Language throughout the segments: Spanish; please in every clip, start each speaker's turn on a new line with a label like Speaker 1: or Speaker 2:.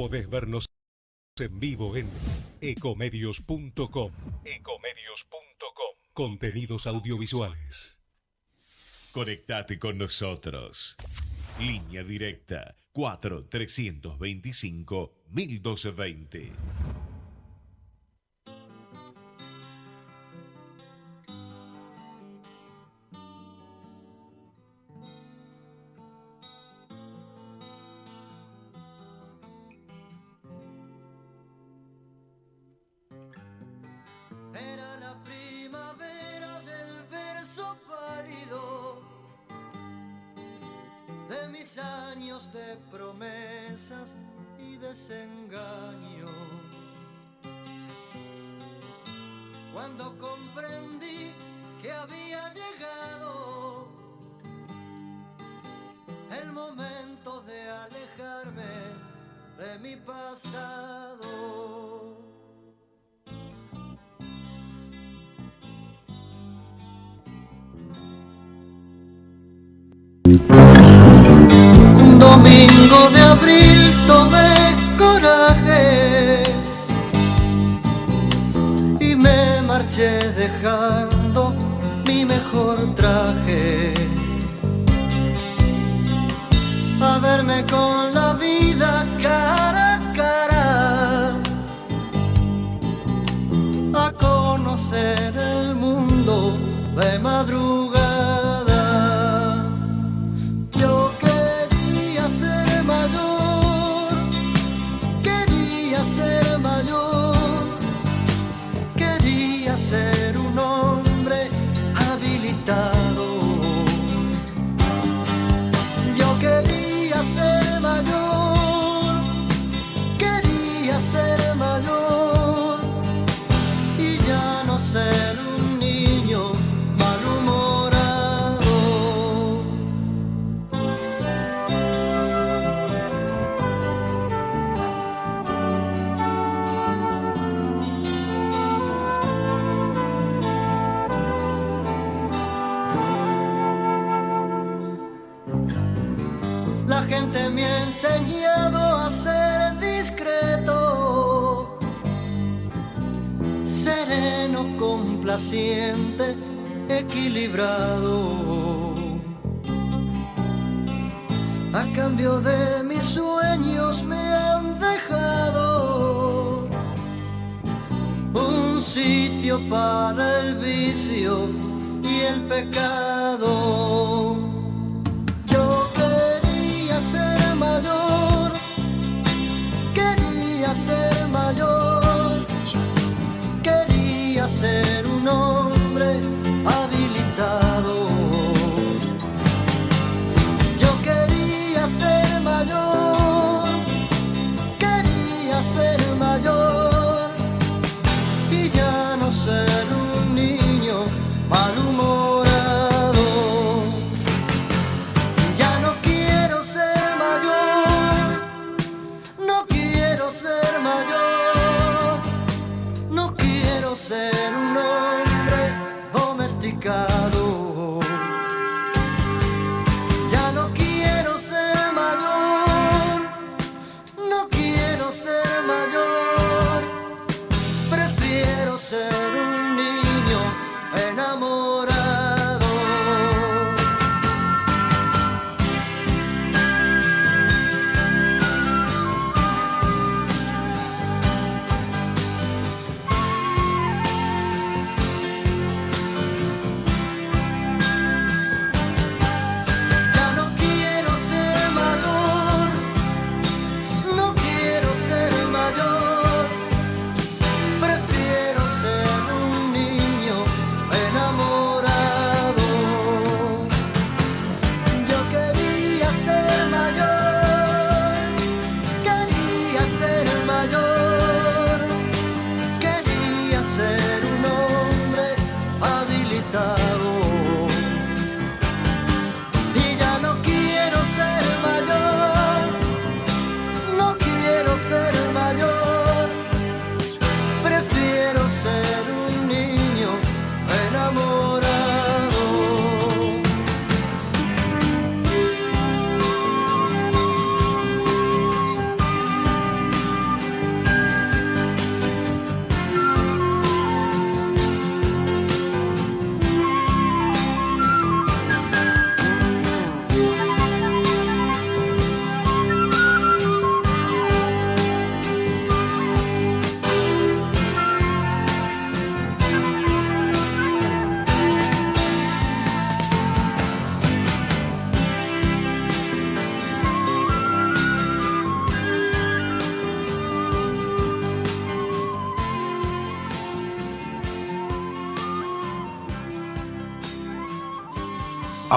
Speaker 1: podés vernos en vivo en ecomedios.com.
Speaker 2: Ecomedios.com.
Speaker 1: Contenidos audiovisuales.
Speaker 3: Conectate con nosotros. Línea directa 4 325 1220.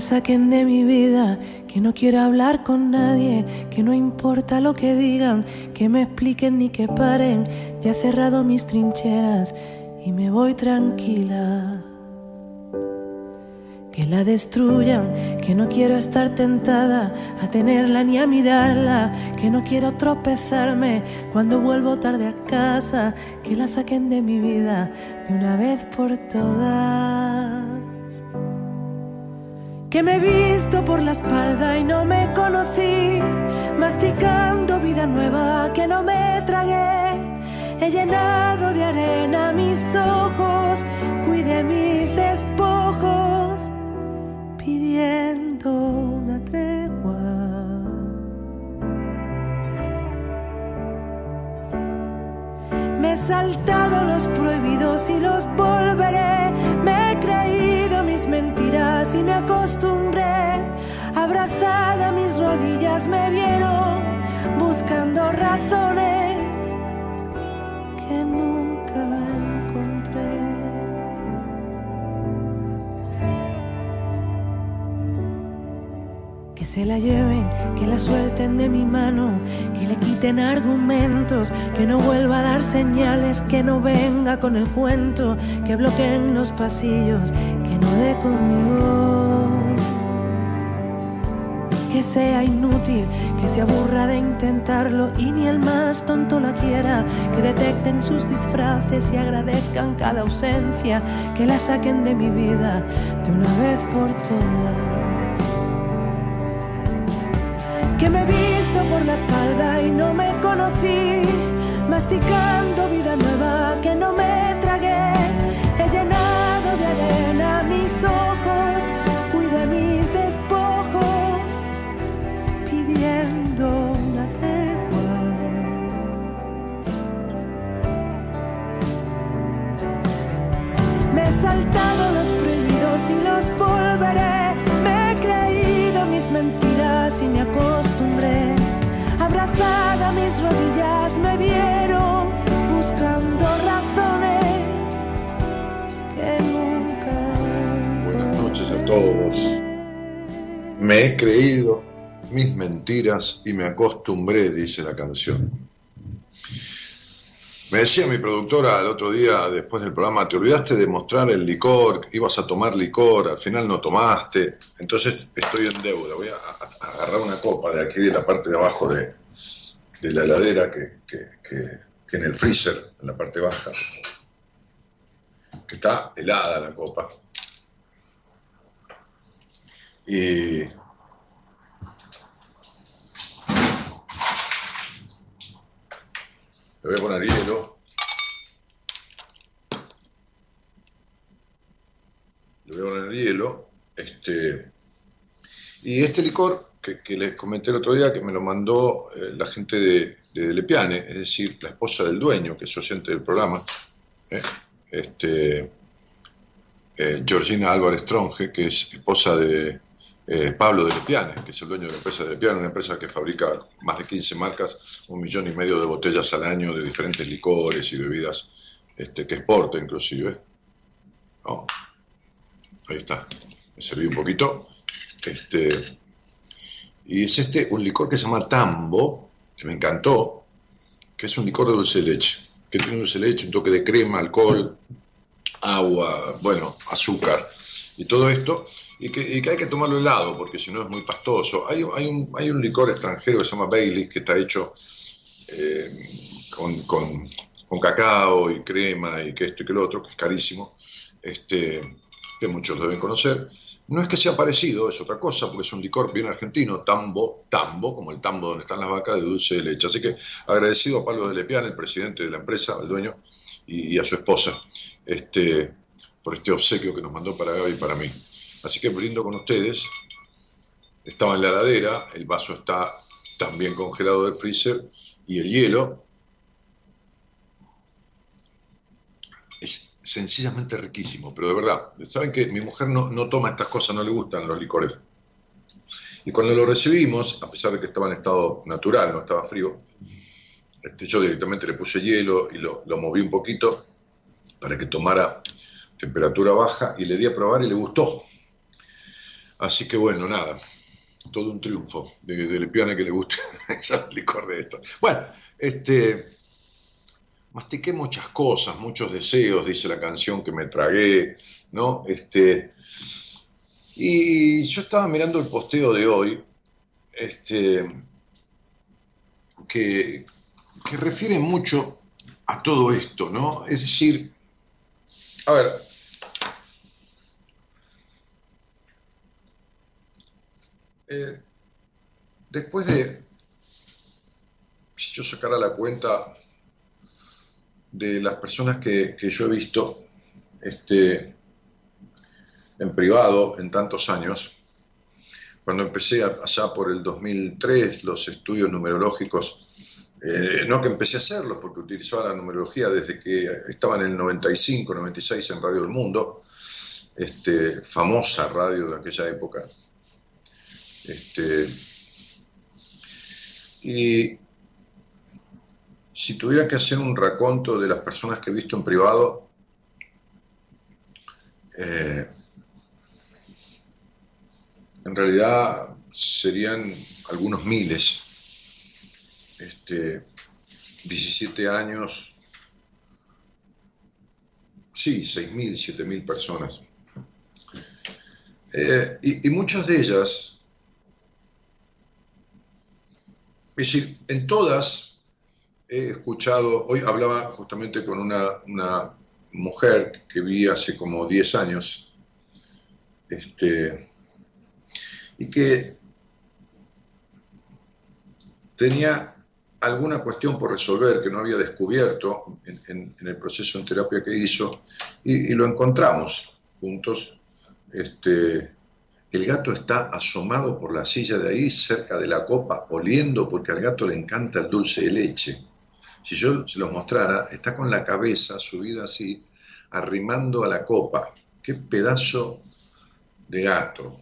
Speaker 4: Saquen de mi vida, que no quiero hablar con nadie, que no importa lo que digan, que me expliquen ni que paren, ya he cerrado mis trincheras y me voy tranquila. Que la destruyan, que no quiero estar tentada a tenerla ni a mirarla, que no quiero tropezarme cuando vuelvo tarde a casa, que la saquen de mi vida de una vez por todas que me he visto por la espalda y no me conocí, masticando vida nueva que no me tragué. He llenado de arena mis ojos, cuide mis despojos, pidiendo una tregua. Me he saltado los prohibidos y los volveré. Y me acostumbré. Abrazada a mis rodillas me vieron buscando razones que nunca encontré. Que se la lleven, que la suelten de mi mano, que le quiten argumentos, que no vuelva a dar señales, que no venga con el cuento, que bloqueen los pasillos, dé conmigo que sea inútil, que se aburra de intentarlo y ni el más tonto la quiera, que detecten sus disfraces y agradezcan cada ausencia, que la saquen de mi vida de una vez por todas. Que me visto por la espalda y no me conocí, masticando vida nueva que no me
Speaker 5: todos. Me he creído mis mentiras y me acostumbré, dice la canción. Me decía mi productora el otro día, después del programa, te olvidaste de mostrar el licor, ibas a tomar licor, al final no tomaste, entonces estoy en deuda, voy a, agarrar una copa de aquí, de la parte de abajo de, la heladera, que, que, el freezer, en la parte baja, que está helada la copa. Y Le voy a poner hielo. Le voy a poner hielo. Este, y este licor que, les comenté el otro día, que me lo mandó eh, la gente de, de Lepiane, es decir, la esposa del dueño, que es oyente del programa, ¿eh? este, eh, Georgina Álvarez Tronje, que es esposa de eh, Pablo de Lepiane, que es el dueño de la empresa de Lepiane, una empresa que fabrica más de 15 marcas, un millón y medio de botellas al año de diferentes licores y bebidas este, que exporta inclusive. Ahí está, me serví un poquito. Este, Y es este, un licor que se llama Tambo, que me encantó, que es un licor de dulce de leche, que tiene dulce de leche, un toque de crema, alcohol, agua, bueno, azúcar y todo esto, y que, y que hay que tomarlo helado, porque si no es muy pastoso. Hay, hay, un, hay un licor extranjero que se llama Bailey, que está hecho eh, con, con, cacao y crema y que esto y que lo otro, que es carísimo, este, que muchos deben conocer. No es que sea parecido, es otra cosa, porque es un licor bien argentino, tambo, tambo, como el tambo donde están las vacas de dulce de leche. Así que agradecido a Pablo de Lepian, el presidente de la empresa, el dueño, y, y a su esposa, este, por este obsequio que nos mandó para Gaby y para mí. Así que brindo con ustedes. Estaba en la heladera, el vaso está también congelado del freezer y el hielo es sencillamente riquísimo, pero de verdad, saben que mi mujer no, no toma estas cosas, no le gustan los licores. Y cuando lo recibimos, a pesar de que estaba en estado natural, no estaba frío, este, yo directamente le puse hielo y lo, lo moví un poquito para que tomara temperatura baja y le di a probar y le gustó. Así que bueno, nada, todo un triunfo de, de que le guste ese licor de esto. Bueno, este, mastiqué muchas cosas, muchos deseos, dice la canción que me tragué, ¿no? Este, y yo estaba mirando el posteo de hoy, este, que, que refiere mucho a todo esto, ¿no? Es decir, a ver, eh, después de, si yo sacara la cuenta de las personas que, que yo he visto este, en privado en tantos años, cuando empecé allá por el 2003 los estudios numerológicos, eh, no que empecé a hacerlos, porque utilizaba la numerología desde que estaba en el 95, 96 en Radio del Mundo, este, famosa radio de aquella época. Este, y si tuviera que hacer un raconto de las personas que he visto en privado, eh, en realidad serían algunos miles. Este, 17 años, sí, 6.000, 7.000 personas. Eh, y, y muchas de ellas, es decir, en todas he escuchado, hoy hablaba justamente con una, mujer que vi hace como 10 años, este, y que tenía alguna cuestión por resolver que no había descubierto en, el proceso en terapia que hizo, y, y lo encontramos juntos. Este, el gato está asomado por la silla de ahí, cerca de la copa, oliendo porque al gato le encanta el dulce de leche. Si yo se los mostrara, está con la cabeza subida así, arrimando a la copa. Qué pedazo de gato,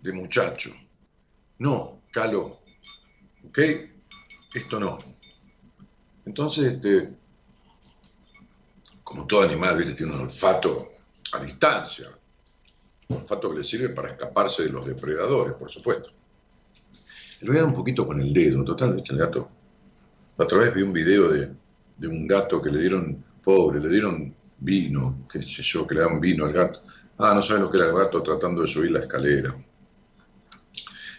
Speaker 5: de muchacho. No, Calo, ¿ok? Esto no. Entonces, este, como todo animal, tiene un olfato a distancia. Un olfato que le sirve para escaparse de los depredadores, por supuesto. Le voy a dar un poquito con el dedo, total. El gato. La otra vez vi un video de, de un gato que le dieron, pobre, le dieron vino, qué sé yo, que le dan vino al gato. Ah, no sabes lo que era el gato tratando de subir la escalera.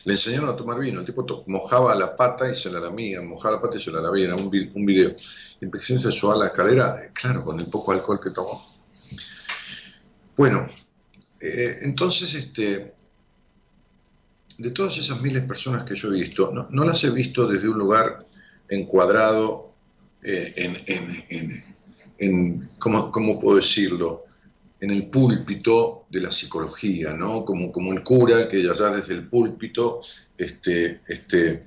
Speaker 5: Le enseñaron a tomar vino, el tipo mojaba la pata y se la lamía, mojaba la pata y se la lamía, era un, un video. Y empezó a la escalera, claro, con el poco alcohol que tomó. Bueno, eh, entonces, este, de todas esas miles de personas que yo he visto, no, no las he visto desde un lugar encuadrado eh, en, en, en, ¿cómo, ¿cómo, puedo decirlo? En el púlpito de la psicología, ¿no? Como, como el cura que ya desde el púlpito este, este,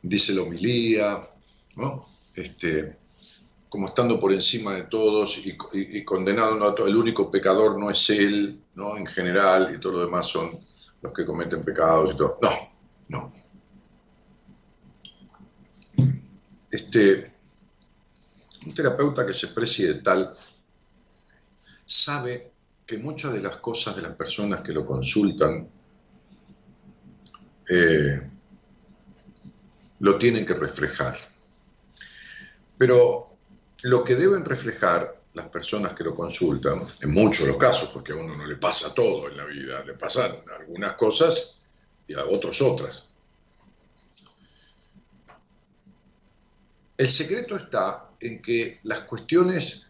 Speaker 5: dice la homilía, ¿no? Este, como estando por encima de todos y, condenando a todo, el único pecador no es él, ¿no? En general, y todo lo demás son los que cometen pecados y todo. No, no. Este, un terapeuta que se precie de tal sabe que muchas de las cosas de las personas que lo consultan eh, lo tienen que reflejar. Pero lo que deben reflejar las personas que lo consultan, en muchos los casos, porque a uno no le pasa todo en la vida, le pasan algunas cosas y a otros otras. El secreto está en que las cuestiones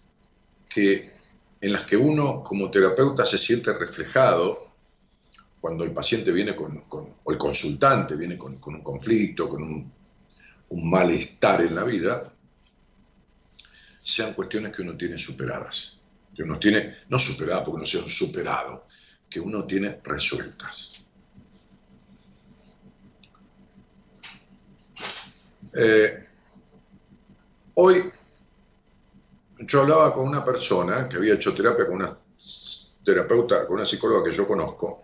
Speaker 5: que, en las que uno como terapeuta se siente reflejado, cuando el paciente viene con, o el consultante viene con, un conflicto, con un malestar en la vida, sean cuestiones que uno tiene superadas, que uno tiene, no superadas porque no sean superado, que uno tiene resueltas. Eh, hoy yo hablaba con una persona que había hecho terapia con una terapeuta, con una psicóloga que yo conozco,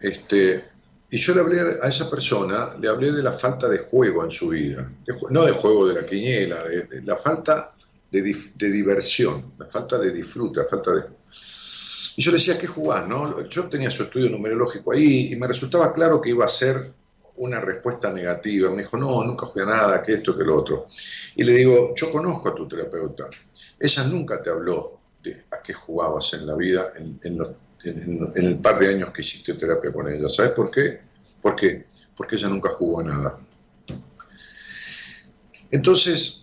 Speaker 5: este, y yo le hablé a esa persona, le hablé de la falta de juego en su vida, no de juego de la quiniela, de, la falta de, diversión, la falta de disfrute, la falta de... Y yo le decía, ¿qué jugar? No? Yo tenía su estudio numerológico ahí y me resultaba claro que iba a ser una respuesta negativa. Me dijo, no, nunca jugué a nada, que esto, que lo otro. Y le digo, yo conozco a tu terapeuta. Ella nunca te habló de a qué jugabas en la vida en, en, el par de años que hiciste terapia con ella. ¿Sabes por qué? ¿Por qué? Porque ella nunca jugó a nada. Entonces,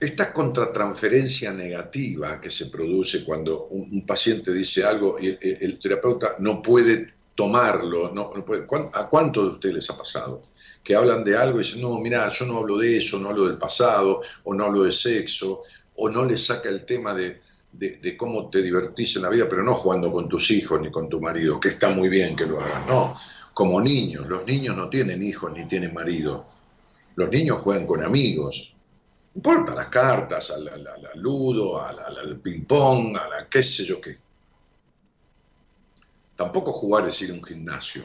Speaker 5: esta contratransferencia negativa que se produce cuando un, paciente dice algo y el, terapeuta no puede tomarlo, ¿a cuántos de ustedes les ha pasado? Que hablan de algo y dicen, no, mira, yo no hablo de eso, no hablo del pasado, o no hablo de sexo, o no le saca el tema de, de, cómo te divertís en la vida, pero no jugando con tus hijos ni con tu marido, que está muy bien que lo hagas, no, como niños, los niños no tienen hijos ni tienen marido, los niños juegan con amigos, no importa las cartas, al, ludo, al, ping-pong, a la qué sé yo qué. Tampoco jugar es ir a un gimnasio.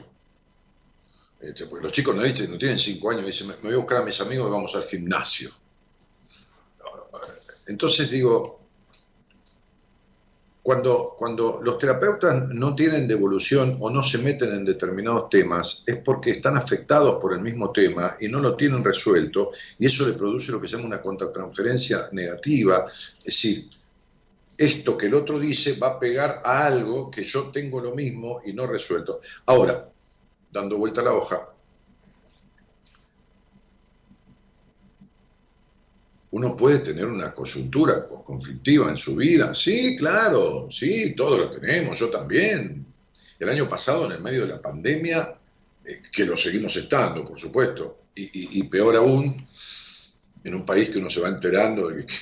Speaker 5: Este, porque los chicos no, no tienen cinco años dicen, me voy a buscar a mis amigos y vamos al gimnasio. Entonces digo, cuando, cuando los terapeutas no tienen devolución o no se meten en determinados temas, es porque están afectados por el mismo tema y no lo tienen resuelto, y eso le produce lo que se llama una contratransferencia negativa, es decir, esto que el otro dice va a pegar a algo que yo tengo lo mismo y no resuelto. Ahora, dando vuelta a la hoja, uno puede tener una coyuntura conflictiva en su vida. Sí, claro, sí, todos lo tenemos, yo también. El año pasado, en el medio de la pandemia, eh, que lo seguimos estando, por supuesto, y, peor aún, en un país que uno se va enterando de que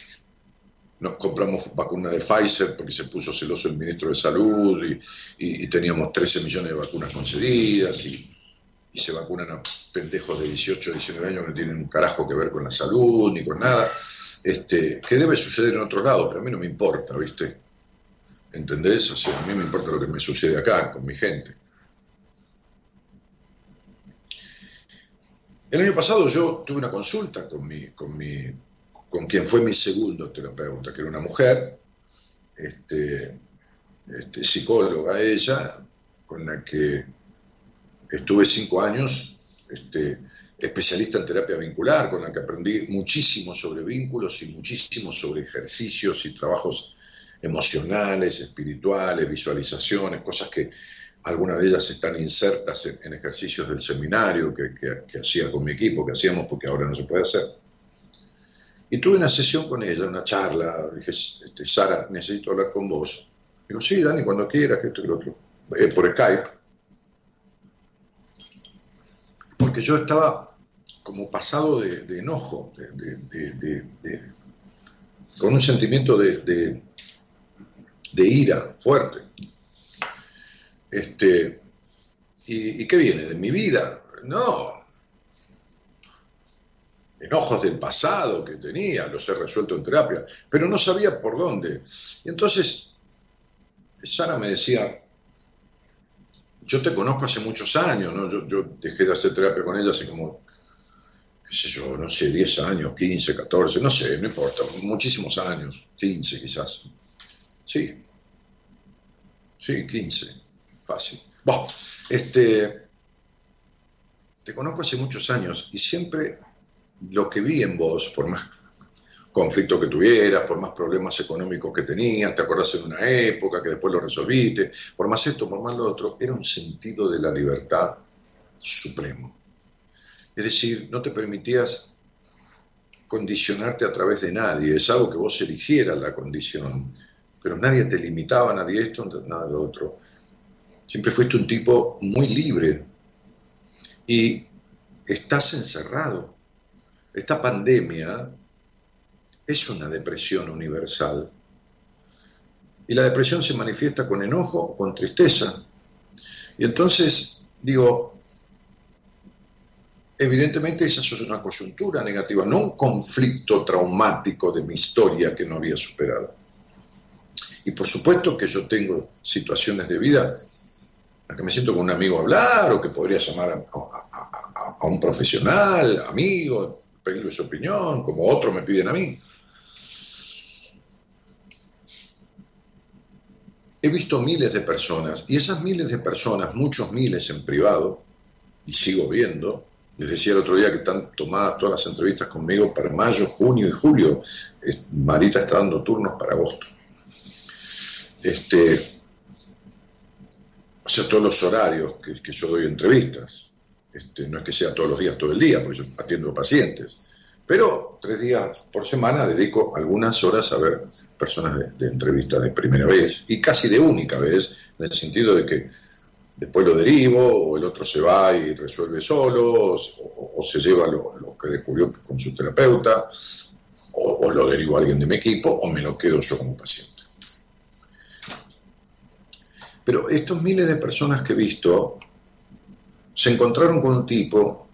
Speaker 5: nos compramos vacuna de Pfizer porque se puso celoso el ministro de Salud y, y teníamos 13 millones de vacunas concedidas y y se vacunan a pendejos de 18, 19 años que no tienen un carajo que ver con la salud ni con nada, este, que debe suceder en otro lado, pero a mí no me importa, ¿viste? ¿Entendés? O sea, a mí me importa lo que me sucede acá, con mi gente. El año pasado yo tuve una consulta con, mi, con, mi, con quien fue mi segundo terapeuta, que era una mujer, este, este, psicóloga ella, con la que estuve cinco años este, especialista en terapia vincular, con la que aprendí muchísimo sobre vínculos y muchísimo sobre ejercicios y trabajos emocionales, espirituales, visualizaciones, cosas que algunas de ellas están insertas en, ejercicios del seminario que, hacía con mi equipo, que hacíamos porque ahora no se puede hacer. Y tuve una sesión con ella, una charla, dije, este, Sara, necesito hablar con vos. Digo, sí, Dani, cuando quieras, que esto y lo otro. Eh, por Skype porque yo estaba como pasado de, enojo, con un sentimiento de, ira fuerte. Este, ¿y, qué viene? ¿De mi vida? No. Enojos del pasado que tenía, los he resuelto en terapia, pero no sabía por dónde. Y entonces, Sara me decía, yo te conozco hace muchos años, ¿no? Yo, dejé de hacer terapia con ella hace como, qué sé yo, no sé, 10 años, 15, 14, no sé, no importa, muchísimos años, 15 quizás. Sí, sí, 15, fácil. Bueno, este, te conozco hace muchos años y siempre lo que vi en vos, por más conflicto que tuvieras, por más problemas económicos que tenías, te acordás en una época que después lo resolviste, por más esto, por más lo otro, era un sentido de la libertad supremo. Es decir, no te permitías condicionarte a través de nadie, es algo que vos eligieras la condición, pero nadie te limitaba, nadie esto, nada lo otro. Siempre fuiste un tipo muy libre y estás encerrado. Esta pandemia es una depresión universal y la depresión se manifiesta con enojo, con tristeza. Y entonces, digo, evidentemente esa es una coyuntura negativa, no un conflicto traumático de mi historia que no había superado. Y por supuesto que yo tengo situaciones de vida en que me siento con un amigo a hablar o que podría llamar a, un profesional, amigo, pedirle su opinión, como otros me piden a mí. He visto miles de personas y esas miles de personas, muchos miles en privado, y sigo viendo, les decía el otro día que están tomadas todas las entrevistas conmigo para mayo, junio y julio. Marita está dando turnos para agosto. Este, o sea, todos los horarios que, yo doy entrevistas. Este, no es que sea todos los días, todo el día, porque yo atiendo pacientes. Pero tres días por semana dedico algunas horas a ver personas de, entrevistas de primera vez y casi de única vez, en el sentido de que después lo derivo, o el otro se va y resuelve solo, o, se lleva lo, que descubrió con su terapeuta, o, lo derivo a alguien de mi equipo, o me lo quedo yo como paciente. Pero estos miles de personas que he visto se encontraron con un tipo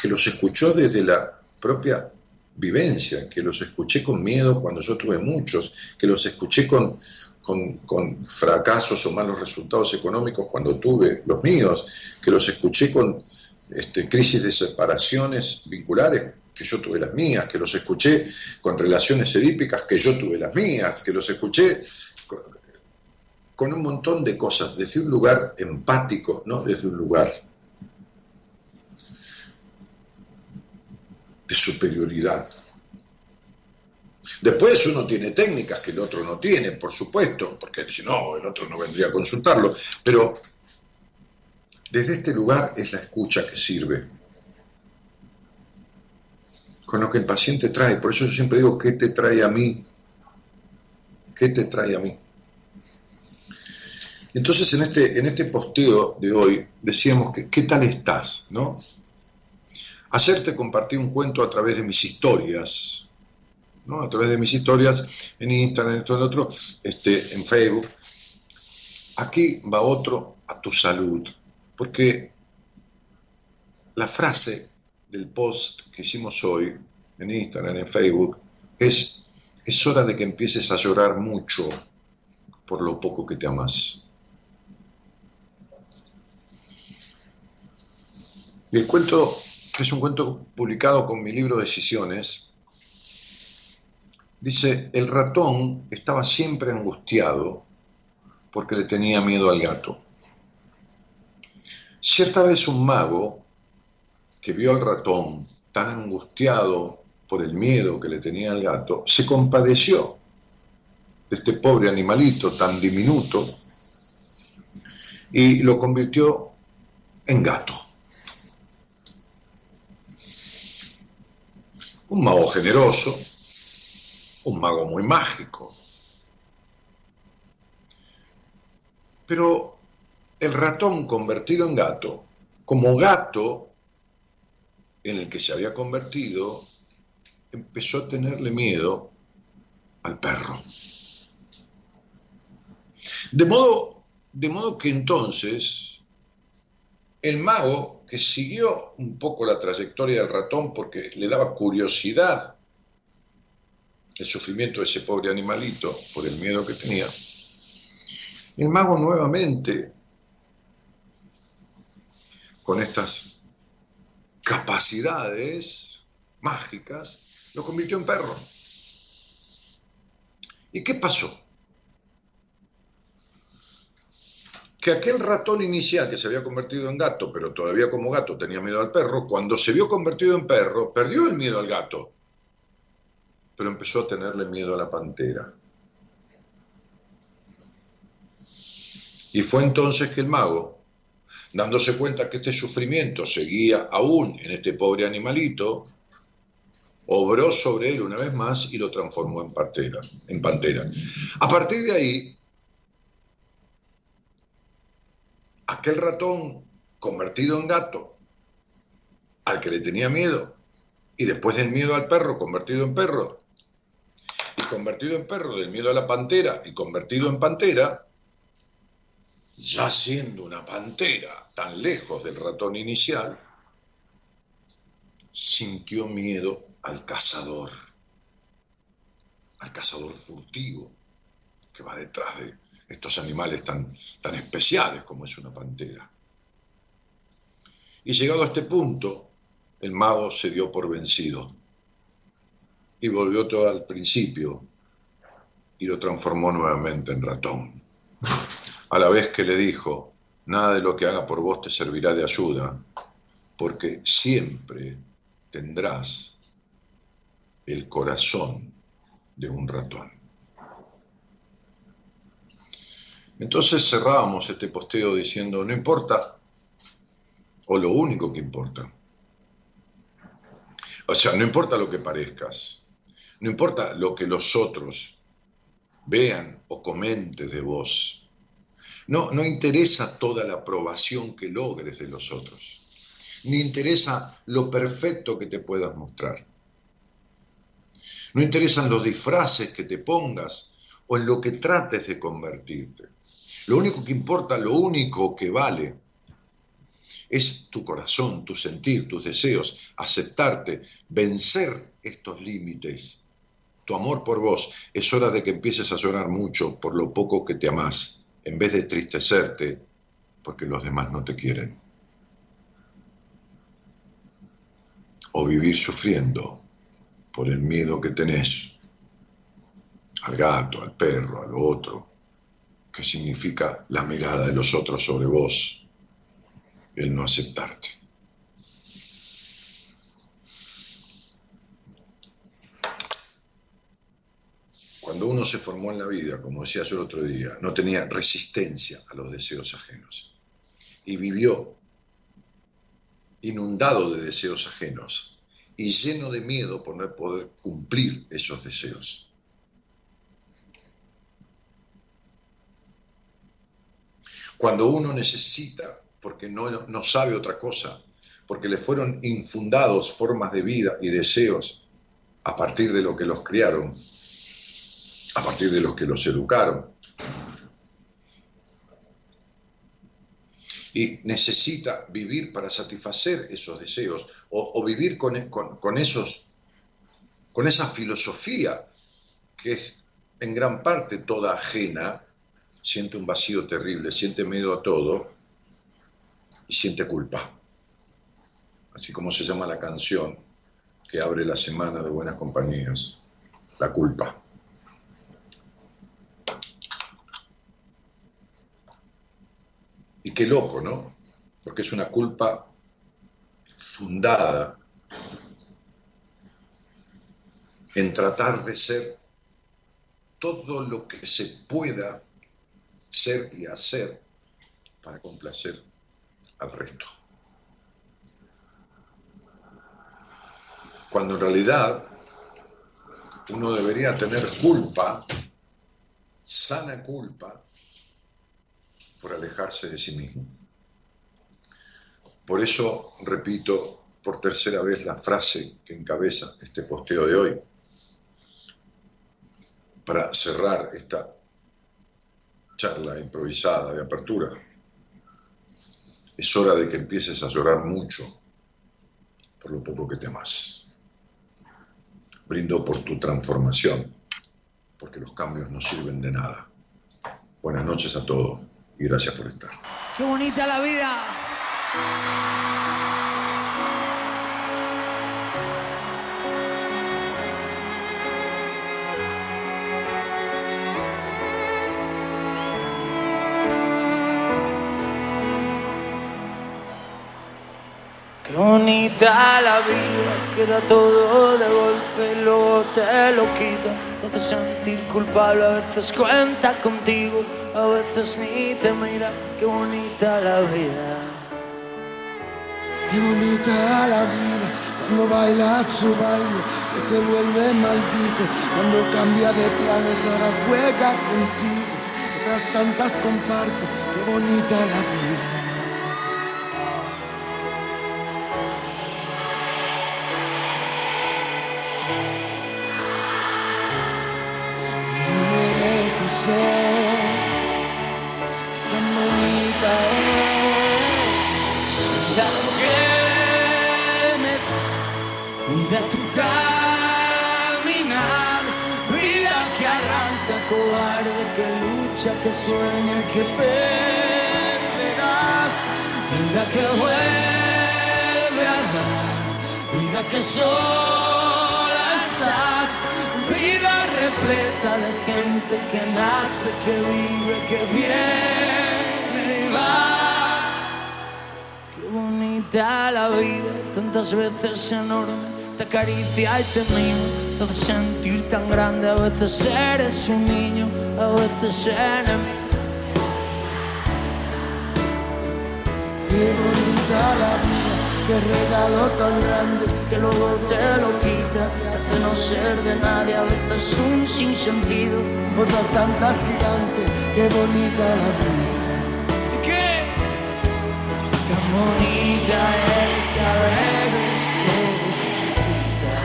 Speaker 5: que los escuchó desde la propia vivencia, que los escuché con miedo cuando yo tuve muchos, que los escuché con, con, fracasos o malos resultados económicos cuando tuve los míos, que los escuché con este, crisis de separaciones vinculares, que yo tuve las mías, que los escuché con relaciones edípicas, que yo tuve las mías, que los escuché con, con un montón de cosas, desde un lugar empático, no desde un lugar de superioridad. Después uno tiene técnicas que el otro no tiene, por supuesto, porque si no, el otro no vendría a consultarlo, pero desde este lugar es la escucha que sirve. Con lo que el paciente trae, por eso yo siempre digo, ¿qué te trae a mí? ¿Qué te trae a mí? Entonces en este, en este posteo de hoy decíamos que ¿qué tal estás? ¿no? Hacerte compartir un cuento a través de mis historias, a través de mis historias en Instagram, en todo el otro, este, en Facebook. Aquí va otro a tu salud, porque la frase del post que hicimos hoy en Instagram, en Facebook, es, es hora de que empieces a llorar mucho por lo poco que te amas. Y el cuento es un cuento publicado con mi libro Decisiones, Dice, el ratón estaba siempre angustiado porque le tenía miedo al gato. Cierta vez un mago que vio al ratón tan angustiado por el miedo que le tenía al gato, se compadeció de este pobre animalito tan diminuto y lo convirtió en gato. Un mago generoso un mago muy mágico. Pero el ratón convertido en gato, como gato en el que se había convertido, empezó a tenerle miedo al perro. De modo, de modo que entonces el mago, que siguió un poco la trayectoria del ratón porque le daba curiosidad el sufrimiento de ese pobre animalito por el miedo que tenía, el mago nuevamente, con estas capacidades mágicas, lo convirtió en perro. ¿Y qué pasó? Que aquel ratón inicial que se había convertido en gato, pero todavía como gato tenía miedo al perro, cuando se vio convertido en perro, perdió el miedo al gato, pero empezó a tenerle miedo a la pantera. Y fue entonces que el mago, dándose cuenta que este sufrimiento seguía aún en este pobre animalito, obró sobre él una vez más y lo transformó en pantera. En pantera. A partir de ahí, aquel ratón convertido en gato, al que le tenía miedo, y después del miedo al perro, convertido en perro, y convertido en perro del miedo a la pantera, y convertido en pantera, ya siendo una pantera tan lejos del ratón inicial, sintió miedo al cazador, al cazador furtivo que va detrás de estos animales tan, tan especiales como es una pantera. Y llegado a este punto, el mago se dio por vencido y volvió todo al principio y lo transformó nuevamente en ratón. A la vez que le dijo, nada de lo que haga por vos te servirá de ayuda, porque siempre tendrás el corazón de un ratón. Entonces cerrábamos este posteo diciendo, no importa, o lo único que importa. O sea, no importa lo que parezcas, no importa lo que los otros vean o comenten de vos. No, no interesa toda la aprobación que logres de los otros, ni interesa lo perfecto que te puedas mostrar. No interesan los disfraces que te pongas o en lo que trates de convertirte. Lo único que importa, lo único que vale, es tu corazón, tu sentir, tus deseos, aceptarte, vencer estos límites. Tu amor por vos, es hora de que empieces a llorar mucho por lo poco que te amás, en vez de tristecerte porque los demás no te quieren. O vivir sufriendo por el miedo que tenés al gato, al perro, al otro, que significa la mirada de los otros sobre vos, el no aceptarte. Cuando uno se formó en la vida, como decía yo el otro día, no tenía resistencia a los deseos ajenos y vivió inundado de deseos ajenos y lleno de miedo por no poder cumplir esos deseos. Cuando uno necesita, porque no, no sabe otra cosa, porque le fueron infundados formas de vida y deseos a partir de lo que los criaron, a partir de los que los educaron. Y necesita vivir para satisfacer esos deseos o, vivir con, con, con, esos, con esa filosofía que es en gran parte toda ajena siente un vacío terrible, siente miedo a todo y siente culpa. Así como se llama la canción que abre la semana de buenas compañías, la culpa. Y qué loco, ¿no? Porque es una culpa fundada en tratar de ser todo lo que se pueda ser y hacer para complacer al resto. Cuando en realidad uno debería tener culpa, sana culpa, por alejarse de sí mismo. Por eso repito por tercera vez la frase que encabeza este posteo de hoy, para cerrar esta charla improvisada de apertura. Es hora de que empieces a llorar mucho por lo poco que te amas. Brindo por tu transformación, porque los cambios no sirven de nada. Buenas noches a todos y gracias por estar.
Speaker 6: ¡Qué bonita la vida!
Speaker 7: Bonita la vida, queda todo de golpe y luego te lo quita. Te hace sentir culpable, a veces cuenta contigo, a veces ni te mira. Qué bonita la vida.
Speaker 3: Qué bonita la vida cuando baila su baile, que se vuelve maldito. Cuando cambia de planes, ahora juega contigo. Otras tantas comparte, qué bonita la vida. Tan bonita es.
Speaker 7: Lo que me vida tu caminar, vida que arranca cobarde, que lucha, que sueña, que perderás, vida que vuelve a dar, vida que sola estás, vida repleta de gente que nace, que vive, que viene y va. Qué bonita la vida, tantas veces enorme, te acaricia y te mima, te hace sentir tan grande, a veces eres un niño, a veces enemigo.
Speaker 3: Qué bonita la vida, qué regalo tan grande,
Speaker 7: que luego te lo quita, te hace no ser de nadie, a veces un sinsentido.
Speaker 3: otras tantas gigantes, qué bonita la vida.
Speaker 7: ¿Qué? Tan bonita es que a veces desquita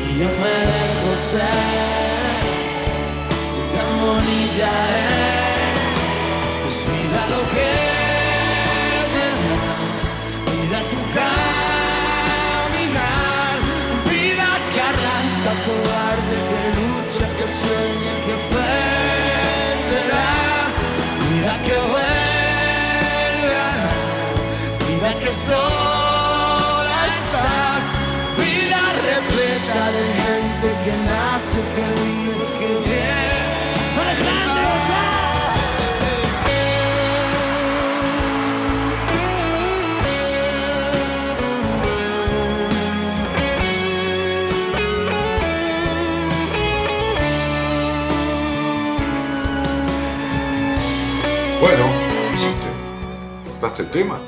Speaker 7: y yo me dejo ser. Tan bonita es sola estás, vida repleta de gente que nace, que vive, que viene.
Speaker 5: Bueno, ¿qué hiciste? ¿Cortaste el tema?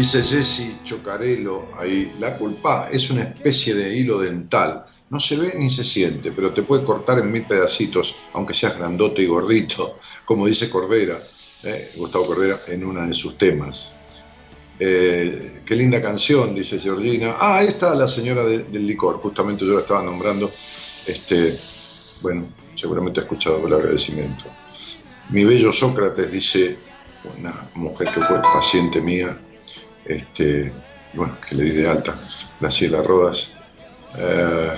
Speaker 5: Dice Jesse Chocarello ahí, la culpa es una especie de hilo dental. No se ve ni se siente, pero te puede cortar en mil pedacitos, aunque seas grandote y gordito, como dice Cordera, eh, Gustavo Cordera, en uno de sus temas. Eh, qué linda canción, dice Georgina. Ah, ahí está la señora de- del licor, justamente yo la estaba nombrando. Este, bueno, seguramente ha escuchado el agradecimiento. Mi bello Sócrates, dice una mujer que fue paciente mía, este, bueno, que le di de alta, Graciela Rodas. Eh,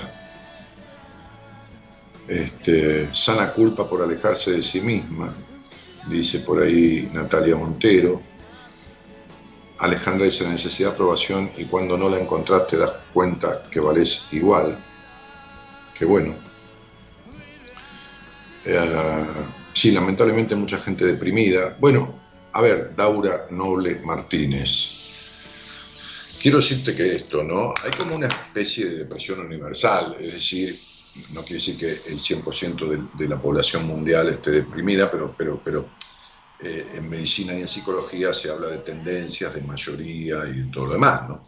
Speaker 5: este, sana culpa por alejarse de sí misma, dice por ahí Natalia Montero. Alejandra dice la necesidad de aprobación y cuando no la encontrás te das cuenta que valés igual. Qué bueno. Eh, sí, lamentablemente mucha gente deprimida. Bueno, a ver, Daura Noble Martínez. Quiero decirte que esto, ¿no? Hay como una especie de depresión universal, es decir, no quiere decir que el 100% de, de la población mundial esté deprimida, pero, pero, pero eh, en medicina y en psicología se habla de tendencias, de mayoría y de todo lo demás, ¿no?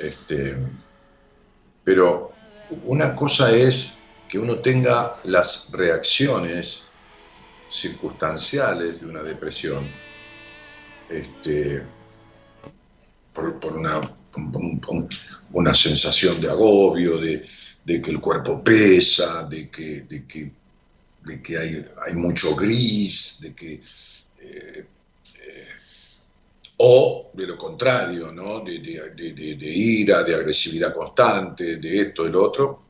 Speaker 5: Este, pero una cosa es que uno tenga las reacciones circunstanciales de una depresión este, por, por una, un- un- una sensación de agobio, de, de que el cuerpo pesa, de que, de que, de que hay, hay mucho gris, de que... eh, eh, o de lo contrario, ¿no? de, de- ira, de agresividad constante, de esto, de lo otro.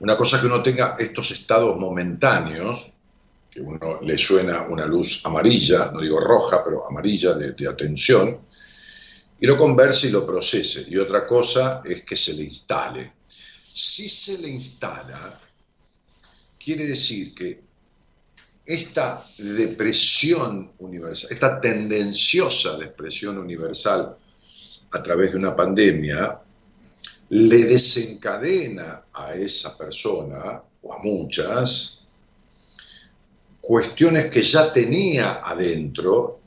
Speaker 5: Una cosa que uno tenga estos estados momentáneos, que uno le suena una luz amarilla, no digo roja, pero amarilla de atención, y lo converse y lo procese. Y otra cosa es que se le instale. Si se le instala, quiere decir que esta depresión universal, esta tendenciosa depresión universal a través de una pandemia, le desencadena a esa persona, o a muchas, cuestiones que ya tenía adentro,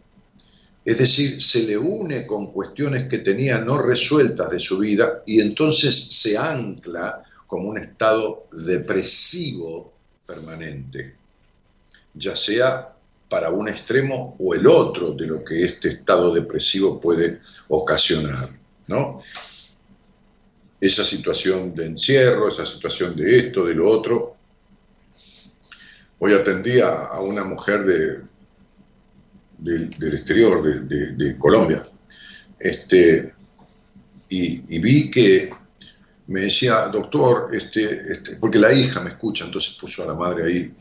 Speaker 5: es decir, se le une con cuestiones que tenía no resueltas de su vida y entonces se ancla como un estado depresivo permanente, ya sea para un extremo o el otro de lo que este estado depresivo puede ocasionar, ¿no? Esa situación de encierro, esa situación de esto, de lo otro. Hoy atendí a, una mujer de, del, exterior, de, Colombia, este, y, vi que me decía, doctor, este, este, porque la hija me escucha, entonces puso a la madre ahí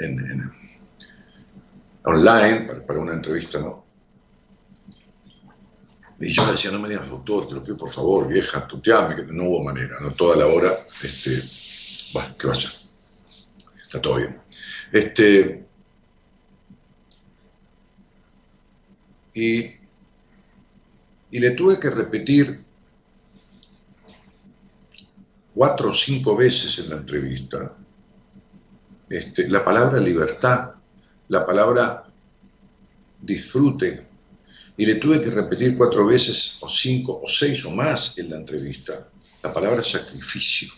Speaker 5: en, online para, una entrevista, ¿no? Y yo le decía, no me digas doctor, te lo pido por favor, vieja, tuteame, que no hubo manera, ¿no? Toda la hora, este, bueno, ¿qué va a? Está todo bien. Este, y, le tuve que repetir cuatro o cinco veces en la entrevista este, la palabra libertad, la palabra disfrute, y le tuve que repetir cuatro veces, o cinco, o seis, o más en la entrevista, la palabra sacrificio,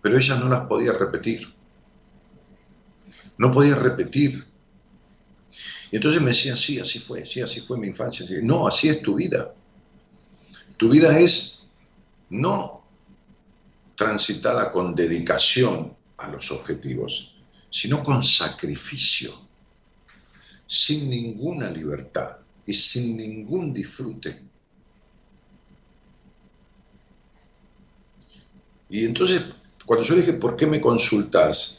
Speaker 5: pero ella no las podía repetir, no podía repetir. Y entonces me decía, sí, así fue, sí, así fue mi infancia. No, así es tu vida. Tu vida es no transitada con dedicación a los objetivos, sino con sacrificio, sin ninguna libertad y sin ningún disfrute. Y entonces, cuando yo le dije, ¿por qué me consultas?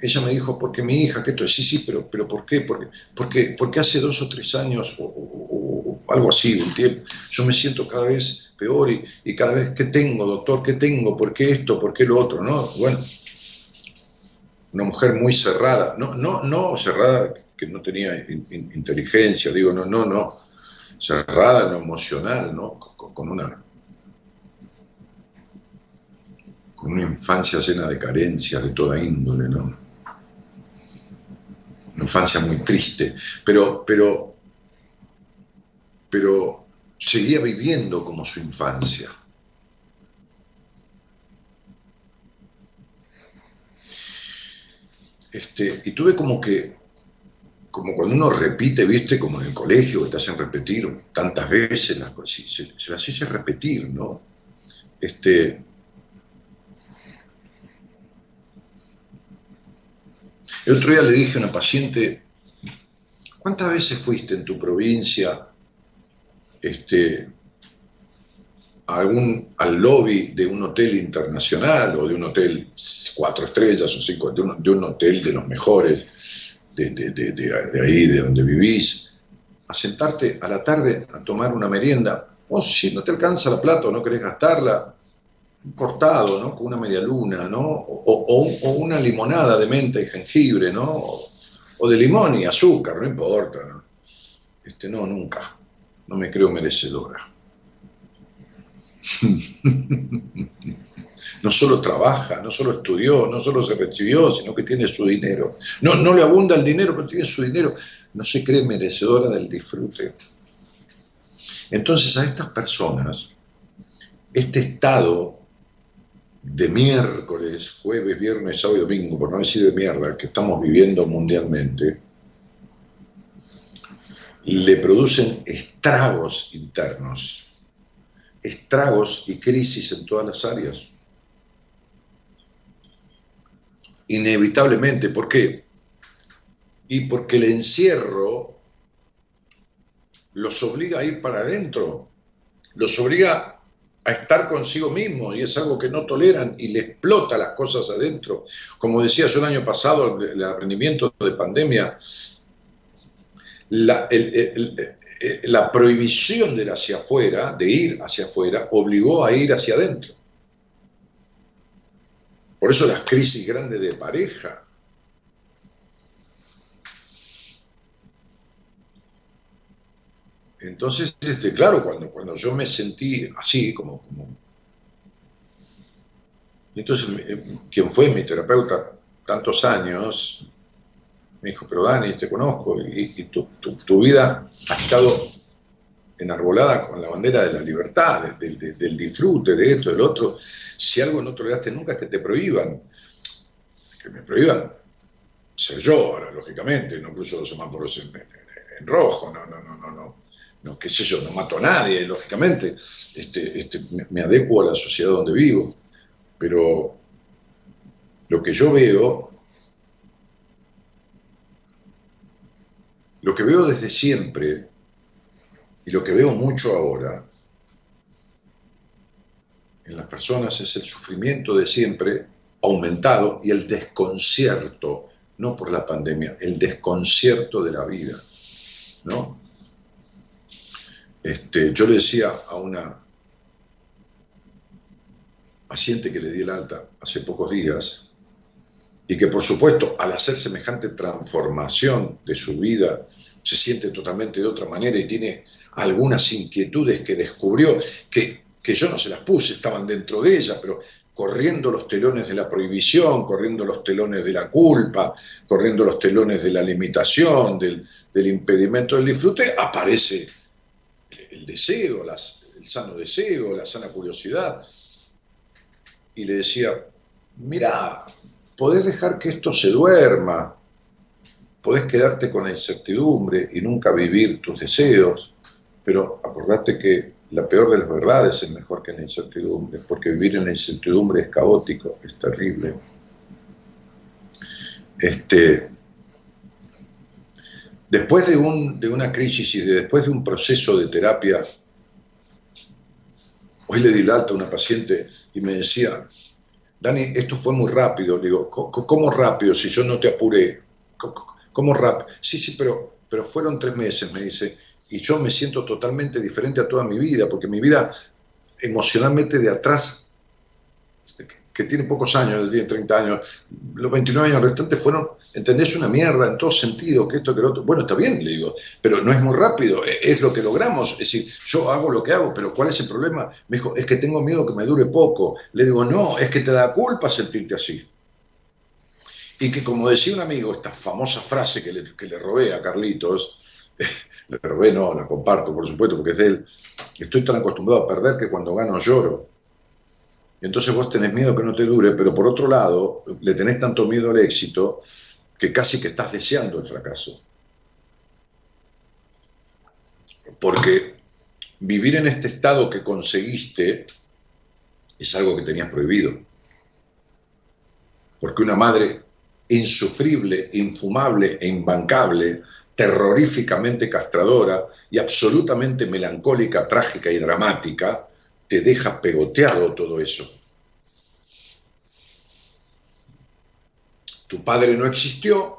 Speaker 5: Ella me dijo, porque mi hija, que esto, sí, sí, pero, pero ¿por qué? Porque, porque, porque hace dos o tres años, o, algo así, un tiempo, yo me siento cada vez peor y, y, cada vez, ¿qué tengo, doctor? ¿Qué tengo? ¿Por qué esto? ¿Por qué lo otro? ¿No? Bueno, una mujer muy cerrada, no, no, no cerrada que no tenía inteligencia, digo, no, no, no, cerrada en lo emocional, ¿no? Con, una con una infancia llena de carencias de toda índole, ¿no? Una infancia muy triste, pero, pero, pero seguía viviendo como su infancia. Este, y tuve como que, como cuando uno repite, viste, como en el colegio, que te hacen repetir tantas veces las cosas, se, las hice repetir, ¿no? Este, el otro día le dije a una paciente, ¿cuántas veces fuiste en tu provincia este, al lobby de un hotel internacional o de un hotel cuatro estrellas o cinco, de un, de un hotel de los mejores de, de, de, de, ahí, de donde vivís, a sentarte a la tarde a tomar una merienda, o si no te alcanza la plata o no querés gastarla, un cortado, ¿no? Con una media luna, ¿no? O, una limonada de menta y jengibre, ¿no? O, de limón y azúcar, no importa, ¿no? Este, no, nunca. No me creo merecedora. no solo trabaja, no solo estudió, no solo se recibió, sino que tiene su dinero. No, no le abunda el dinero, pero tiene su dinero. No se cree merecedora del disfrute. Entonces a estas personas, este estado de miércoles, jueves, viernes, sábado y domingo, por no decir de mierda, que estamos viviendo mundialmente, le producen estragos internos estragos y crisis en todas las áreas. Inevitablemente, ¿por qué? Y porque el encierro los obliga a ir para adentro, los obliga a estar consigo mismo y es algo que no toleran y le explota las cosas adentro. Como decía yo año pasado, el, aprendimiento de pandemia, la, prohibición hacia afuera, de ir hacia afuera, obligó a ir hacia adentro. Por eso las crisis grandes de pareja, entonces, este, claro, cuando, cuando yo me sentí así, como, como... Entonces, eh, quien fue mi terapeuta tantos años, me dijo, pero Dani, te conozco, y, tu, vida ha estado enarbolada con la bandera de la libertad, del disfrute, de esto, del otro. Si algo no toleraste nunca es que te prohíban, que me prohíban ser yo, ahora, lógicamente, no cruzo los semáforos en, en rojo, no, no, no, no, no no, qué sé yo, no mato a nadie, lógicamente, este, este, me, adecuo a la sociedad donde vivo, pero lo que yo veo, lo que veo desde siempre y lo que veo mucho ahora en las personas es el sufrimiento de siempre aumentado y el desconcierto, no por la pandemia, el desconcierto de la vida, ¿no? Este, yo le decía a una paciente que le di el alta hace pocos días, y que por supuesto al hacer semejante transformación de su vida se siente totalmente de otra manera y tiene algunas inquietudes que descubrió, que, que yo no se las puse, estaban dentro de ella, pero corriendo los telones de la prohibición, corriendo los telones de la culpa, corriendo los telones de la limitación, del, del impedimento del disfrute, aparece deseo, el sano deseo, la sana curiosidad. Y le decía, mira, podés dejar que esto se duerma, podés quedarte con la incertidumbre y nunca vivir tus deseos, pero acordate que la peor de las verdades es mejor que la incertidumbre, porque vivir en la incertidumbre es caótico, es terrible. Este, Después de, un, de una crisis y después de un proceso de terapia, hoy le di el a una paciente y me decía, Dani, esto fue muy rápido. Le digo, ¿cómo rápido si yo no te apuré? ¿Cómo rápido? Sí, sí, pero, pero fueron tres meses, me dice, y yo me siento totalmente diferente a toda mi vida, porque mi vida emocionalmente de atrás que tiene pocos años, tiene 30 años, los 29 años restantes fueron, ¿entendés? Una mierda en todo sentido, que esto, que lo otro. Bueno, está bien, le digo, pero no es muy rápido, e, es lo que logramos. Es decir, yo hago lo que hago, pero ¿cuál es el problema? Me dijo, es que tengo miedo que me dure poco. Le digo, no, es que te da culpa sentirte así. Y que como decía un amigo, esta famosa frase que le, que le robé a Carlitos, le robé, no, la comparto, por supuesto, porque es de él, estoy tan acostumbrado a perder que cuando gano lloro entonces vos tenés miedo que no te dure, pero por otro lado, le tenés tanto miedo al éxito que casi que estás deseando el fracaso. Porque vivir en este estado que conseguiste es algo que tenías prohibido. Porque una madre insufrible, infumable e imbancable, terroríficamente castradora y absolutamente melancólica, trágica y dramática, te deja pegoteado todo eso. Tu padre no existió,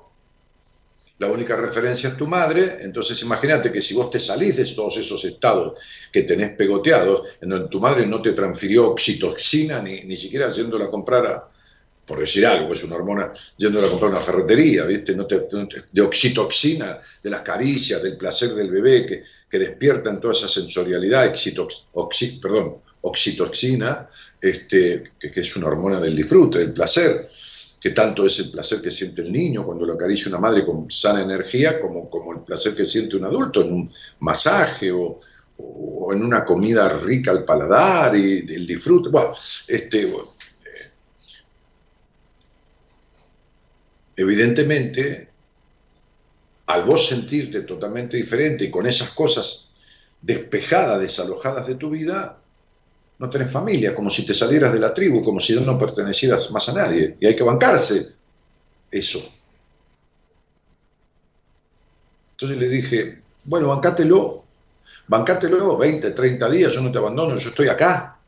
Speaker 5: la única referencia es tu madre, entonces imagínate que si vos te salís de todos esos estados que tenés pegoteados, en donde tu madre no te transfirió oxitoxina, ni, ni siquiera yéndola a comprar a, por decir algo, es una hormona, yéndola a comprar una ferretería, ¿viste? No te, de oxitoxina, de las caricias, del placer del bebé, que, que despiertan toda esa sensorialidad, perdón, oxitoxina, este, que, es una hormona del disfrute, del placer, que tanto es el placer que siente el niño cuando lo acaricia una madre con sana energía, como, como el placer que siente un adulto en un masaje o, en una comida rica al paladar y el disfrute. Bueno, este, evidentemente, al vos sentirte totalmente diferente y con esas cosas despejadas, desalojadas de tu vida, no tenés familia, como si te salieras de la tribu, como si no pertenecieras más a nadie. Y hay que bancarse eso. Entonces le dije, bueno, bancátelo, bancátelo 20, 30 días, yo no te abandono, yo estoy acá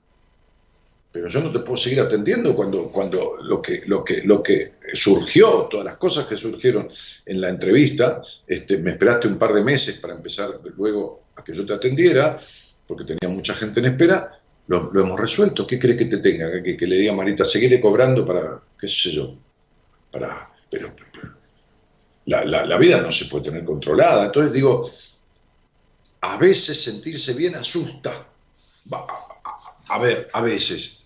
Speaker 5: pero yo no te puedo seguir atendiendo cuando, cuando lo, que, lo, que, lo que surgió, todas las cosas que surgieron en la entrevista, este, me esperaste un par de meses para empezar luego a que yo te atendiera, porque tenía mucha gente en espera, lo, hemos resuelto. ¿Qué crees que te tenga? Que, le diga a Marita, seguiré cobrando para, qué sé yo, para... Pero, la, la vida no se puede tener controlada. Entonces digo, a veces sentirse bien asusta. a ver, a veces.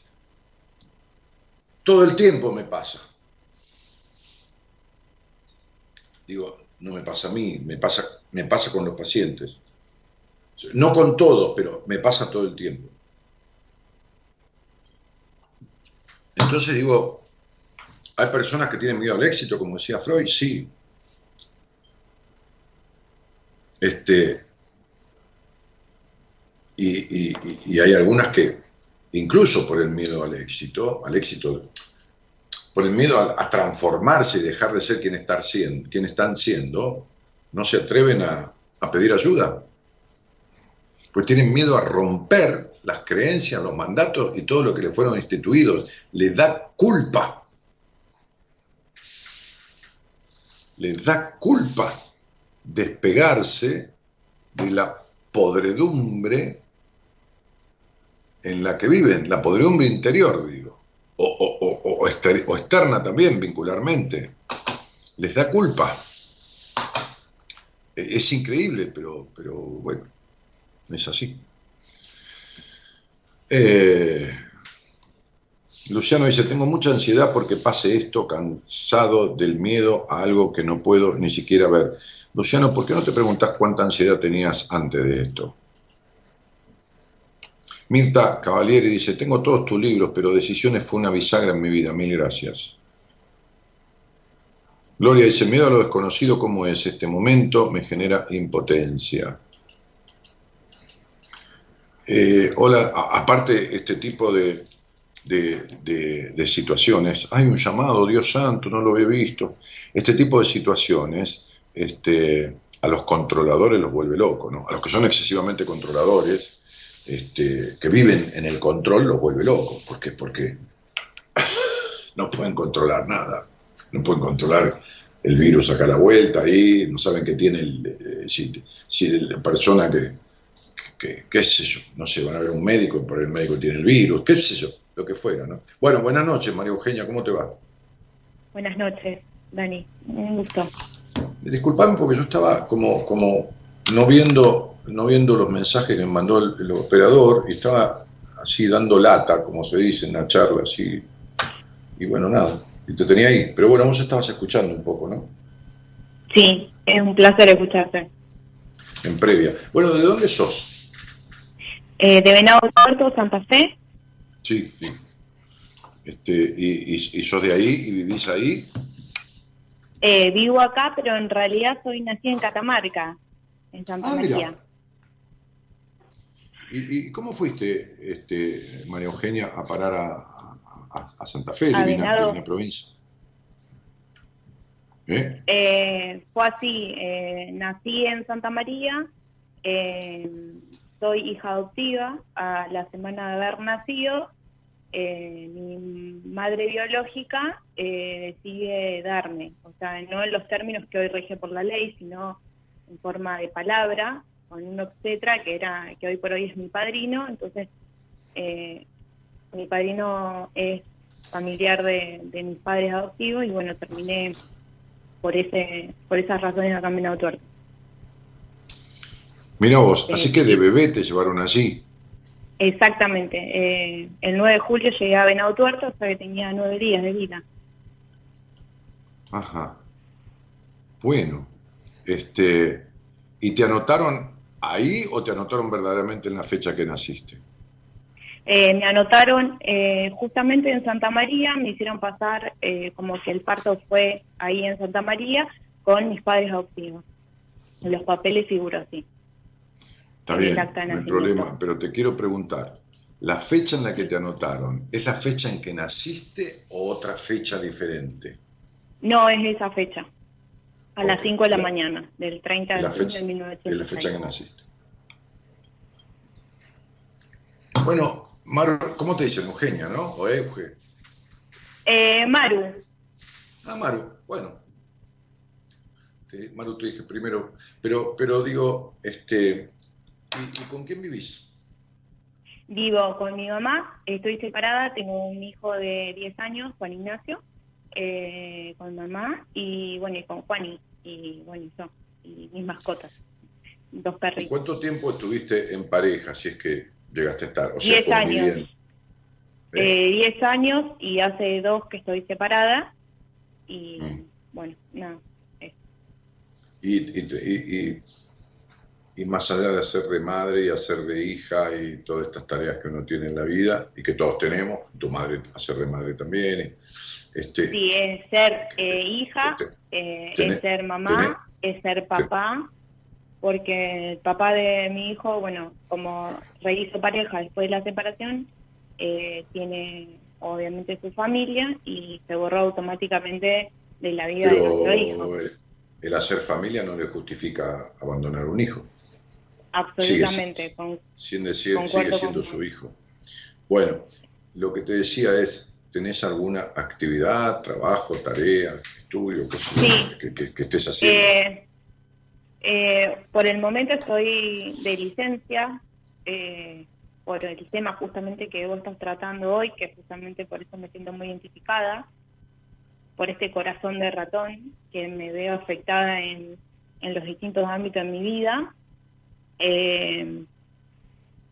Speaker 5: Todo el tiempo me pasa. Digo, no me pasa a mí, me pasa, me pasa con los pacientes. No con todos, pero me pasa todo el tiempo. Entonces digo, ¿hay personas que tienen miedo al éxito, como decía Freud? Sí. Este, y, hay algunas que, incluso por el miedo al éxito, al éxito, por el miedo a, transformarse y dejar de ser quien, quien están siendo, no se atreven a, a pedir ayuda. Pues tienen miedo a romper las creencias, los mandatos y todo lo que le fueron instituidos. Les da culpa. Les da culpa despegarse de la podredumbre en la que viven, la podredumbre interior, digo, o, externa también, vincularmente. Les da culpa. E, es increíble, pero, pero bueno, es así. Eh, Luciano dice, tengo mucha ansiedad porque pase esto, cansado del miedo a algo que no puedo ni siquiera ver. Luciano, ¿por qué no te preguntas cuánta ansiedad tenías antes de esto? Mirta Cavalieri dice, tengo todos tus libros, pero Decisiones fue una bisagra en mi vida. Mil gracias. Gloria dice, miedo a lo desconocido, ¿cómo es este momento? Me genera impotencia. Eh, hola, aparte este tipo de, de, situaciones, hay un llamado, Dios santo, no lo había visto. Este tipo de situaciones este, a los controladores los vuelve locos, ¿no? A los que son excesivamente controladores, este, que viven en el control, los vuelve locos. ¿Por qué? Porque no pueden controlar nada, no pueden controlar el virus acá a la vuelta ahí, no saben qué tiene el, eh, si, si la persona que, que, qué sé yo, no sé, van a ver un médico, pero el médico tiene el virus, qué sé yo, lo que fuera, ¿no? Bueno, buenas noches, María Eugenia, ¿cómo te va?
Speaker 8: Buenas noches, Dani, un gusto.
Speaker 5: Disculpame porque yo estaba como, como no viendo, no viendo los mensajes que me mandó el, operador y estaba así dando lata, como se dice en la charla, así, y bueno, nada, y te tenía ahí, pero bueno, vos estabas escuchando un poco, ¿no?
Speaker 8: Sí, es un placer escucharte.
Speaker 5: En previa. Bueno, ¿de dónde sos?
Speaker 8: Eh, de Venado Tuerto, Santa Fe.
Speaker 5: Sí, sí. Este, y, y, sos de ahí y vivís ahí?
Speaker 8: Eh, vivo acá, pero en realidad soy nacida en Catamarca, en Santa ah, María.
Speaker 5: ¿Y, cómo fuiste, este, María Eugenia, a parar a, Santa Fe, divina, provincia?
Speaker 8: ¿Eh? ¿Eh? fue así, nací en Santa María, soy hija adoptiva, a la semana de haber nacido, eh, mi madre biológica eh, decide darme, o sea, no en los términos que hoy rige por la ley, sino en forma de palabra, con un obstetra que era que hoy por hoy es mi padrino, entonces eh, mi padrino es familiar de, mis padres adoptivos y bueno, terminé por ese por esas razones acá en Venado
Speaker 5: Mira vos, así que de bebé te llevaron allí.
Speaker 8: Exactamente. Eh, el 9 de julio llegué a Venado Tuerto, hasta que tenía nueve días de vida.
Speaker 5: Ajá. Bueno, este, ¿y te anotaron ahí o te anotaron verdaderamente en la fecha que naciste?
Speaker 8: Eh, me anotaron eh, justamente en Santa María, me hicieron pasar como que el parto fue ahí en Santa María con mis padres adoptivos. Los papeles figuran así.
Speaker 5: Está bien, no hay problema, pero te quiero preguntar, ¿la fecha en la que te anotaron es la fecha en que naciste o otra fecha diferente?
Speaker 8: No, es esa fecha, a las 5 de la, mañana, del 30 de junio de 1960.
Speaker 5: Es la fecha que naciste. Bueno, Maru, ¿cómo te dicen? Eugenia, ¿no? ¿O Euge?
Speaker 8: Eh, Maru.
Speaker 5: Ah, Maru, bueno. Maru te dije primero, pero, pero digo, este, ¿Y, con quién vivís?
Speaker 8: Vivo con mi mamá, estoy separada, tengo un hijo de 10 años, Juan Ignacio, eh, con mamá y bueno, y con Juan y, bueno, y yo, y mis mascotas. dos perritos.
Speaker 5: ¿Cuánto tiempo estuviste en pareja, si es que llegaste a estar? O sea,
Speaker 8: Diez años.
Speaker 5: conviviendo.
Speaker 8: Eh, 10 años y hace dos que estoy separada. Y
Speaker 5: Mm.
Speaker 8: bueno, nada.
Speaker 5: Y, y, y- y- y más allá de hacer de madre y hacer de hija y todas estas tareas que uno tiene en la vida y que todos tenemos, tu madre hacer de madre también, este,
Speaker 8: Sí, es ser eh, hija, eh,
Speaker 5: tenés-
Speaker 8: es ser mamá, es ser papá, porque el papá de mi hijo, bueno, como rehizo pareja después de la separación, eh, tiene obviamente su familia y se borró automáticamente de la vida de nuestro hijo.
Speaker 5: el hacer familia no le justifica abandonar un hijo.
Speaker 8: Absolutamente. con-
Speaker 5: Sin decir, sigue siendo
Speaker 8: con
Speaker 5: su hijo. Bueno, lo que te decía es, ¿tenés alguna actividad, trabajo, tarea, estudio, que, que- que estés haciendo?
Speaker 8: Eh, eh, por el momento estoy de licencia eh, por el tema justamente que vos estás tratando hoy, que justamente por eso me siento muy identificada, por este corazón de ratón que me veo afectada en, en los distintos ámbitos de mi vida. Eh,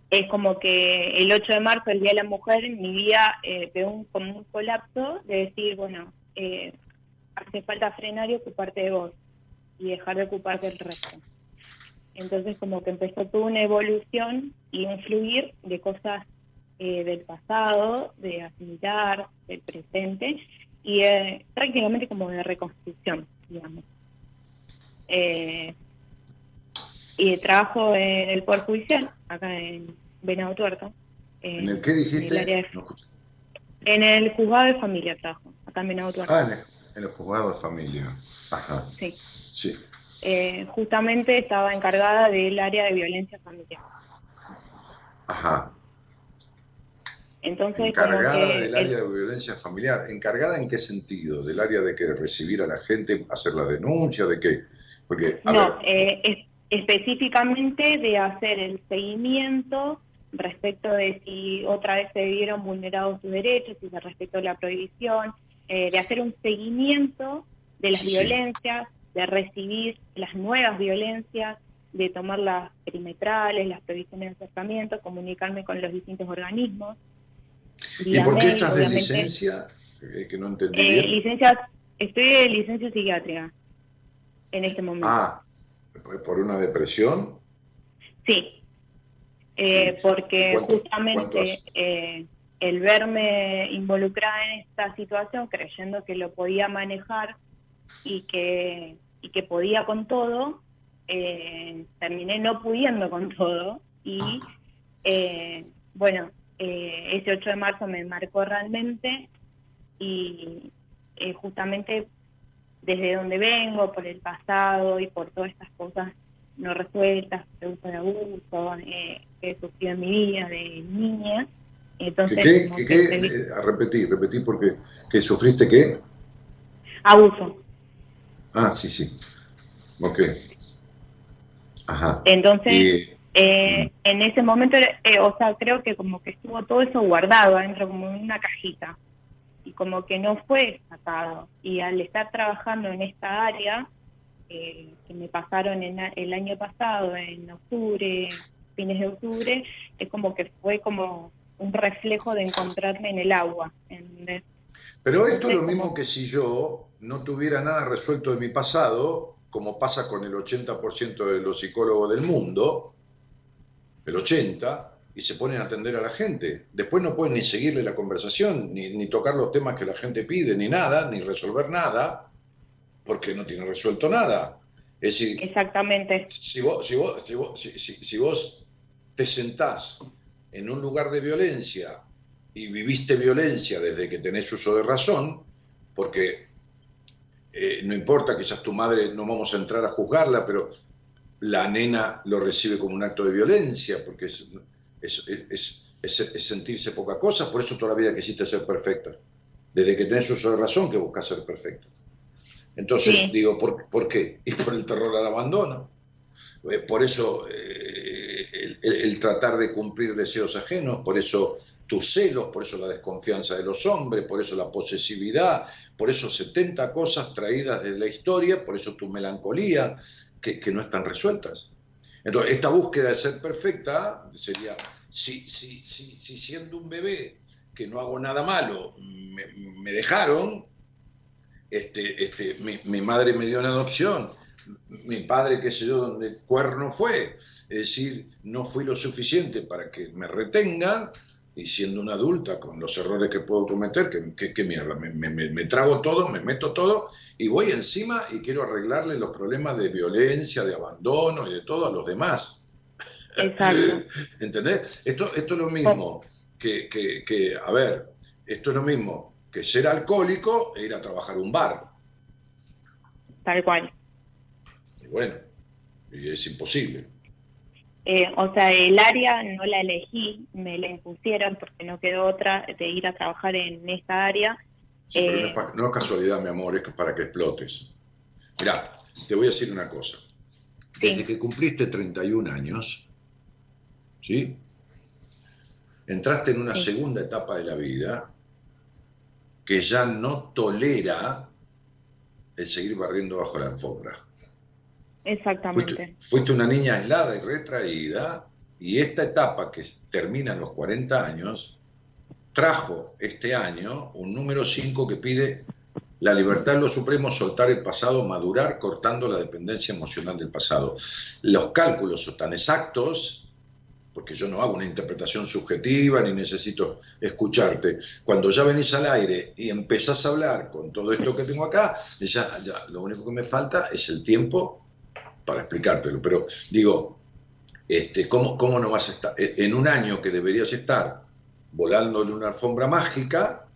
Speaker 8: es como que el 8 de marzo, el Día de la Mujer, mi vida eh, un, como un colapso de decir, bueno, eh, hace falta frenar y ocuparte de vos y dejar de ocuparte del resto. Entonces como que empezó toda una evolución y un fluir de cosas eh, del pasado, de asimilar, del presente y eh, prácticamente como de reconstrucción, digamos. Eh, y trabajo en el Poder Judicial, acá en Venado Tuerto.
Speaker 5: ¿En el qué dijiste?
Speaker 8: En el, área de-
Speaker 5: No escuché.
Speaker 8: en el juzgado de familia trabajo, acá en Venado Tuerto.
Speaker 5: Ah, en el, en el juzgado de familia. Ajá.
Speaker 8: Sí.
Speaker 5: Sí.
Speaker 8: Eh, justamente estaba encargada del área de violencia familiar.
Speaker 5: Ajá.
Speaker 8: Entonces,
Speaker 5: Encargada
Speaker 8: que
Speaker 5: del
Speaker 8: el-
Speaker 5: área de violencia familiar. ¿Encargada en qué sentido? ¿Del área de que recibir a la gente, hacer la denuncia, de qué? Porque, a
Speaker 8: no,
Speaker 5: ver,
Speaker 8: eh, es- específicamente de hacer el seguimiento respecto de si otra vez se vieron vulnerados sus derechos, si se respetó la prohibición, eh, de hacer un seguimiento de las
Speaker 5: Sí,
Speaker 8: violencias, de recibir las nuevas violencias, de tomar las perimetrales, las previsiones de acercamiento, comunicarme con los distintos organismos.
Speaker 5: ¿y por qué estás de licencia? Eh, que no entendí
Speaker 8: Eh,
Speaker 5: bien.
Speaker 8: licencia, estoy de licencia psiquiátrica en este momento.
Speaker 5: Ah, ¿por una depresión?
Speaker 8: Sí, Eh, porque
Speaker 5: ¿Cuánto- cuánto
Speaker 8: justamente eh, el verme involucrada en esta situación, creyendo que lo podía manejar y que, y que podía con todo, eh, terminé no pudiendo con todo y eh, bueno, eh, ese 8 de marzo me marcó realmente y justamente desde donde vengo, por el pasado y por todas estas cosas no resueltas, producto de abuso, eh, que he sufrido en mi vida de niña.
Speaker 5: ¿Qué,
Speaker 8: Entonces,
Speaker 5: qué, qué-
Speaker 8: que
Speaker 5: qué? Eh, a repetir, repetir porque que sufriste qué?
Speaker 8: abuso.
Speaker 5: Ah, sí, sí. Ok. Ajá.
Speaker 8: Entonces,
Speaker 5: Y-
Speaker 8: eh, en ese momento, eh, o sea, creo que como que estuvo todo eso guardado adentro, como en una cajita, y como que no fue sacado. Y al estar trabajando en esta área, eh, que me pasaron en el año pasado, en octubre, fines de octubre, es como que fue como un reflejo de encontrarme en el agua. ¿entendés?
Speaker 5: Pero esto es lo mismo que si yo no tuviera nada resuelto de mi pasado, como pasa con el 80% de los psicólogos del mundo, el 80%, y se ponen a atender a la gente. Después no pueden ni seguirle la conversación, ni, ni tocar los temas que la gente pide, ni nada, ni resolver nada, porque no tiene resuelto nada. Es decir,
Speaker 8: Exactamente.
Speaker 5: si vos, si vos, si vos, si- si- vos te sentás en un lugar de violencia y viviste violencia desde que tenés uso de razón, porque eh, no importa, quizás tu madre, no vamos a entrar a juzgarla, pero la nena lo recibe como un acto de violencia, porque es, es, es- es- es sentirse poca cosa, por eso toda la vida quisiste ser perfecta. Desde que tenés uso de razón que buscas ser perfecta. Entonces,
Speaker 8: Sí.
Speaker 5: digo, ¿por, por qué? Y por el terror al abandono. Eh, por eso eh, el, el- el tratar de cumplir deseos ajenos, por eso tus celos, por eso la desconfianza de los hombres, por eso la posesividad, por eso 70 cosas traídas de la historia, por eso tu melancolía, que, que no están resueltas. Entonces, esta búsqueda de ser perfecta sería, si, si, si, si siendo un bebé que no hago nada malo, me, me dejaron, este, este, mi, mi, madre me dio una adopción, mi padre, qué sé yo, donde cuerno fue, es decir, no fui lo suficiente para que me retengan, y siendo una adulta con los errores que puedo cometer, que, que, mierda, me, me, me, trago todo, me meto todo y voy encima y quiero arreglarle los problemas de violencia, de abandono y de todo a los demás.
Speaker 8: Exacto.
Speaker 5: ¿Entendés? Esto, esto es lo mismo que, que, que, a ver, esto es lo mismo que ser alcohólico e ir a trabajar a un bar.
Speaker 8: Tal cual.
Speaker 5: Y bueno, y es imposible.
Speaker 8: Eh, o sea, el área no la elegí, me la impusieron porque no quedó otra de ir a trabajar en esta área.
Speaker 5: Sí, eh, no, es casualidad, mi amor, es para que explotes. Mirá, te voy a decir una cosa. Desde sí. que cumpliste 31 años, ¿sí? Entraste en una sí. segunda etapa de la vida que ya no tolera el seguir barriendo bajo la alfombra.
Speaker 8: Exactamente.
Speaker 5: Fuiste, fuiste, una niña aislada y retraída, y esta etapa que termina a los 40 años, trajo este año un número 5 que pide la libertad de lo supremo, soltar el pasado, madurar, cortando la dependencia emocional del pasado. Los cálculos son tan exactos, porque yo no hago una interpretación subjetiva ni necesito escucharte. Cuando ya venís al aire y empezás a hablar con todo esto que tengo acá, ya, ya lo único que me falta es el tiempo para explicártelo, pero digo, este, ¿cómo, ¿cómo no vas a estar? En un año que deberías estar volando en una alfombra mágica,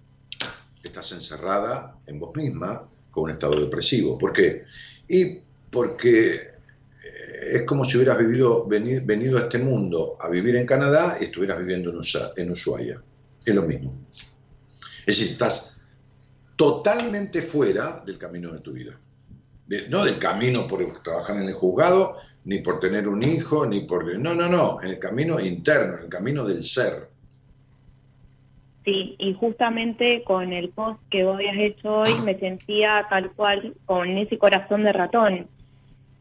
Speaker 5: estás encerrada en vos misma con un estado depresivo. ¿Por qué? Y porque es como si hubieras vivido, venido, a este mundo a vivir en Canadá y estuvieras viviendo en, Ushuaia. Es lo mismo. Es decir, estás totalmente fuera del camino de tu vida no del camino por trabajar en el juzgado, ni por tener un hijo, ni por... No, no, no, en el camino interno, en el camino del ser.
Speaker 8: Sí, y justamente con el post que vos habías hecho hoy me sentía tal cual con ese corazón de ratón,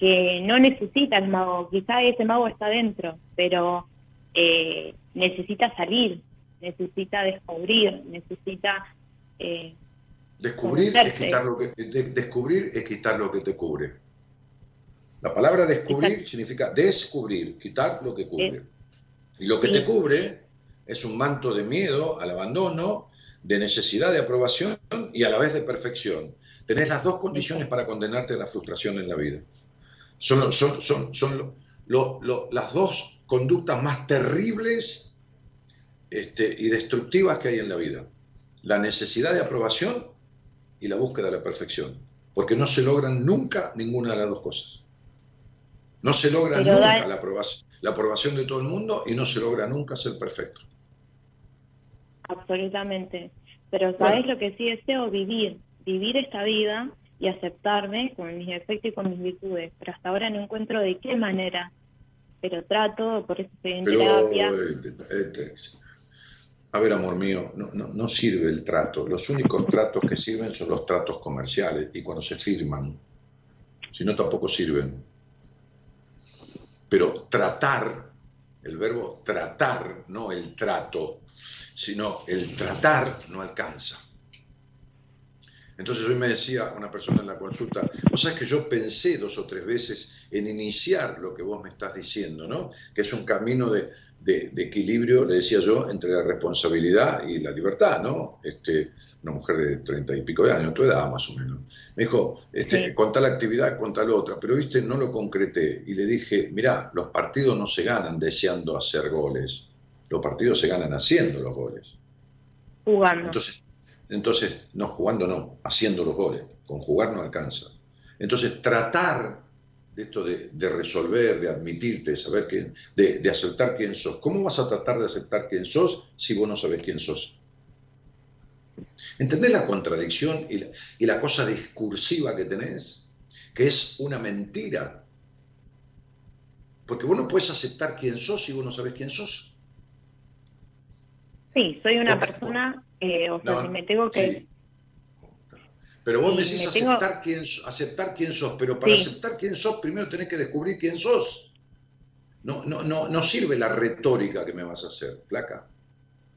Speaker 8: que no necesita el mago, quizá ese mago está dentro, pero eh, necesita salir, necesita descubrir, necesita eh,
Speaker 5: Descubrir es, quitar lo que, de, descubrir es quitar lo que te cubre. La palabra descubrir Exacto. significa descubrir, quitar lo que cubre. Y lo que sí. te cubre es un manto de miedo al abandono, de necesidad de aprobación y a la vez de perfección. Tenés las dos condiciones para condenarte a la frustración en la vida. Son, son, son, son lo, lo, lo, las dos conductas más terribles este, y destructivas que hay en la vida. La necesidad de aprobación y la búsqueda de la perfección, porque no se logran nunca ninguna de las dos cosas. No se logra Pero nunca da... la, aprobación, la aprobación de todo el mundo y no se logra nunca ser perfecto.
Speaker 8: Absolutamente. Pero ¿sabes bueno. lo que sí deseo? Vivir, vivir esta vida y aceptarme con mis defectos y con mis virtudes. Pero hasta ahora no encuentro de qué manera. Pero trato, por eso estoy en
Speaker 5: Pero,
Speaker 8: terapia.
Speaker 5: Eh, eh, a ver, amor mío, no, no, no, sirve el trato. Los únicos tratos que sirven son los tratos comerciales y cuando se firman. Si no, tampoco sirven. Pero tratar, el verbo tratar, no el trato, sino el tratar no alcanza. Entonces hoy me decía una persona en la consulta, o sea, es que yo pensé dos o tres veces en iniciar lo que vos me estás diciendo, ¿no? Que es un camino de, de, de, equilibrio, le decía yo, entre la responsabilidad y la libertad, ¿no? Este, una mujer de treinta y pico de años, tu edad más o menos. Me dijo, este, sí. con tal actividad, con tal otra, pero viste, no lo concreté. Y le dije, mirá, los partidos no se ganan deseando hacer goles, los partidos se ganan haciendo los goles.
Speaker 8: Jugando.
Speaker 5: Entonces, entonces, no jugando, no, haciendo los goles. Con jugar no alcanza. Entonces, tratar de esto de, de, resolver, de admitirte, de saber quién, de, de, aceptar quién sos. ¿Cómo vas a tratar de aceptar quién sos si vos no sabés quién sos? ¿Entendés la contradicción y la, y la cosa discursiva que tenés? Que es una mentira. Porque vos no puedes aceptar quién sos si vos no sabés quién sos.
Speaker 8: Sí, soy una persona, eh, o sea, no, si me tengo que... Sí
Speaker 5: pero vos me decís me aceptar, tengo... quién, aceptar quién sos, pero para sí. aceptar quién sos, primero tenés que descubrir quién sos. no, no, no, no sirve la retórica que me vas a hacer, flaca.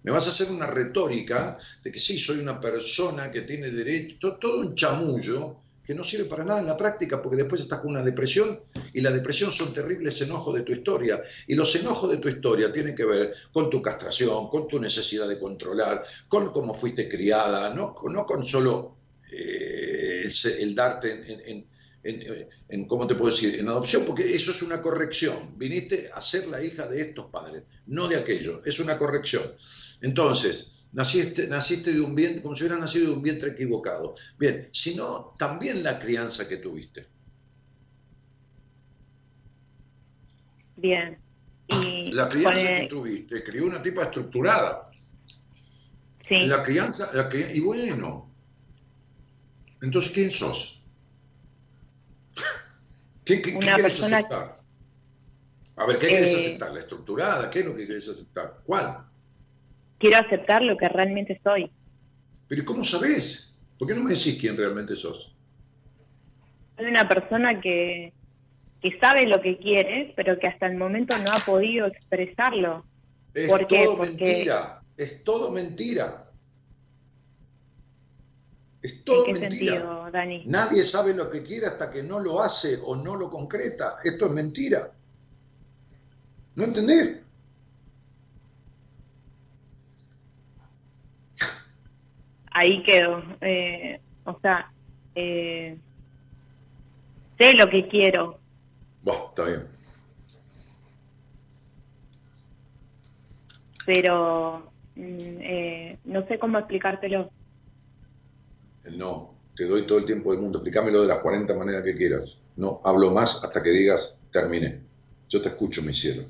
Speaker 5: Me vas a hacer una retórica de que sí, soy una persona que tiene derecho, todo un chamullo que no sirve para nada en la práctica porque después estás con una depresión y la depresión son terribles enojos de tu historia. Y los enojos de tu historia tienen que ver con tu castración, con tu necesidad de controlar, con cómo fuiste criada, no, no con solo eh, el, darte en, en, ¿cómo te puedo decir?, en adopción, porque eso es una corrección. Viniste a ser la hija de estos padres, no de aquellos, es una corrección. Entonces, Naciste, naciste de un vientre, como si hubieras nacido de un vientre equivocado. Bien, sino también la crianza que tuviste.
Speaker 8: Bien.
Speaker 5: Y la crianza que tuviste, crió una tipa estructurada. Sí. La crianza, la y bueno, entonces, ¿quién sos? ¿Qué, qué, quieres aceptar? A ver, ¿qué quieres eh, aceptar? ¿La estructurada? ¿Qué es lo que quieres aceptar? ¿Cuál?
Speaker 8: Quiero aceptar lo que realmente soy.
Speaker 5: Pero ¿cómo sabes? ¿Por qué no me decís quién realmente sos?
Speaker 8: Soy una persona que, que sabe lo que quiere, pero que hasta el momento no ha podido expresarlo.
Speaker 5: Es todo mentira, es todo mentira. Es todo
Speaker 8: ¿En qué
Speaker 5: mentira.
Speaker 8: Sentido, Dani?
Speaker 5: Nadie sabe lo que quiere hasta que no lo hace o no lo concreta. Esto es mentira. ¿No entendés?
Speaker 8: Ahí quedo. Eh, o sea, eh, sé lo que quiero.
Speaker 5: Bueno, está bien.
Speaker 8: Pero mm, eh, no sé cómo explicártelo.
Speaker 5: No, te doy todo el tiempo del mundo. Explícamelo de las 40 maneras que quieras. No hablo más hasta que digas terminé. Yo te escucho, mi cielo.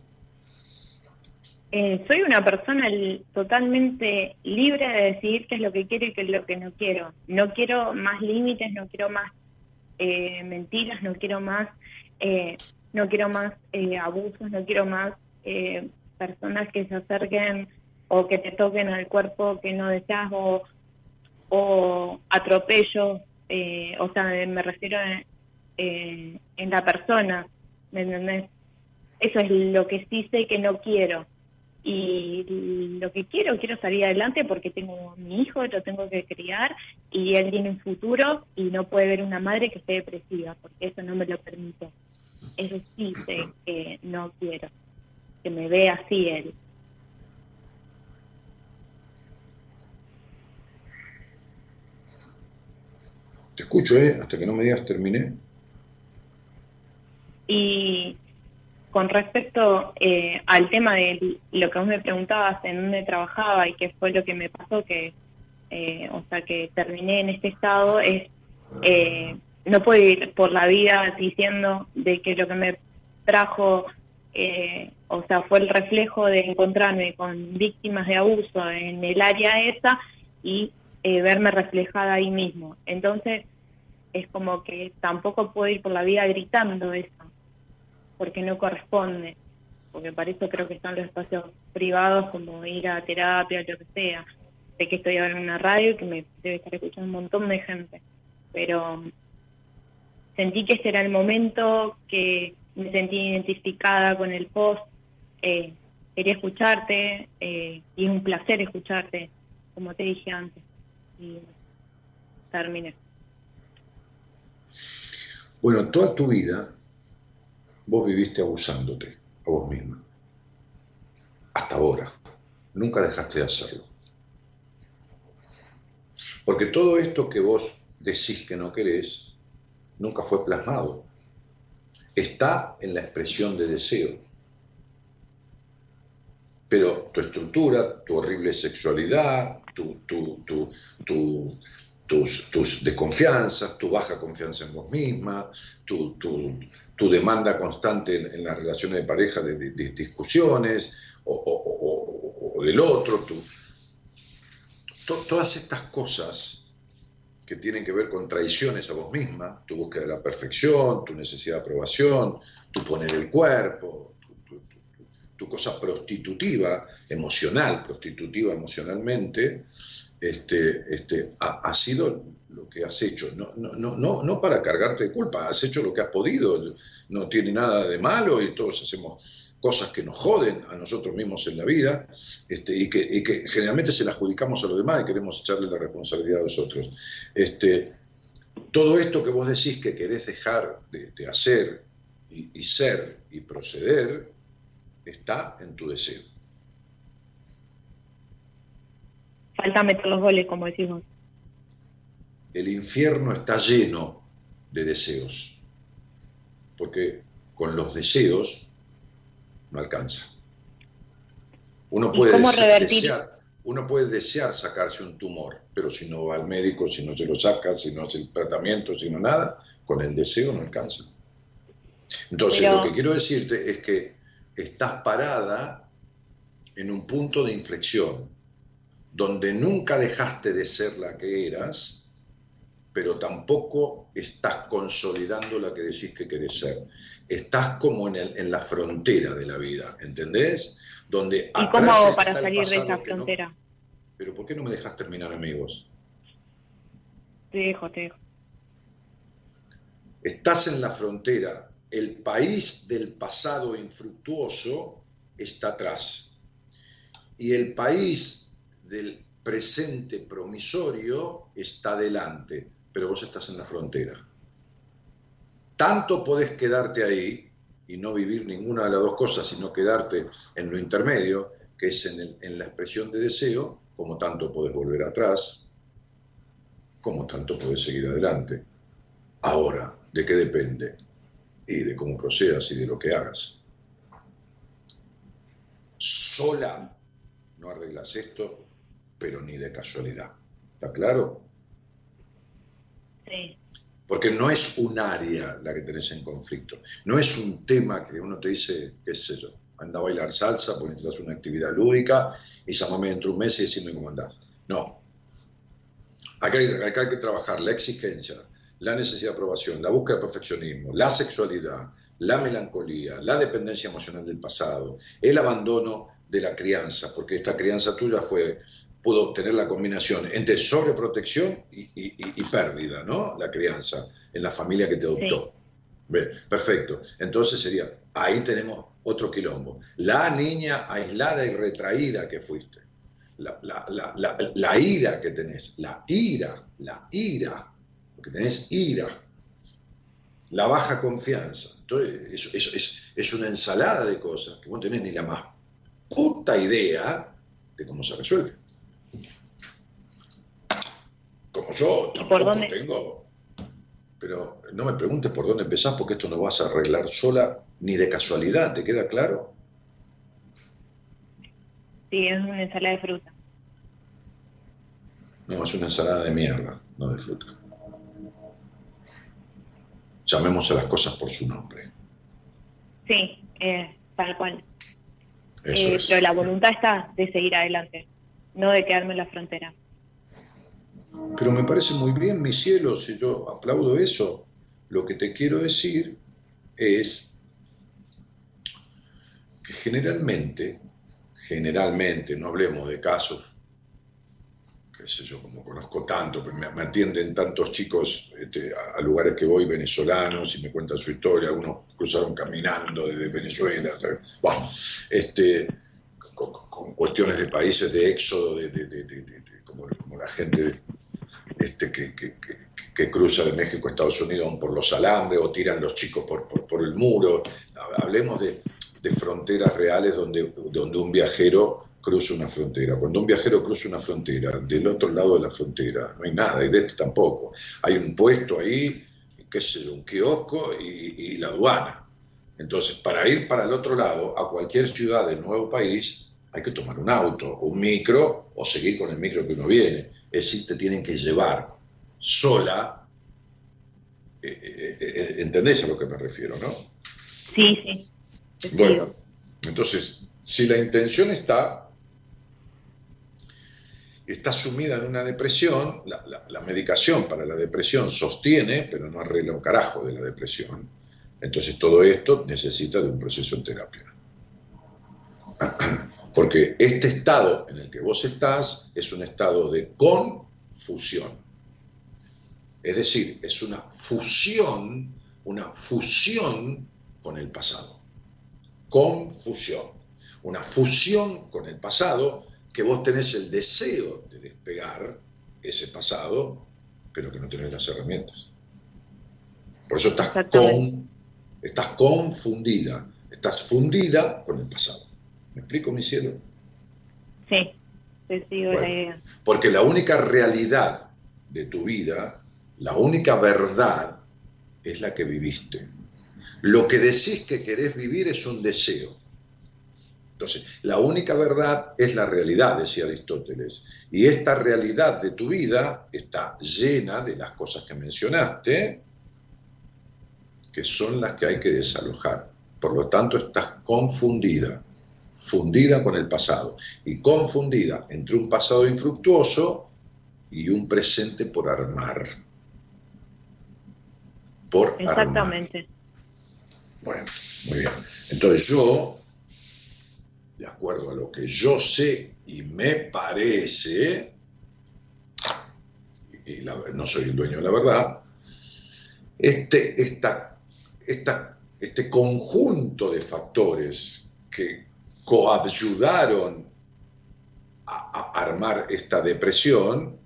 Speaker 8: Eh, soy una persona totalmente libre de decidir qué es lo que quiero y qué es lo que no quiero. No quiero más límites, no quiero más eh, mentiras, no quiero más, eh, no quiero más abusos, no quiero más personas que se acerquen o que te toquen al cuerpo que no deseas o, o atropello, o sea, me refiero en la persona, ¿me entendés? Eso es lo que sí sé que no quiero y lo que quiero, quiero salir adelante porque tengo mi hijo, lo tengo que criar y él tiene un futuro y no puede ver una madre que esté depresiva porque eso no me lo permite. Eso sí sé que no quiero, que me vea así él.
Speaker 5: Te escucho, ¿eh? Hasta que no me digas terminé.
Speaker 8: Y con respecto eh, al tema de lo que vos me preguntabas, en dónde trabajaba y qué fue lo que me pasó, que eh, o sea que terminé en este estado, es eh, no puedo ir por la vida diciendo de que lo que me trajo, o sea, fue el reflejo de encontrarme con víctimas de abuso en el área esa y verme reflejada ahí mismo. Entonces, es como que tampoco puedo ir por la vida gritando eso porque no corresponde, porque para eso creo que están los espacios privados como ir a terapia, lo que sea. Sé que estoy ahora en una radio que me debe estar escuchando un montón de gente, pero sentí que este era el momento, que me sentí identificada con el post, eh, quería escucharte eh, y es un placer escucharte, como te dije antes. Y terminé.
Speaker 5: Bueno, toda tu vida vos viviste abusándote a vos misma. Hasta ahora. Nunca dejaste de hacerlo. Porque todo esto que vos decís que no querés, nunca fue plasmado. Está en la expresión de deseo. Pero tu estructura, tu horrible sexualidad, tu, tu, tu, tu tus, tus, desconfianzas, tu baja confianza en vos misma, tu, tu, demanda constante en, las relaciones de pareja de, discusiones o, del otro, todas estas cosas que tienen que ver con traiciones a vos misma, tu búsqueda de la perfección, tu necesidad de aprobación, tu poner el cuerpo, tu, cosa prostitutiva, emocional, prostitutiva emocionalmente, este, este, ha, sido lo que has hecho. No, no, no, no para cargarte de culpa, has hecho lo que has podido, no tiene nada de malo y todos hacemos cosas que nos joden a nosotros mismos en la vida este, y, que, que, generalmente se las adjudicamos a los demás y queremos echarle la responsabilidad a los otros. Este, todo esto que vos decís que querés dejar de, hacer y, y, ser y proceder está en tu deseo.
Speaker 8: Falta meter los goles, como decimos.
Speaker 5: El infierno está lleno de deseos, porque con los deseos no alcanza. Uno puede, desear, uno puede desear sacarse un tumor, pero si no va al médico, si no se lo saca, si no hace el tratamiento, si no nada, con el deseo no alcanza. Entonces, lo que quiero decirte es que estás parada en un punto de inflexión, donde nunca dejaste de ser la que eras, pero tampoco estás consolidando la que decís que querés ser estás como en, el, en la frontera de la vida, ¿entendés? Donde
Speaker 8: ¿Y cómo hago para salir de esa frontera?
Speaker 5: Pero ¿por qué no me dejas terminar, amigos?
Speaker 8: Te dejo, te dejo.
Speaker 5: Estás en la frontera. El país del pasado infructuoso está atrás. Y el país del presente promisorio está delante. Pero vos estás en la frontera. Tanto podés quedarte ahí y no vivir ninguna de las dos cosas, sino quedarte en lo intermedio, que es en, la expresión de deseo, como tanto podés volver atrás, como tanto podés seguir adelante. Ahora, ¿de qué depende? Y de cómo procedas y de lo que hagas. Sola no arreglas esto, pero ni de casualidad. ¿Está claro?
Speaker 8: Sí
Speaker 5: porque no es un área la que tenés en conflicto, no es un tema que uno te dice, qué sé yo, anda a bailar salsa porque necesitas una actividad lúdica y llamame dentro de un mes y decime cómo andás. No. Acá hay, acá hay que trabajar la exigencia, la necesidad de aprobación, la búsqueda de perfeccionismo, la sexualidad, la melancolía, la dependencia emocional del pasado, el abandono de la crianza, porque esta crianza tuya fue pudo obtener la combinación entre sobreprotección y, y, pérdida, ¿no? La crianza en la familia que te adoptó. perfecto. Entonces sería, ahí tenemos otro quilombo. La niña aislada y retraída que fuiste. La, la, ira que tenés, la ira, la ira, porque tenés ira, la baja confianza. Entonces, eso, es, es una ensalada de cosas que vos tenés ni la más puta idea de cómo se resuelve. Como yo tampoco tengo. Pero no me preguntes por dónde empezás porque esto no vas a arreglar sola ni de casualidad, ¿te queda claro?
Speaker 8: Sí, es una ensalada de fruta.
Speaker 5: No, es una ensalada de mierda, no de fruta. Llamemos a las cosas por su nombre.
Speaker 8: Sí, eh, tal cual. Eh, pero la voluntad está de seguir adelante, no de quedarme en la frontera.
Speaker 5: Pero me parece muy bien, mi cielo, si yo aplaudo eso. Lo que te quiero decir es que generalmente, generalmente, no hablemos de casos, qué sé yo, como conozco tanto, me, me atienden tantos chicos este, a, lugares que voy, venezolanos, y me cuentan su historia, algunos cruzaron caminando desde Venezuela, bueno, este, con, cuestiones de países de éxodo, de, como, como, la gente este, que, que, cruza de México a Estados Unidos por los alambres o tiran los chicos por, por, el muro. Hablemos de, de, fronteras reales donde, donde un viajero cruza una frontera. Cuando un viajero cruza una frontera, del otro lado de la frontera no hay nada, y de este tampoco. Hay un puesto ahí, qué sé un kiosco y, y la aduana. Entonces, para ir para el otro lado, a cualquier ciudad del nuevo país, hay que tomar un auto, un micro, o seguir con el micro que uno viene es decir, te tienen que llevar sola. Eh, eh, eh, ¿Entendés a lo que me refiero, no?
Speaker 8: Sí, sí.
Speaker 5: Bueno, entonces, si la intención está, está sumida en una depresión, la, medicación para la depresión sostiene, pero no arregla un carajo de la depresión. Entonces todo esto necesita de un proceso en terapia. Porque este estado en el que vos estás es un estado de confusión. Es decir, es una fusión, una fusión con el pasado. confusión, una fusión con el pasado que vos tenés el deseo de despegar ese pasado, pero que no tenés las herramientas. Por eso estás, con, estás confundida, estás fundida con el pasado. ¿Me explico, mi cielo?
Speaker 8: Sí, te sigo la idea.
Speaker 5: Porque la única realidad de tu vida, la única verdad, es la que viviste. Lo que decís que querés vivir es un deseo. Entonces, la única verdad es la realidad, decía Aristóteles. Y esta realidad de tu vida está llena de las cosas que mencionaste, que son las que hay que desalojar. Por lo tanto, estás confundida, fundida con el pasado y confundida entre un pasado infructuoso y un presente por armar. Por
Speaker 8: Exactamente.
Speaker 5: Bueno, muy bien. Entonces yo, de acuerdo a lo que yo sé y me parece, y no soy el dueño de la verdad, este, esta, esta, este conjunto de factores que coayudaron a, a armar esta depresión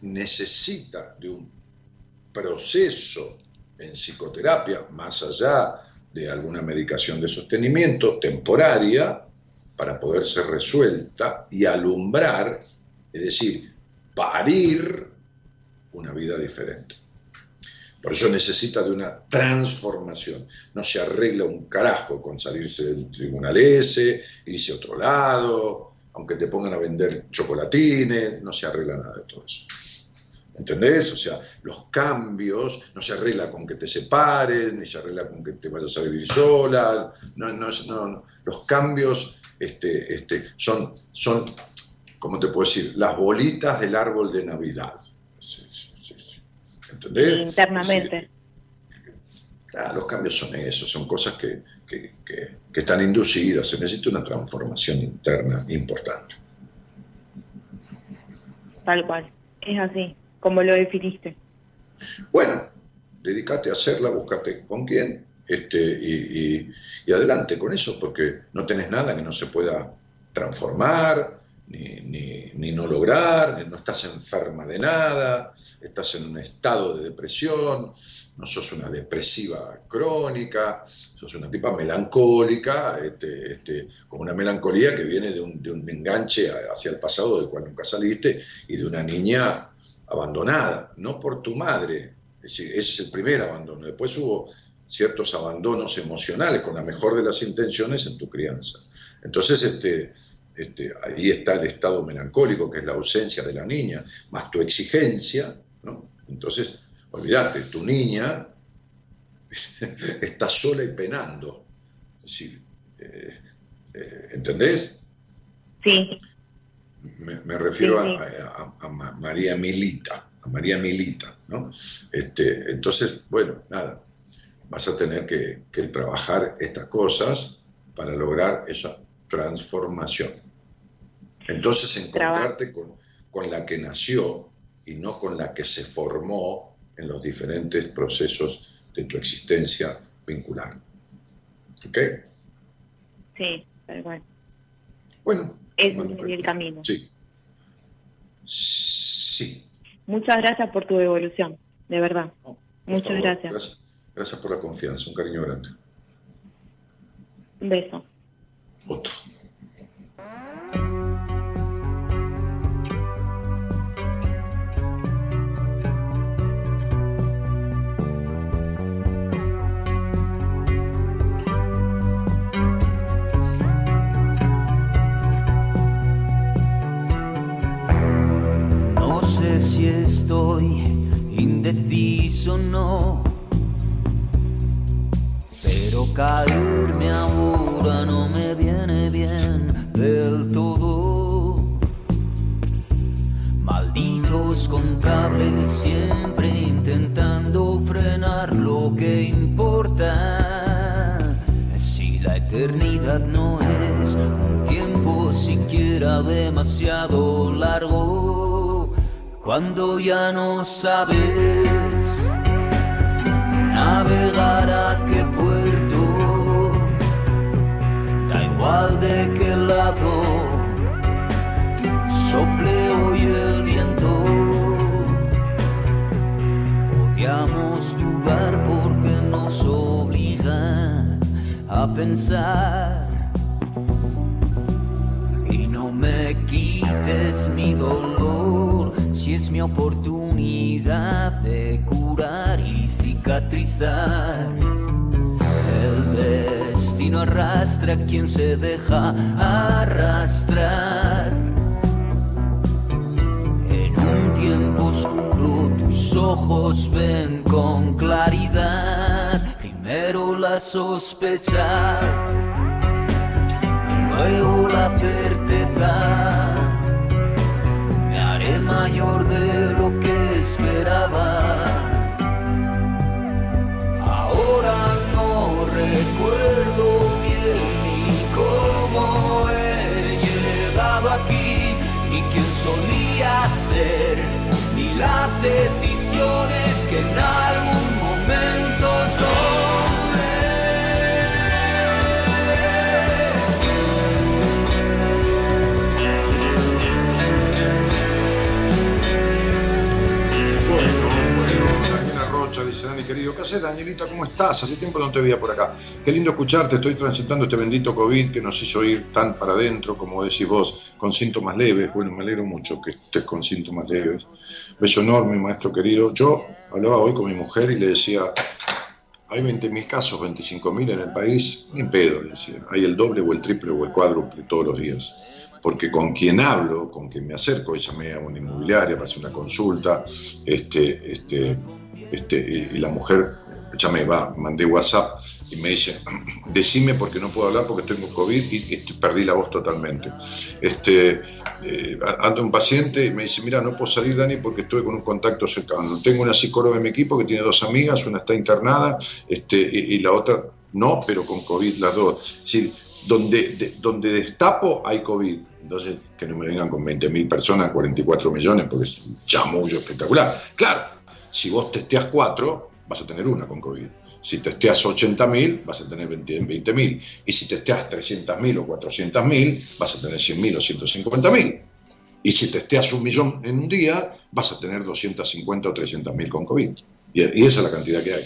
Speaker 5: necesita de un proceso en psicoterapia, más allá de alguna medicación de sostenimiento temporaria, para poder ser resuelta y alumbrar, es decir, parir una vida diferente. Por eso necesita de una transformación. No se arregla un carajo con salirse del tribunal ese, irse a otro lado, aunque te pongan a vender chocolatines, no se arregla nada de todo eso. ¿Entendés? O sea, los cambios no se arregla con que te separes, ni se arregla con que te vayas a vivir sola. No, no, no, Los cambios este, este, son, son, ¿cómo te puedo decir? Las bolitas del árbol de Navidad. ¿Entendés?
Speaker 8: Internamente.
Speaker 5: los cambios son eso, son cosas que, que, que están inducidas. Se necesita una transformación interna importante.
Speaker 8: Tal cual, es así como lo definiste.
Speaker 5: Bueno, dedícate a hacerla, búscate con quién, este, y, adelante con eso, porque no tenés nada que no se pueda transformar, ni, ni, no lograr, no estás enferma de nada, estás en un estado de depresión, no sos una depresiva crónica, sos una tipa melancólica, este, este, con una melancolía que viene de un, de un enganche hacia el pasado del cual nunca saliste y de una niña abandonada, no por tu madre, ese es el primer abandono. Después hubo ciertos abandonos emocionales con la mejor de las intenciones en tu crianza. Entonces, este, este, ahí está el estado melancólico, que es la ausencia de la niña, más tu exigencia, ¿no? Entonces, olvídate, tu niña está sola y penando. Eh, eh, ¿Entendés?
Speaker 8: Sí.
Speaker 5: Me, refiero A, María Milita, a María Milita, ¿no? Este, entonces, bueno, nada, vas a tener que, trabajar estas cosas para lograr esa transformación. Entonces, encontrarte con, con la que nació y no con la que se formó en los diferentes procesos de tu existencia vincular. ¿Ok?
Speaker 8: Sí, tal cual.
Speaker 5: Bueno,
Speaker 8: es el camino.
Speaker 5: Sí. Sí.
Speaker 8: Muchas gracias por tu evolución, de verdad. Muchas gracias.
Speaker 5: gracias. Gracias por la confianza, un cariño grande.
Speaker 8: Un beso.
Speaker 5: Otro.
Speaker 6: Indeciso no. Pero caerme ahora no me viene bien del todo. Malditos contables siempre intentando frenar lo que importa. Si la eternidad no es un tiempo siquiera demasiado largo cuando ya no sabes navegar a qué puerto,
Speaker 9: igual de qué lado sople hoy el viento. Odiamos dudar porque nos obliga a pensar. Y no me quites mi dolor si es mi oportunidad de curar y cicatrizar. El destino arrastra a quien se deja arrastrar. En un tiempo oscuro tus ojos ven con claridad. Primero la sospecha, luego la certeza. Mayor de lo que esperaba. Ahora no recuerdo bien ni cómo he llegado aquí, ni quién solía ser, ni las decisiones que en algún
Speaker 5: Dani querido, ¿qué haces Danielita? ¿Cómo estás? Hace tiempo no te veía por acá. Qué lindo escucharte, estoy transitando este bendito COVID que nos hizo ir tan para adentro, como decís vos, con síntomas leves. Bueno, me alegro mucho que estés con síntomas leves. Beso enorme, maestro querido. Yo hablaba hoy con mi mujer y le decía, hay 20.000 casos, 25.000 en el país, ni pedo, le decía. Hay el doble o el triple o el cuádruple todos los días. Porque con quien hablo, con quien me acerco, llamé a una inmobiliaria para hacer una consulta, este, este, este, y, la mujer, llamé, va, mandé WhatsApp y me dice, decime porque no puedo hablar porque tengo COVID y, perdí la voz totalmente. Este, eh, ando un paciente y me dice, mira, no puedo salir, Dani, porque estoy con un contacto cercano. Tengo una psicóloga en mi equipo que tiene dos amigas, una está internada este, y, la otra no, pero con COVID las dos. Es decir, donde, de- donde destapo hay COVID. Entonces, que no me vengan con 20.000 personas, 44 millones, porque es un chamullo espectacular. Claro, si vos testeas 4, vas a tener una con COVID. Si testeas 80.000, vas a tener 20 20.000. Y si testeas 300.000 o 400.000, vas a tener 100.000 o 150.000. Y si testeas un millón en un día, vas a tener 250 o 300.000 con COVID. Y esa es la cantidad que hay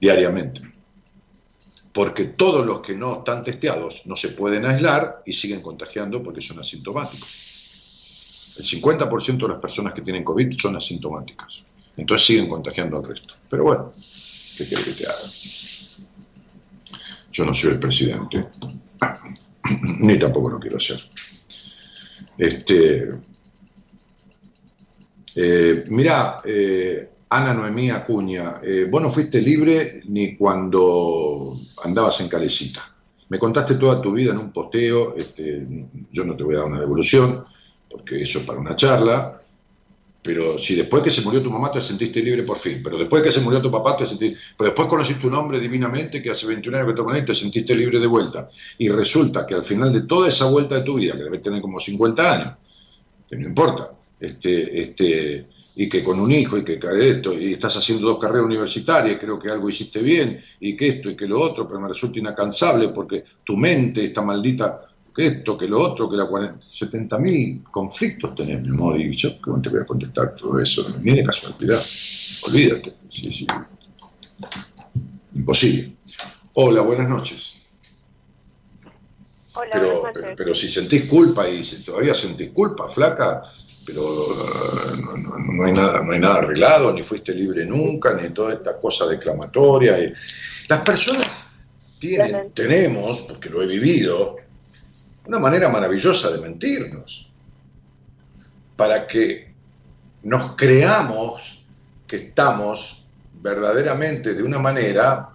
Speaker 5: diariamente. Porque todos los que no están testeados no se pueden aislar y siguen contagiando porque son asintomáticos. El 50% de las personas que tienen COVID son asintomáticas. Entonces siguen contagiando al resto. Pero bueno, ¿qué quiere que te haga? Yo no soy el presidente, ni tampoco lo quiero ser. Este, eh, mira, eh, Ana Noemí Acuña, eh, vos no fuiste libre ni cuando andabas en calecita. Me contaste toda tu vida en un posteo, este, yo no te voy a dar una devolución, porque eso es para una charla, pero si después que se murió tu mamá te sentiste libre por fin, pero después que se murió tu papá te sentiste, pero después conociste un hombre divinamente que hace 21 años que te conocí te sentiste libre de vuelta. Y resulta que al final de toda esa vuelta de tu vida, que debes tener como 50 años, que no importa, este, este, y que con un hijo y que esto, y estás haciendo dos carreras universitarias, creo que algo hiciste bien, y que esto y que lo otro, pero me resulta inacansable porque tu mente está maldita, que esto, que lo otro, que la 70 mil conflictos tenés, amor, y yo cómo te voy a contestar todo eso, ni de casualidad, olvídate, sí, sí. imposible. Hola, buenas noches.
Speaker 10: Hola,
Speaker 5: Pero,
Speaker 10: buenas noches.
Speaker 5: pero si sentís culpa y si todavía sentís culpa, flaca, pero eh, no, no- no hay nada, no hay nada arreglado, ni fuiste libre nunca, ni toda esta cosa declamatoria. Las personas tienen, tenemos, porque lo he vivido, una manera maravillosa de mentirnos, para que nos creamos que estamos verdaderamente de una manera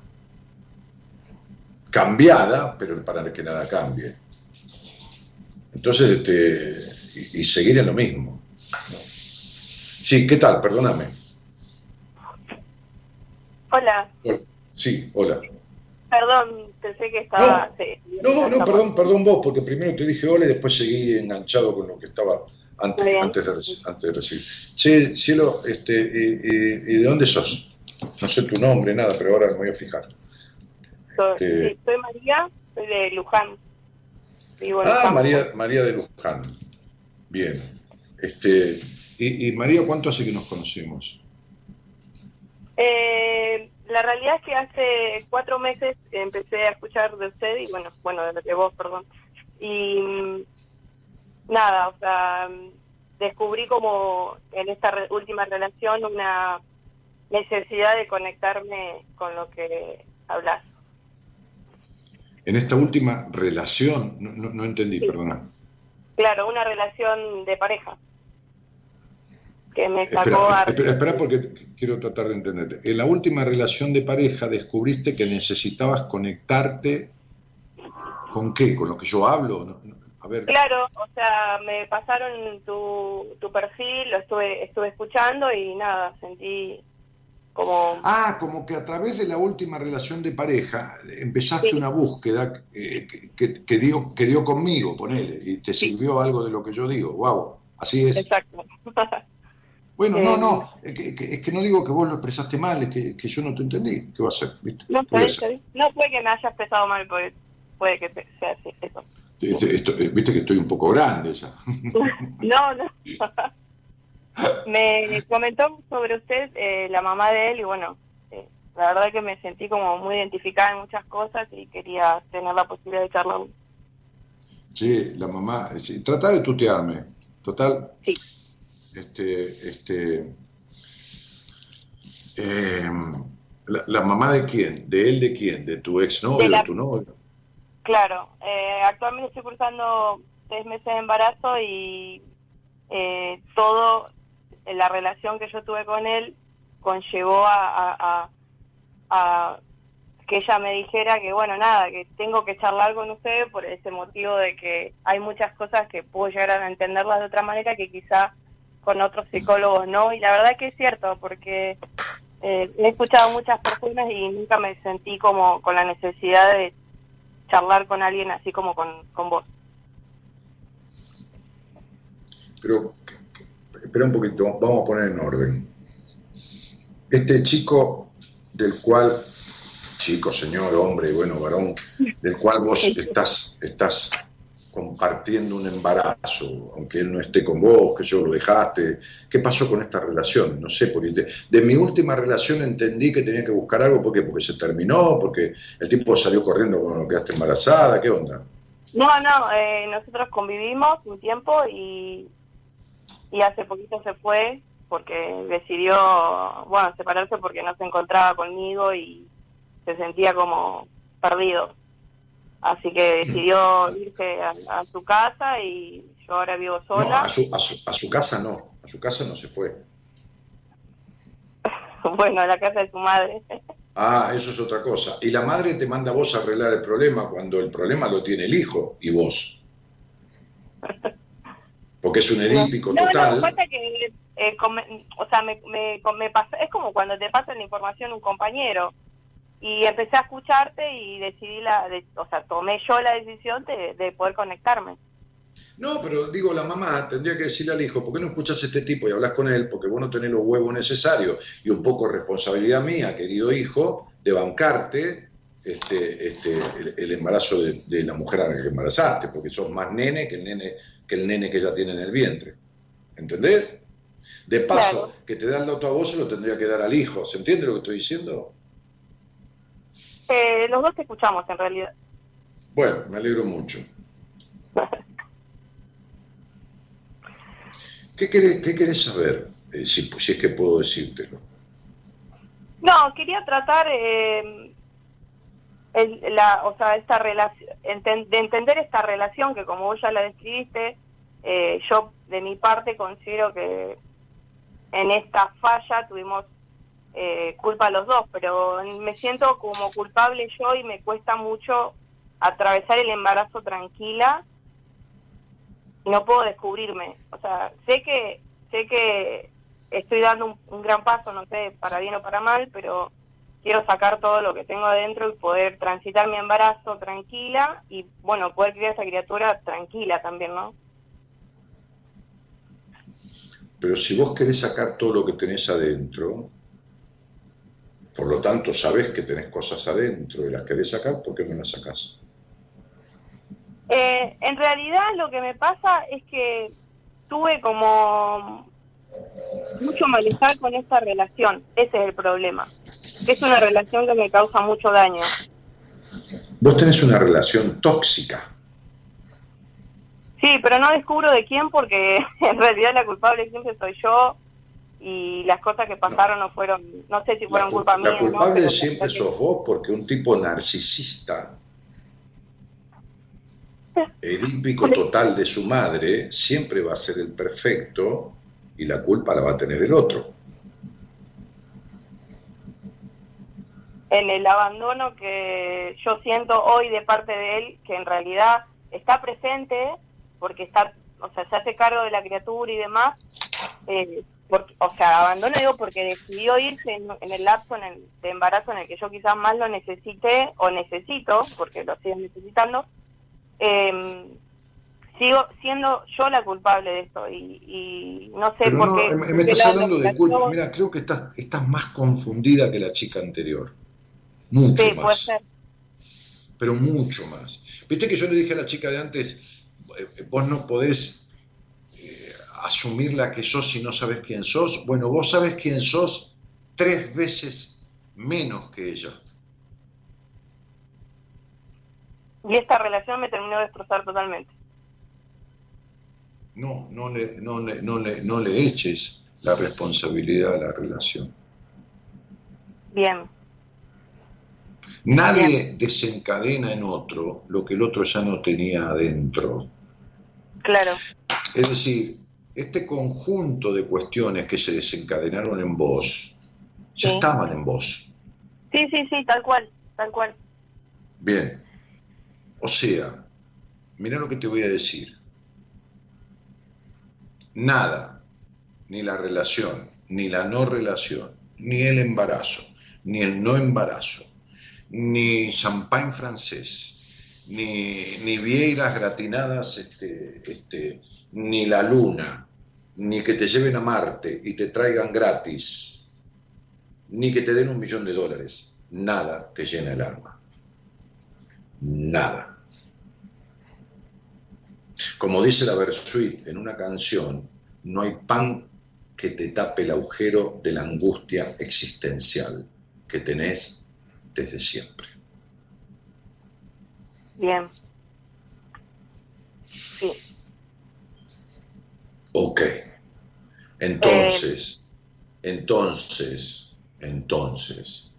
Speaker 5: cambiada, pero para que nada cambie. Entonces, este, y, y seguir en lo mismo. ¿no? Sí, ¿qué tal? Perdóname.
Speaker 10: Hola,
Speaker 5: Sí, hola.
Speaker 10: Perdón, pensé que estaba... sí.
Speaker 5: No, no, perdón, perdón vos, porque primero te dije hola y después seguí enganchado con lo que estaba antes, antes, de, antes de recibir. Che, cielo, este, y, y- y de dónde sos? No sé tu nombre, nada, pero ahora me voy a fijar.
Speaker 10: Soy,
Speaker 5: Este-
Speaker 10: sí, soy María soy de Luján.
Speaker 5: ah, María, María de Luján. Bien. Este, y, María, ¿cuánto hace que nos conocemos?
Speaker 10: Eh, la realidad es que hace cuatro meses empecé a escuchar de usted y bueno, bueno, de vos, perdón. Y mm, nada, o sea, descubrí como en esta última relación una necesidad de conectarme con lo que hablas.
Speaker 5: En esta última relación, no, entendí, perdona.
Speaker 10: Claro, una relación de pareja. Que me sacó
Speaker 5: espera, espera, porque quiero tratar de entenderte. En la última relación de pareja descubriste que necesitabas conectarte con qué, con lo que yo hablo. A ver.
Speaker 10: Claro, o sea, me pasaron tu, tu perfil, lo estuve, estuve escuchando y nada, sentí como...
Speaker 5: Ah, como que a través de la última relación de pareja empezaste una búsqueda eh, que, dio, que dio conmigo, ponele, y te sirvió algo de lo que yo digo. Wow, así es.
Speaker 10: Exacto.
Speaker 5: Bueno, no, no, es que, no digo que vos lo expresaste mal, es que, yo no te entendí. ¿Qué va a ser? ¿Viste?
Speaker 10: No, puede no puede que me haya expresado mal, porque puede que sea así, eso.
Speaker 5: Eh, viste que estoy un poco grande ya.
Speaker 10: no, no. me comentó sobre usted eh, la mamá de él y bueno, eh, la verdad que me sentí como muy identificada en muchas cosas y quería tener la posibilidad de charlar.
Speaker 5: Sí, la mamá, sí, trata de tutearme, total. Sí. Este, este, em, la, mamá de quién? ¿De él de quién? ¿De tu ex novio? ¿De, tu novio?
Speaker 10: Claro, eh, actualmente estoy cursando seis meses de embarazo y eh, todo la relación que yo tuve con él conllevó a, que ella me dijera que, bueno, nada, que tengo que charlar con usted por ese motivo de que hay muchas cosas que puedo llegar a entenderlas de otra manera que quizá con otros psicólogos no. Y la verdad que es cierto, porque eh, he escuchado muchas personas y nunca me sentí como con la necesidad de charlar con alguien así como con, con vos.
Speaker 5: Pero espera un poquito, vamos a poner en orden. Este chico del cual, chico, señor, hombre, bueno, varón, del cual vos estás, estás compartiendo un embarazo, aunque él no esté con vos, que yo lo dejaste. ¿Qué pasó con esta relación? No sé, porque de, mi última relación entendí que tenía que buscar algo, ¿por Porque se terminó, porque el tipo salió corriendo cuando quedaste embarazada, ¿qué onda?
Speaker 10: No, no, eh, nosotros convivimos un tiempo y y hace poquito se fue porque decidió, bueno, separarse porque no se encontraba conmigo y se sentía como perdido. Así que decidió irse a, su casa y yo ahora vivo sola.
Speaker 5: a, su, a, su, a su casa no, a su casa no se fue.
Speaker 10: bueno, a la casa de su madre.
Speaker 5: ah, eso es otra cosa. Y la madre te manda a vos a arreglar el problema cuando el problema lo tiene el hijo y vos. porque es un edípico total.
Speaker 10: No, pasa que, eh, o sea, me, me, es como cuando te pasa la información un compañero y empecé a escucharte y decidí la, o sea, tomé yo la decisión de, poder conectarme.
Speaker 5: No, pero digo, la mamá tendría que decirle al hijo, ¿por qué no escuchas a este tipo y hablas con él? Porque vos no tenés los huevos necesarios y un poco responsabilidad mía, querido hijo, de bancarte este, este, el, embarazo de, de, la mujer a la que embarazaste, porque sos más nene que el nene que el nene que ella tiene en el vientre. ¿Entendés? De paso, que te da el dato a vos se lo tendría que dar al hijo. ¿Se entiende lo que estoy diciendo?
Speaker 10: Eh, los dos te escuchamos, en realidad.
Speaker 5: Bueno, me alegro mucho. ¿Qué querés, qué querés saber? Eh, si, si, es que puedo decírtelo.
Speaker 10: No, quería tratar eh, la, o sea, esta relación, de entender esta relación que como vos ya la describiste, eh, yo de mi parte considero que en esta falla tuvimos eh, culpa los dos, pero me siento como culpable yo y me cuesta mucho atravesar el embarazo tranquila y no puedo descubrirme. O sea, sé que sé que estoy dando un gran paso, no sé, para bien o para mal, pero quiero sacar todo lo que tengo adentro y poder transitar mi embarazo tranquila y, bueno, poder criar esa criatura tranquila también, ¿no?
Speaker 5: Pero si vos querés sacar todo lo que tenés adentro, por lo tanto sabés que tenés cosas adentro y las querés sacar, ¿por qué no las sacás?
Speaker 10: Eh, en realidad lo que me pasa es que tuve como mucho malestar con esta relación. Ese es el problema. Es una relación que me causa mucho daño.
Speaker 5: Vos tenés una relación tóxica.
Speaker 10: Sí, pero no descubro de quién porque en realidad la culpable siempre soy yo y las cosas que pasaron no, fueron, no sé si fueron culpa mía.
Speaker 5: La culpable siempre sos vos porque un tipo narcisista, edípico total de su madre, siempre va a ser el perfecto y la culpa la va a tener el otro.
Speaker 10: En el abandono que yo siento hoy de parte de él, que en realidad está presente porque está, o sea, se hace cargo de la criatura y demás, eh, porque, o sea, abandono digo porque decidió irse en, en el lapso en el, de embarazo en el que yo quizás más lo necesité o necesito, porque lo sigo necesitando, eh, sigo siendo yo la culpable de esto y, y no sé
Speaker 5: Pero
Speaker 10: por
Speaker 5: no,
Speaker 10: qué.
Speaker 5: me, me
Speaker 10: qué
Speaker 5: estás hablando de culpa.
Speaker 10: yo-
Speaker 5: Mira, creo que estás, estás más confundida que la chica anterior. Mucho
Speaker 10: Sí, puede
Speaker 5: más.
Speaker 10: ser.
Speaker 5: Pero mucho más. Viste que yo le dije a la chica de antes, eh, vos no podés eh, asumir la que sos si no sabes quién sos. Bueno, vos sabes quién sos tres veces menos que ella.
Speaker 10: Y esta relación me terminó de destrozar totalmente.
Speaker 5: No, no le, no le, no le, no le eches la responsabilidad a la relación.
Speaker 10: Bien,
Speaker 5: Nadie desencadena en otro lo que el otro ya no tenía adentro.
Speaker 10: claro.
Speaker 5: Es decir, este conjunto de cuestiones que se desencadenaron en vos, ya
Speaker 10: Sí.
Speaker 5: estaban en vos.
Speaker 10: Sí, sí, sí, tal cual, tal cual.
Speaker 5: Bien. O sea, mira lo que te voy a decir. Nada, ni la relación, ni la no relación, ni el embarazo, ni el no embarazo, ni champagne francés, ni, ni vieiras gratinadas, este, este, ni la luna, ni que te lleven a Marte y te traigan gratis, ni que te den un millón de dólares. Nada te llena el alma. Nada. Como dice la Versuit en una canción, no hay pan que te tape el agujero de la angustia existencial que tenés desde siempre.
Speaker 10: Bien. Sí.
Speaker 5: Ok. Entonces, entonces, entonces,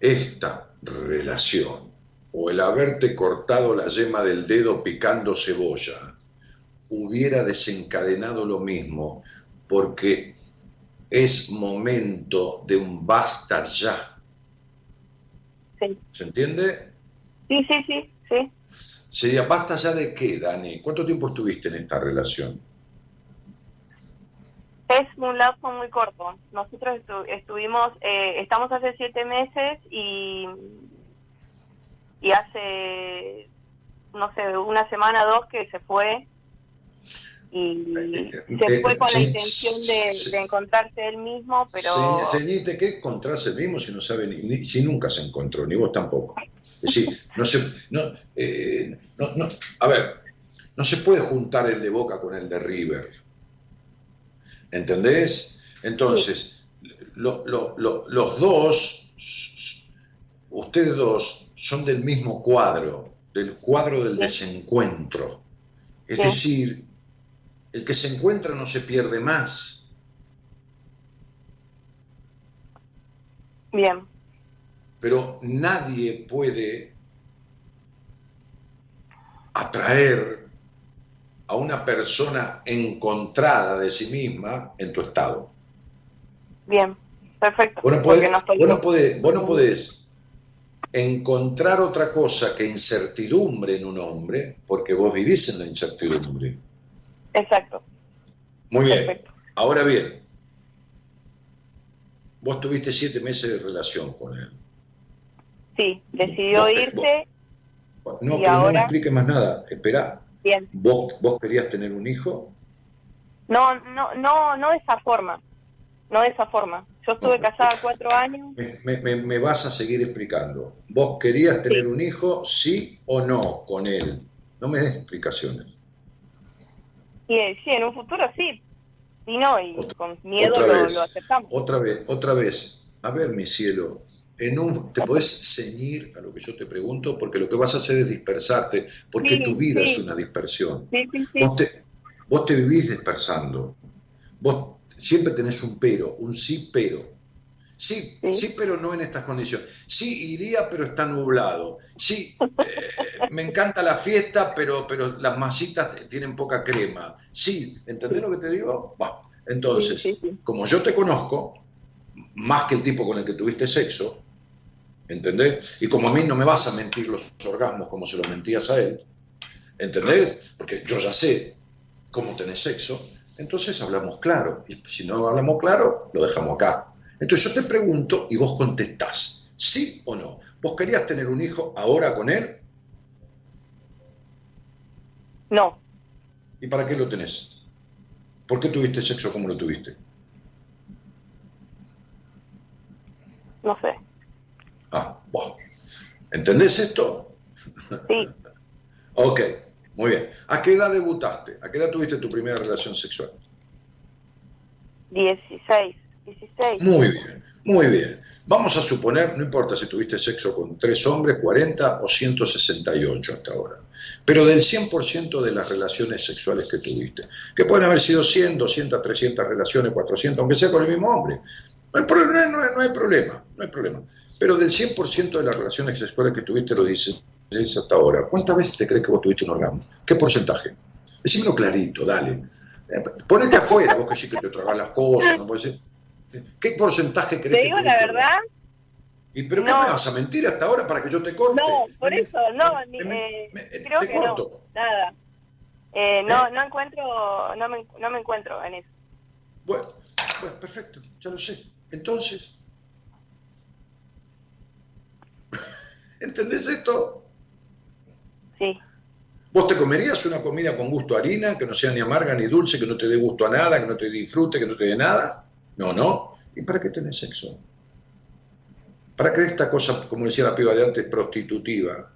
Speaker 5: esta relación o el haberte cortado la yema del dedo picando cebolla hubiera desencadenado lo mismo porque es momento de un basta ya.
Speaker 10: Sí.
Speaker 5: ¿Se entiende?
Speaker 10: Sí, sí, sí, sí.
Speaker 5: Sería basta ya de qué, Dani? ¿Cuánto tiempo estuviste en esta relación?
Speaker 10: Es un lapso muy corto. Nosotros estu- estuvimos, eh, estamos hace siete meses y, y hace, no sé, una una, dos que se fue y se
Speaker 5: eh,
Speaker 10: fue con la intención de, encontrarse él mismo, pero
Speaker 5: Ceñite, ¿qué encontrarse el mismo si no sabe ni- si nunca se encontró, ni vos tampoco? Es decir, no se, no, eh, no, no, a ver, no se puede juntar el de Boca con el de River. ¿Entendés? Entonces, lo- lo- lo- los dos, ustedes dos, son del mismo cuadro, del cuadro del desencuentro. Es
Speaker 10: Sí.
Speaker 5: decir, el que se encuentra no se pierde más.
Speaker 10: bien,
Speaker 5: pero nadie puede atraer a una persona encontrada de sí misma en tu estado.
Speaker 10: bien, perfecto.
Speaker 5: Vos no podés,
Speaker 10: no estoy-
Speaker 5: vos no podés- vos no podés encontrar otra cosa que incertidumbre en un hombre, porque vos vivís en la incertidumbre.
Speaker 10: Exacto,
Speaker 5: Muy bien.
Speaker 10: perfecto.
Speaker 5: Ahora bien, vos tuviste siete meses de relación con él.
Speaker 10: Sí, decidió
Speaker 5: Vos-
Speaker 10: irse,
Speaker 5: No,
Speaker 10: Y
Speaker 5: pero no me expliques más nada. Espera,
Speaker 10: bien.
Speaker 5: ¿vos, ¿vos querías tener un hijo?
Speaker 10: No, no, no, no de esa forma, no de esa forma. Yo estuve casada cuatro años,
Speaker 5: Me, me- me- vas a seguir explicando. ¿Vos querías tener un hijo, sí o no, con él? No me des explicaciones.
Speaker 10: Y eh, sí, en un futuro sí. Y no, y con miedo
Speaker 5: otra
Speaker 10: lo,
Speaker 5: vez,
Speaker 10: lo aceptamos.
Speaker 5: Otra vez, otra vez. A ver, mi cielo, en un, te podés ceñir a lo que yo te pregunto, porque lo que vas a hacer es dispersarte, porque
Speaker 10: Sí,
Speaker 5: tu vida
Speaker 10: sí.
Speaker 5: es una dispersión.
Speaker 10: Sí.
Speaker 5: Vos te, vos te vivís dispersando. Vos siempre tenés un pero, un sí pero. Sí, sí, pero no en estas condiciones. Sí, iría, pero está nublado. Sí, eh, me encanta la fiesta, pero, pero las masitas tienen poca crema. Sí, ¿entendés lo que te digo? Va. Entonces, como yo te conozco, más que el tipo con el que tuviste sexo, ¿entendés? Y como a mí no me vas a mentir los orgasmos como se los mentías a él, ¿entendés? Porque yo ya sé cómo tenés sexo, entonces hablamos claro. Y si no hablamos claro, lo dejamos acá. Entonces yo te pregunto y vos contestás, ¿sí o no? ¿Vos querías tener un hijo ahora con él?
Speaker 10: No.
Speaker 5: ¿Y para qué lo tenés? ¿Por qué tuviste sexo como lo tuviste?
Speaker 10: No sé.
Speaker 5: Ah, wow. ¿Entendés esto?
Speaker 10: Sí.
Speaker 5: ok, muy bien. ¿A qué edad debutaste? ¿A qué edad tuviste tu primera relación sexual?
Speaker 10: 16. 16.
Speaker 5: Muy bien, muy bien. Vamos a suponer, no importa si tuviste sexo con tres hombres, 40 o 168 hasta ahora, pero del 100% de las relaciones sexuales que tuviste, que pueden haber sido 100, 200, 300 relaciones, 400, aunque sea con el mismo hombre. No hay, pro- no hay- no hay- no hay problema, no hay problema. Pero del 100% de las relaciones sexuales que tuviste, lo dices hasta ahora, ¿cuántas veces te crees que vos tuviste un orgasmo? ¿Qué porcentaje? Decímelo clarito, dale. Eh, Ponete afuera, vos que sí que te tragas las cosas, no puede ser. ¿Qué porcentaje crees
Speaker 10: Te
Speaker 5: que
Speaker 10: digo la verdad,
Speaker 5: ¿Y pero qué
Speaker 10: No.
Speaker 5: me vas a mentir hasta ahora para que yo te corte?
Speaker 10: no, por eso, no, ni- eh, creo
Speaker 5: te
Speaker 10: que
Speaker 5: corto.
Speaker 10: no, nada. Eh, no, no encuentro, no me, no me encuentro en eso.
Speaker 5: Bueno, bueno, perfecto, ya lo sé. Entonces, ¿entendés esto?
Speaker 10: Sí.
Speaker 5: ¿Vos te comerías una comida con gusto a harina, que no sea ni amarga ni dulce, que no te dé gusto a nada, que no te disfrute, que no te dé nada? No, no. ¿Y para qué tenés sexo? ¿Para qué esta cosa, como decía la piba de antes, prostitutiva?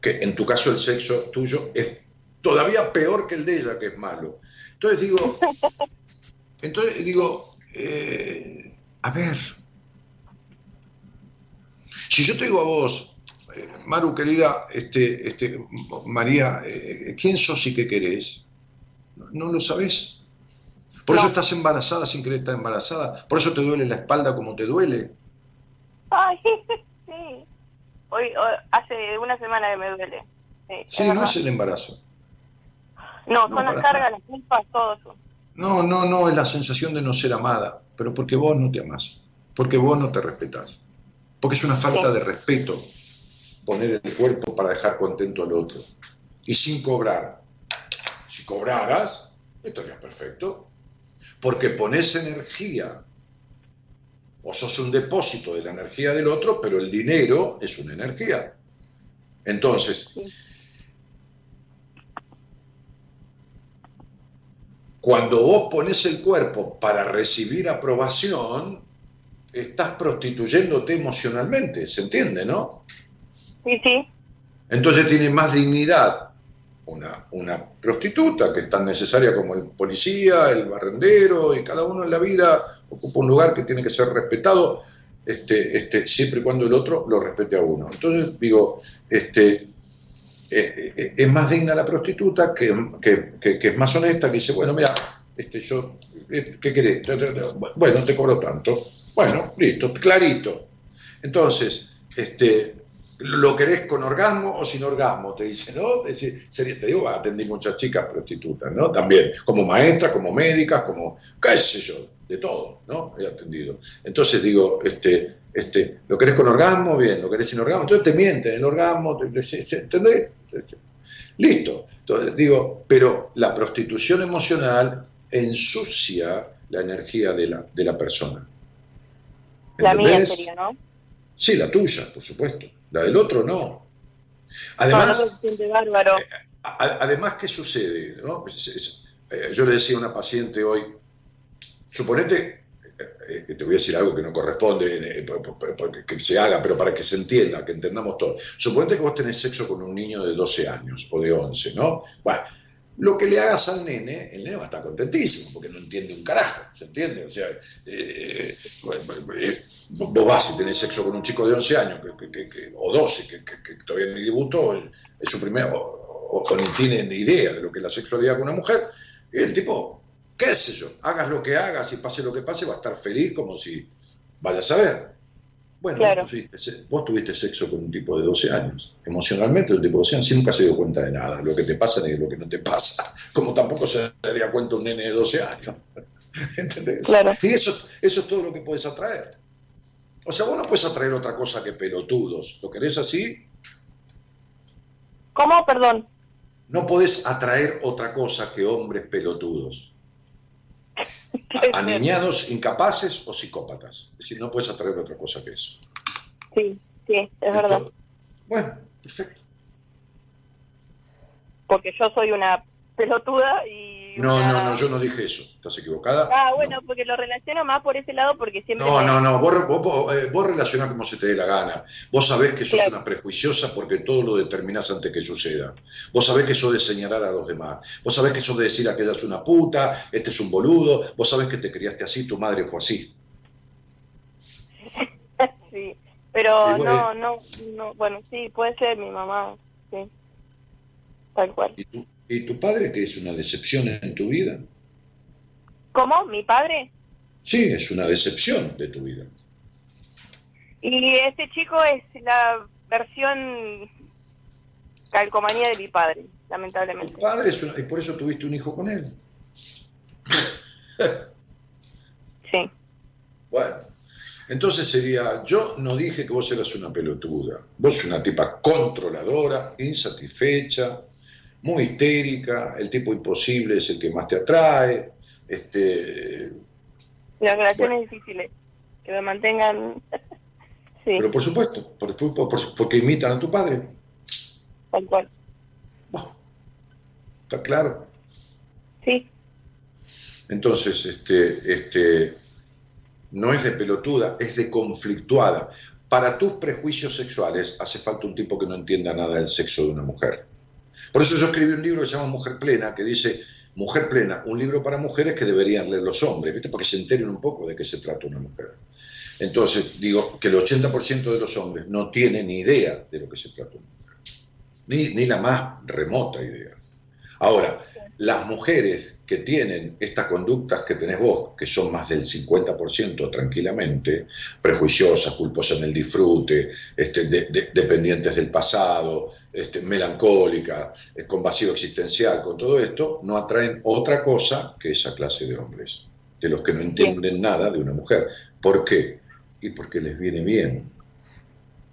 Speaker 5: Que en tu caso el sexo tuyo es todavía peor que el de ella, que es malo. Entonces digo, entonces digo, eh, a ver, si yo te digo a vos, eh, Maru querida, este, este, María, eh, ¿quién sos y qué querés? No, no lo sabés. Por eso estás embarazada sin querer estar embarazada. Por eso te duele la espalda como te duele.
Speaker 10: Ay, sí. Hoy, hoy- hace una semana que me duele. Sí,
Speaker 5: no es el embarazo.
Speaker 10: No,
Speaker 5: no,
Speaker 10: son las cargas, las culpas, todo eso.
Speaker 5: No, no, no, es la sensación de no ser amada, pero porque vos no te amás, porque vos no te respetás, porque es una falta de respeto poner el cuerpo para dejar contento al otro. Y sin cobrar. Si cobraras, estaría perfecto, porque pones energía. O sos un depósito de la energía del otro, pero el dinero es una energía. Entonces, Cuando vos pones el cuerpo para recibir aprobación, estás prostituyéndote emocionalmente, ¿se entiende, no?
Speaker 10: Sí, sí.
Speaker 5: Entonces tiene más dignidad una, una prostituta, que es tan necesaria como el policía, el barrendero, y cada uno en la vida ocupa un lugar que tiene que ser respetado, este, este, siempre y cuando el otro lo respete a uno. Entonces digo, este, eh, eh, es más digna la prostituta que, que- que- que es más honesta, que dice, bueno, mira, este, yo, eh, ¿qué querés? Bueno, te cobro tanto. Bueno, listo, clarito. Entonces, este, ¿lo querés con orgasmo o sin orgasmo? Te dice, ¿no? Sería- te digo, atendí muchas chicas prostitutas, ¿no? También, como maestras, como médicas, como, qué sé yo, de todo, ¿no? He atendido. Entonces digo, este, este, ¿lo querés con orgasmo? Bien, ¿lo querés sin orgasmo? Entonces te mienten, el orgasmo, ¿entendés? Listo. Entonces digo, pero la prostitución emocional ensucia la energía de la, de la persona.
Speaker 10: La mía sería, ¿no?
Speaker 5: Sí, la tuya, por supuesto. La del otro no. Además,
Speaker 10: no se siente bárbaro.
Speaker 5: a- además, ¿qué sucede? no? Eh, yo le decía a una paciente hoy, suponete, eh, te voy a decir algo que no corresponde eh, que se haga, pero para que se entienda, que entendamos todo. Suponete que vos tenés sexo con un niño de 12 años o de 11, ¿no? Bueno, lo que le hagas al nene, el nene va a estar contentísimo, porque no entiende un carajo, ¿se entiende? O sea, eh, eh, vos vas y tenés sexo con un chico de 11 años, que- que- que- o 12, que, todavía ni debutó, es su primer, o, o- ni tiene ni idea de lo que es la sexualidad con una mujer, y el tipo, qué sé yo, hagas lo que hagas y pase lo que pase, va a estar feliz como si vayas a ver. Bueno,
Speaker 10: Claro.
Speaker 5: vos, tuviste, se- vos tuviste sexo con un tipo de 12 años, emocionalmente un tipo de 12 años, nunca se dio cuenta de nada, lo que te pasa ni lo que no te pasa, como tampoco se daría cuenta un nene de 12 años. ¿Entendés?
Speaker 10: Claro.
Speaker 5: Y eso, eso es todo lo que puedes atraer. O sea, vos no puedes atraer otra cosa que pelotudos. ¿Lo querés así?
Speaker 10: ¿Cómo? Perdón.
Speaker 5: No podés atraer otra cosa que hombres pelotudos. Aniñados, incapaces o psicópatas. Es decir, no puedes atraer otra cosa que eso.
Speaker 10: Sí, sí, es verdad.
Speaker 5: Bueno, perfecto.
Speaker 10: Porque yo soy una pelotuda y...
Speaker 5: No,
Speaker 10: una-
Speaker 5: no, no, yo no dije eso. ¿Estás equivocada?
Speaker 10: Ah, bueno, porque lo relaciono más por ese lado porque siempre...
Speaker 5: No,
Speaker 10: me-
Speaker 5: no, no, vos, vos, vos, eh, vos relacionás como se te dé la gana. Vos sabés que sos
Speaker 10: Claro.
Speaker 5: una prejuiciosa porque todo lo determinás antes que suceda. Vos sabés que sos de señalar a los demás. Vos sabés que sos de decir aquella es una puta, este es un boludo. Vos sabés que te criaste así, tu madre fue así.
Speaker 10: sí, pero
Speaker 5: bueno,
Speaker 10: no, no, no, bueno, sí, puede ser mi mamá, sí, tal cual.
Speaker 5: ¿Y tu, y tu padre que es una decepción en tu vida?
Speaker 10: ¿Cómo? ¿Mi padre?
Speaker 5: Sí, es una decepción de tu vida.
Speaker 10: Y este chico es la versión calcomanía de mi padre, lamentablemente.
Speaker 5: Tu padre es una, y por eso tuviste un hijo con él.
Speaker 10: Sí.
Speaker 5: Bueno, entonces sería, yo no dije que vos eras una pelotuda, vos una tipa controladora, insatisfecha, muy histérica, el tipo imposible es el que más te atrae, este,
Speaker 10: Las relaciones difíciles, que me mantengan... sí,
Speaker 5: pero por supuesto, por- por- por- porque imitan a tu padre,
Speaker 10: tal cual.
Speaker 5: ¿está claro?
Speaker 10: Sí,
Speaker 5: Entonces, este, este, no es de pelotuda, es de conflictuada. Para tus prejuicios sexuales hace falta un tipo que no entienda nada del sexo de una mujer. Por eso yo escribí un libro que se llama Mujer Plena, que dice, Mujer Plena, un libro para mujeres que deberían leer los hombres, ¿viste? porque se enteren un poco de qué se trata una mujer. Entonces, digo que el 80% de los hombres no tienen ni idea de lo que se trata una mujer, ni, ni la más remota idea. Ahora, las mujeres que tienen estas conductas que tenés vos, que son más del 50% tranquilamente, prejuiciosas, culposas en el disfrute, este, de- de- dependientes del pasado, este, melancólicas, eh, con vacío existencial, con todo esto, no atraen otra cosa que esa clase de hombres, de los que no entienden nada de una mujer. ¿Por qué? Y porque les viene bien.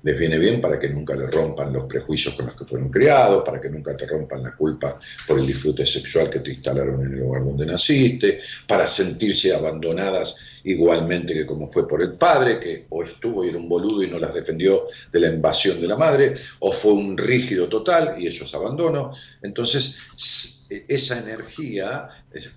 Speaker 5: Les viene bien para que nunca le rompan los prejuicios con los que fueron criados, para que nunca te rompan la culpa por el disfrute sexual que te instalaron en el lugar donde naciste, para sentirse abandonadas igualmente que como fue por el padre, que o estuvo y era un boludo y no las defendió de la invasión de la madre, o fue un rígido total y eso es abandono. Entonces, s- esa energía,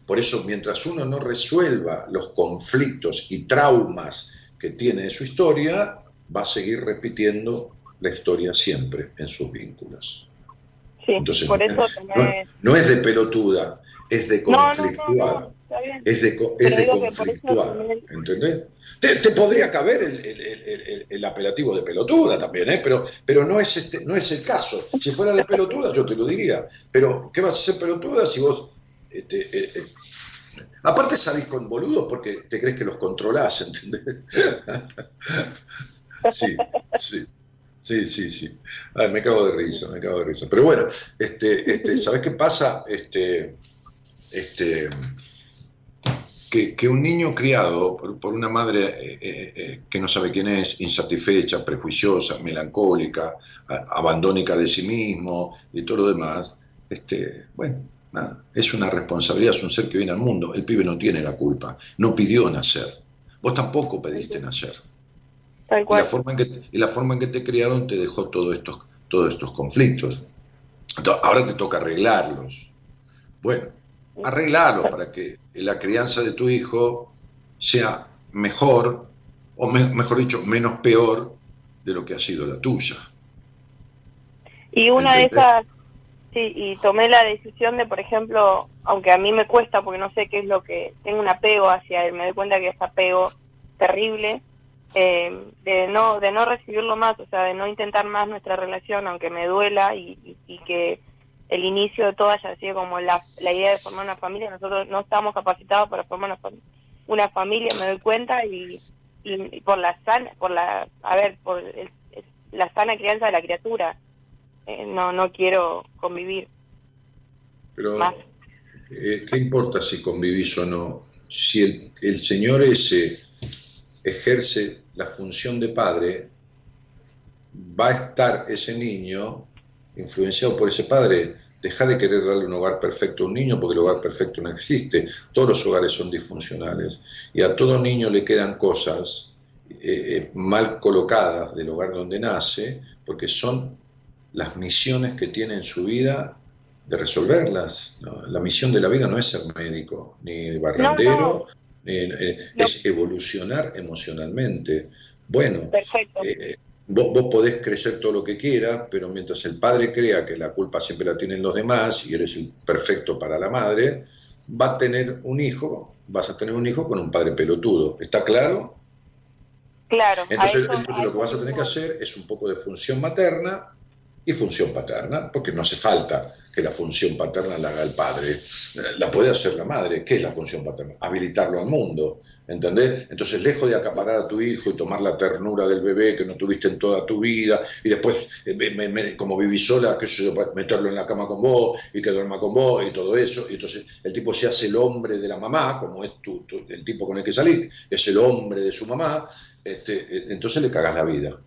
Speaker 5: por eso mientras uno no resuelva los conflictos y traumas que tiene de su historia, va a seguir repitiendo la historia siempre en sus vínculos.
Speaker 10: sí,
Speaker 5: Entonces,
Speaker 10: por eso
Speaker 5: no,
Speaker 10: tenés...
Speaker 5: no es de pelotuda, es de
Speaker 10: No, no, no,
Speaker 5: conflictuada.
Speaker 10: no, bien.
Speaker 5: Es de, es de conflictuada,
Speaker 10: también-
Speaker 5: ¿entendés? Te, te podría caber el, el- el- el- el apelativo de pelotuda también, ¿eh? pero, pero no, es este, no es el caso. Si fuera de pelotuda yo te lo diría, pero ¿qué vas a ser pelotuda si vos... este, eh, eh, Aparte salís con boludos porque te crees que los controlás, ¿entendés? Sí, sí. Sí, sí, sí. Ay, me cago de risa, me cago de risa. Pero bueno, este, este, ¿sabes qué pasa? Este, este, que, que un niño criado por, una madre eh, eh, eh, que no sabe quién es, insatisfecha, prejuiciosa, melancólica, abandónica de sí mismo y todo lo demás, este, bueno, nada, es una responsabilidad, es un ser que viene al mundo. El pibe no tiene la culpa, no pidió nacer. Vos tampoco pediste nacer.
Speaker 10: Tal
Speaker 5: Y la, forma en que, y la forma en que te criaron te dejó todos estos, todos estos conflictos. Entonces, ahora te toca arreglarlos. Bueno, arreglarlos para que la crianza de tu hijo sea mejor, o mejor dicho, menos peor de lo que ha sido la tuya.
Speaker 10: Y una de esas, sí, y tomé la decisión de, por ejemplo, aunque a mí me cuesta porque no sé qué es lo que, tengo un apego hacia él, me doy cuenta que es apego terrible, eh, de no de no recibirlo más, o sea, de no intentar más nuestra relación, aunque me duela y, y, que el inicio de todo haya sido como la, la, idea de formar una familia, nosotros no estamos capacitados para formar una, una familia, me doy cuenta, y, por la sana, por la, a ver, por la sana crianza de la criatura, eh, no no quiero convivir.
Speaker 5: Pero, eh, ¿qué importa si convivís o no? Si el, el Señor ese ejerce la función de padre, va a estar ese niño influenciado por ese padre. Deja de querer darle un hogar perfecto a un niño porque el hogar perfecto no existe. Todos los hogares son disfuncionales. Y a todo niño le quedan cosas eh, eh, mal colocadas del hogar donde nace porque son las misiones que tiene en su vida de resolverlas. La misión de la vida no es ser médico, ni barrendero, eh, es evolucionar emocionalmente. Bueno, eh, vos, vos, podés crecer todo lo que quieras, pero mientras el padre crea que la culpa siempre la tienen los demás y eres el perfecto para la madre, va a tener un hijo, vas a tener un hijo con un padre pelotudo. ¿Está claro?
Speaker 10: Claro.
Speaker 5: Entonces, entonces lo que vas a tener que hacer es un poco de función materna y función paterna, porque no hace falta que la función paterna la haga el padre, la puede hacer la madre. ¿Qué es la función paterna? Habilitarlo al mundo, ¿entendés? Entonces, lejos de acaparar a tu hijo y tomar la ternura del bebé que no tuviste en toda tu vida, y después, eh, como viví sola, sé yo, meterlo en la cama con vos y que duerma con vos y todo eso, y entonces el tipo se hace el hombre de la mamá, como es tu, el tipo con el que salís, es el hombre de su mamá, este, eh, entonces le cagas la vida.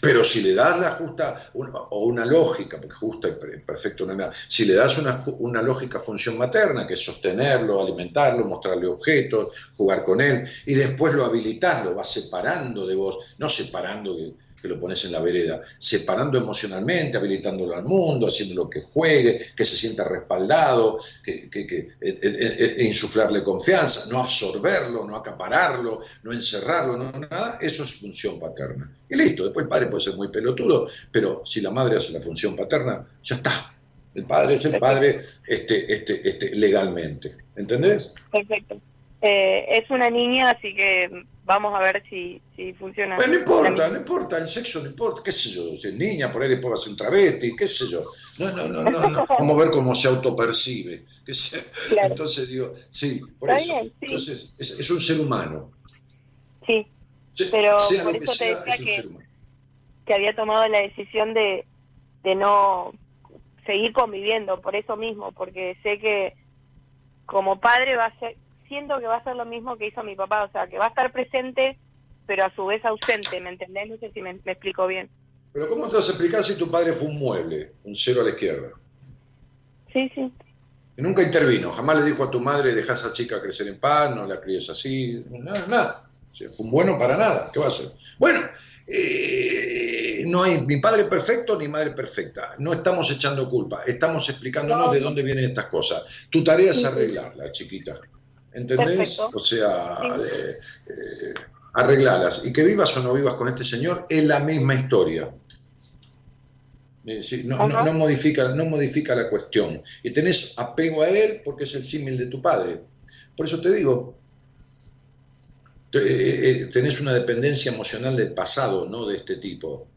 Speaker 5: Pero si le das la justa, o una lógica, porque justa y es nada, si le das una, una lógica función materna, que es sostenerlo, alimentarlo, mostrarle objetos, jugar con él, y después lo habilitas, lo vas separando de vos, no separando que lo pones en la vereda, separando emocionalmente, habilitándolo al mundo, haciéndolo que juegue, que se sienta respaldado, que, que, que e, e, e, insuflarle confianza, no absorberlo, no acapararlo, no encerrarlo, no nada, eso es función paterna. Y listo, después el padre puede ser muy pelotudo, pero si la madre hace la función paterna, ya está. El padre es el padre este, este, este, legalmente. ¿Entendés?
Speaker 10: Perfecto. Eh, es una niña, así que vamos a ver si, si funciona.
Speaker 5: no importa, no importa, el sexo no importa, qué sé yo, si es niña, por ahí después va a ser un travesti, qué sé yo. No, no, no, no, no. vamos a ver cómo se autopercibe. Entonces digo, sí, por eso. Entonces, es, un ser humano.
Speaker 10: Sí, pero por eso te decía que, que había tomado la decisión de, de no seguir conviviendo, por eso mismo, porque sé que como padre va a ser siento que va a ser lo mismo que hizo mi papá, o sea, que va a estar presente, pero a su vez ausente, ¿me entendés? No sé si me, explico bien.
Speaker 5: Pero ¿cómo te vas a explicar si tu padre fue un mueble, un cero a la izquierda?
Speaker 10: Sí, sí.
Speaker 5: Y nunca intervino, jamás le dijo a tu madre, deja a esa chica crecer en paz, no la críes así, nada, nada. fue un bueno para nada, ¿qué va a hacer? Bueno, eh, no hay ni padre perfecto ni madre perfecta. No estamos echando culpa, estamos explicándonos de dónde vienen estas cosas. Tu tarea es arreglarla, chiquita. ¿Entendés? O sea, eh, eh, arreglalas. Y que vivas o no vivas con este señor es la misma historia. Eh, no, no, modifica, no modifica la cuestión. Y tenés apego a él porque es el símil de tu padre. Por eso te digo, tenés una dependencia emocional del pasado, no de este tipo.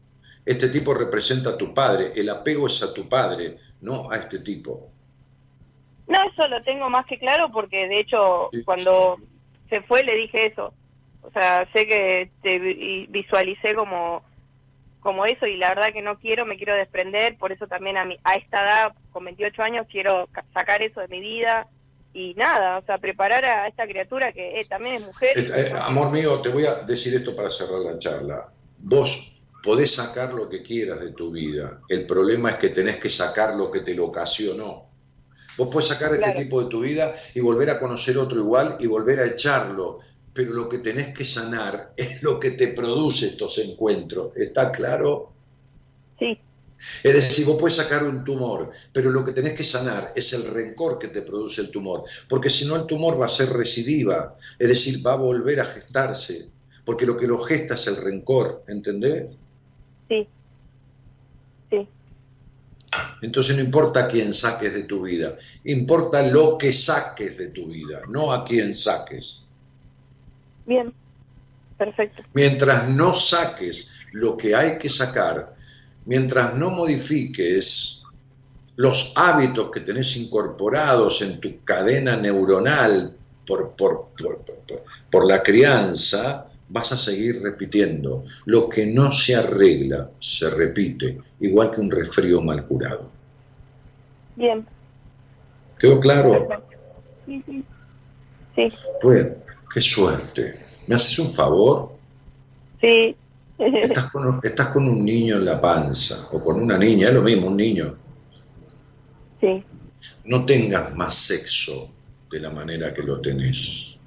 Speaker 5: Este tipo representa a tu padre, el apego es a tu padre, no a este tipo.
Speaker 10: No, eso lo tengo más que claro porque de hecho cuando se fue le dije eso. O sea, sé que te visualicé como como eso y la verdad que no quiero, me quiero desprender, por eso también a, mi, a esta edad, con 28 años, quiero sacar eso de mi vida y nada, o sea, preparar a esta criatura que eh, también es mujer.
Speaker 5: Eh, amor mío, te voy a decir esto para cerrar la charla. Vos podés sacar lo que quieras de tu vida, el problema es que tenés que sacar lo que te lo ocasionó. Vos puedes sacar este tipo de tu vida y volver a conocer otro igual y volver a echarlo, pero lo que tenés que sanar es lo que te produce estos encuentros. ¿Está claro?
Speaker 10: Sí,
Speaker 5: Es decir, vos puedes sacar un tumor, pero lo que tenés que sanar es el rencor que te produce el tumor, porque si no el tumor va a ser recidiva, es decir, va a volver a gestarse, porque lo que lo gesta es el rencor, ¿entendés?
Speaker 10: Sí. Sí.
Speaker 5: Entonces no importa a quién saques de tu vida, importa lo que saques de tu vida, no a quién saques.
Speaker 10: Bien. Perfecto.
Speaker 5: Mientras no saques lo que hay que sacar, mientras no modifiques los hábitos que tenés incorporados en tu cadena neuronal por, por, por, por, la crianza, vas a seguir repitiendo. Lo que no se arregla se repite, igual que un resfrío mal curado.
Speaker 10: Bien.
Speaker 5: ¿Quedó claro?
Speaker 10: Sí, sí. Sí.
Speaker 5: Bueno, qué suerte. ¿Me haces un favor?
Speaker 10: Sí.
Speaker 5: Estás con, estás con un niño en la panza, o con una niña, es lo mismo, un niño.
Speaker 10: Sí.
Speaker 5: No tengas más sexo de la manera que lo tenés.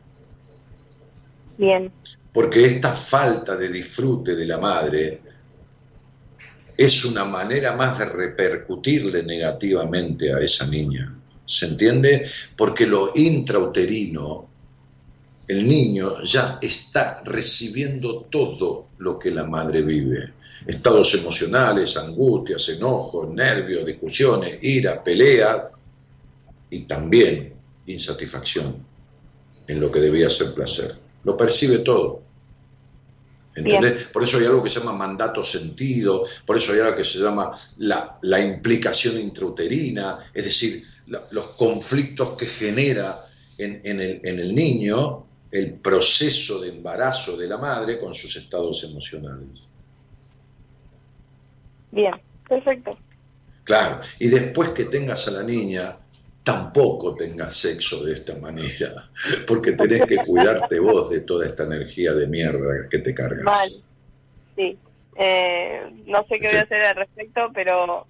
Speaker 10: Bien.
Speaker 5: Porque esta falta de disfrute de la madre es una manera más de repercutirle negativamente a esa niña. ¿Se entiende? Porque lo intrauterino el niño ya está recibiendo todo lo que la madre vive. Estados emocionales, angustias, enojos, nervios, discusiones, ira, pelea y también insatisfacción en lo que debía ser placer. Lo percibe todo. ¿Entendés? Por eso hay algo que se llama mandato sentido, por eso hay algo que se llama la, implicación intrauterina, es decir, los conflictos que genera en, el, en el niño el proceso de embarazo de la madre con sus estados emocionales.
Speaker 10: Bien, perfecto.
Speaker 5: Claro, y después que tengas a la niña, tampoco tengas sexo de esta manera, porque tenés que cuidarte vos de toda esta energía de mierda que te cargas.
Speaker 10: Mal. Sí. Eh, no sé qué voy a hacer al respecto, pero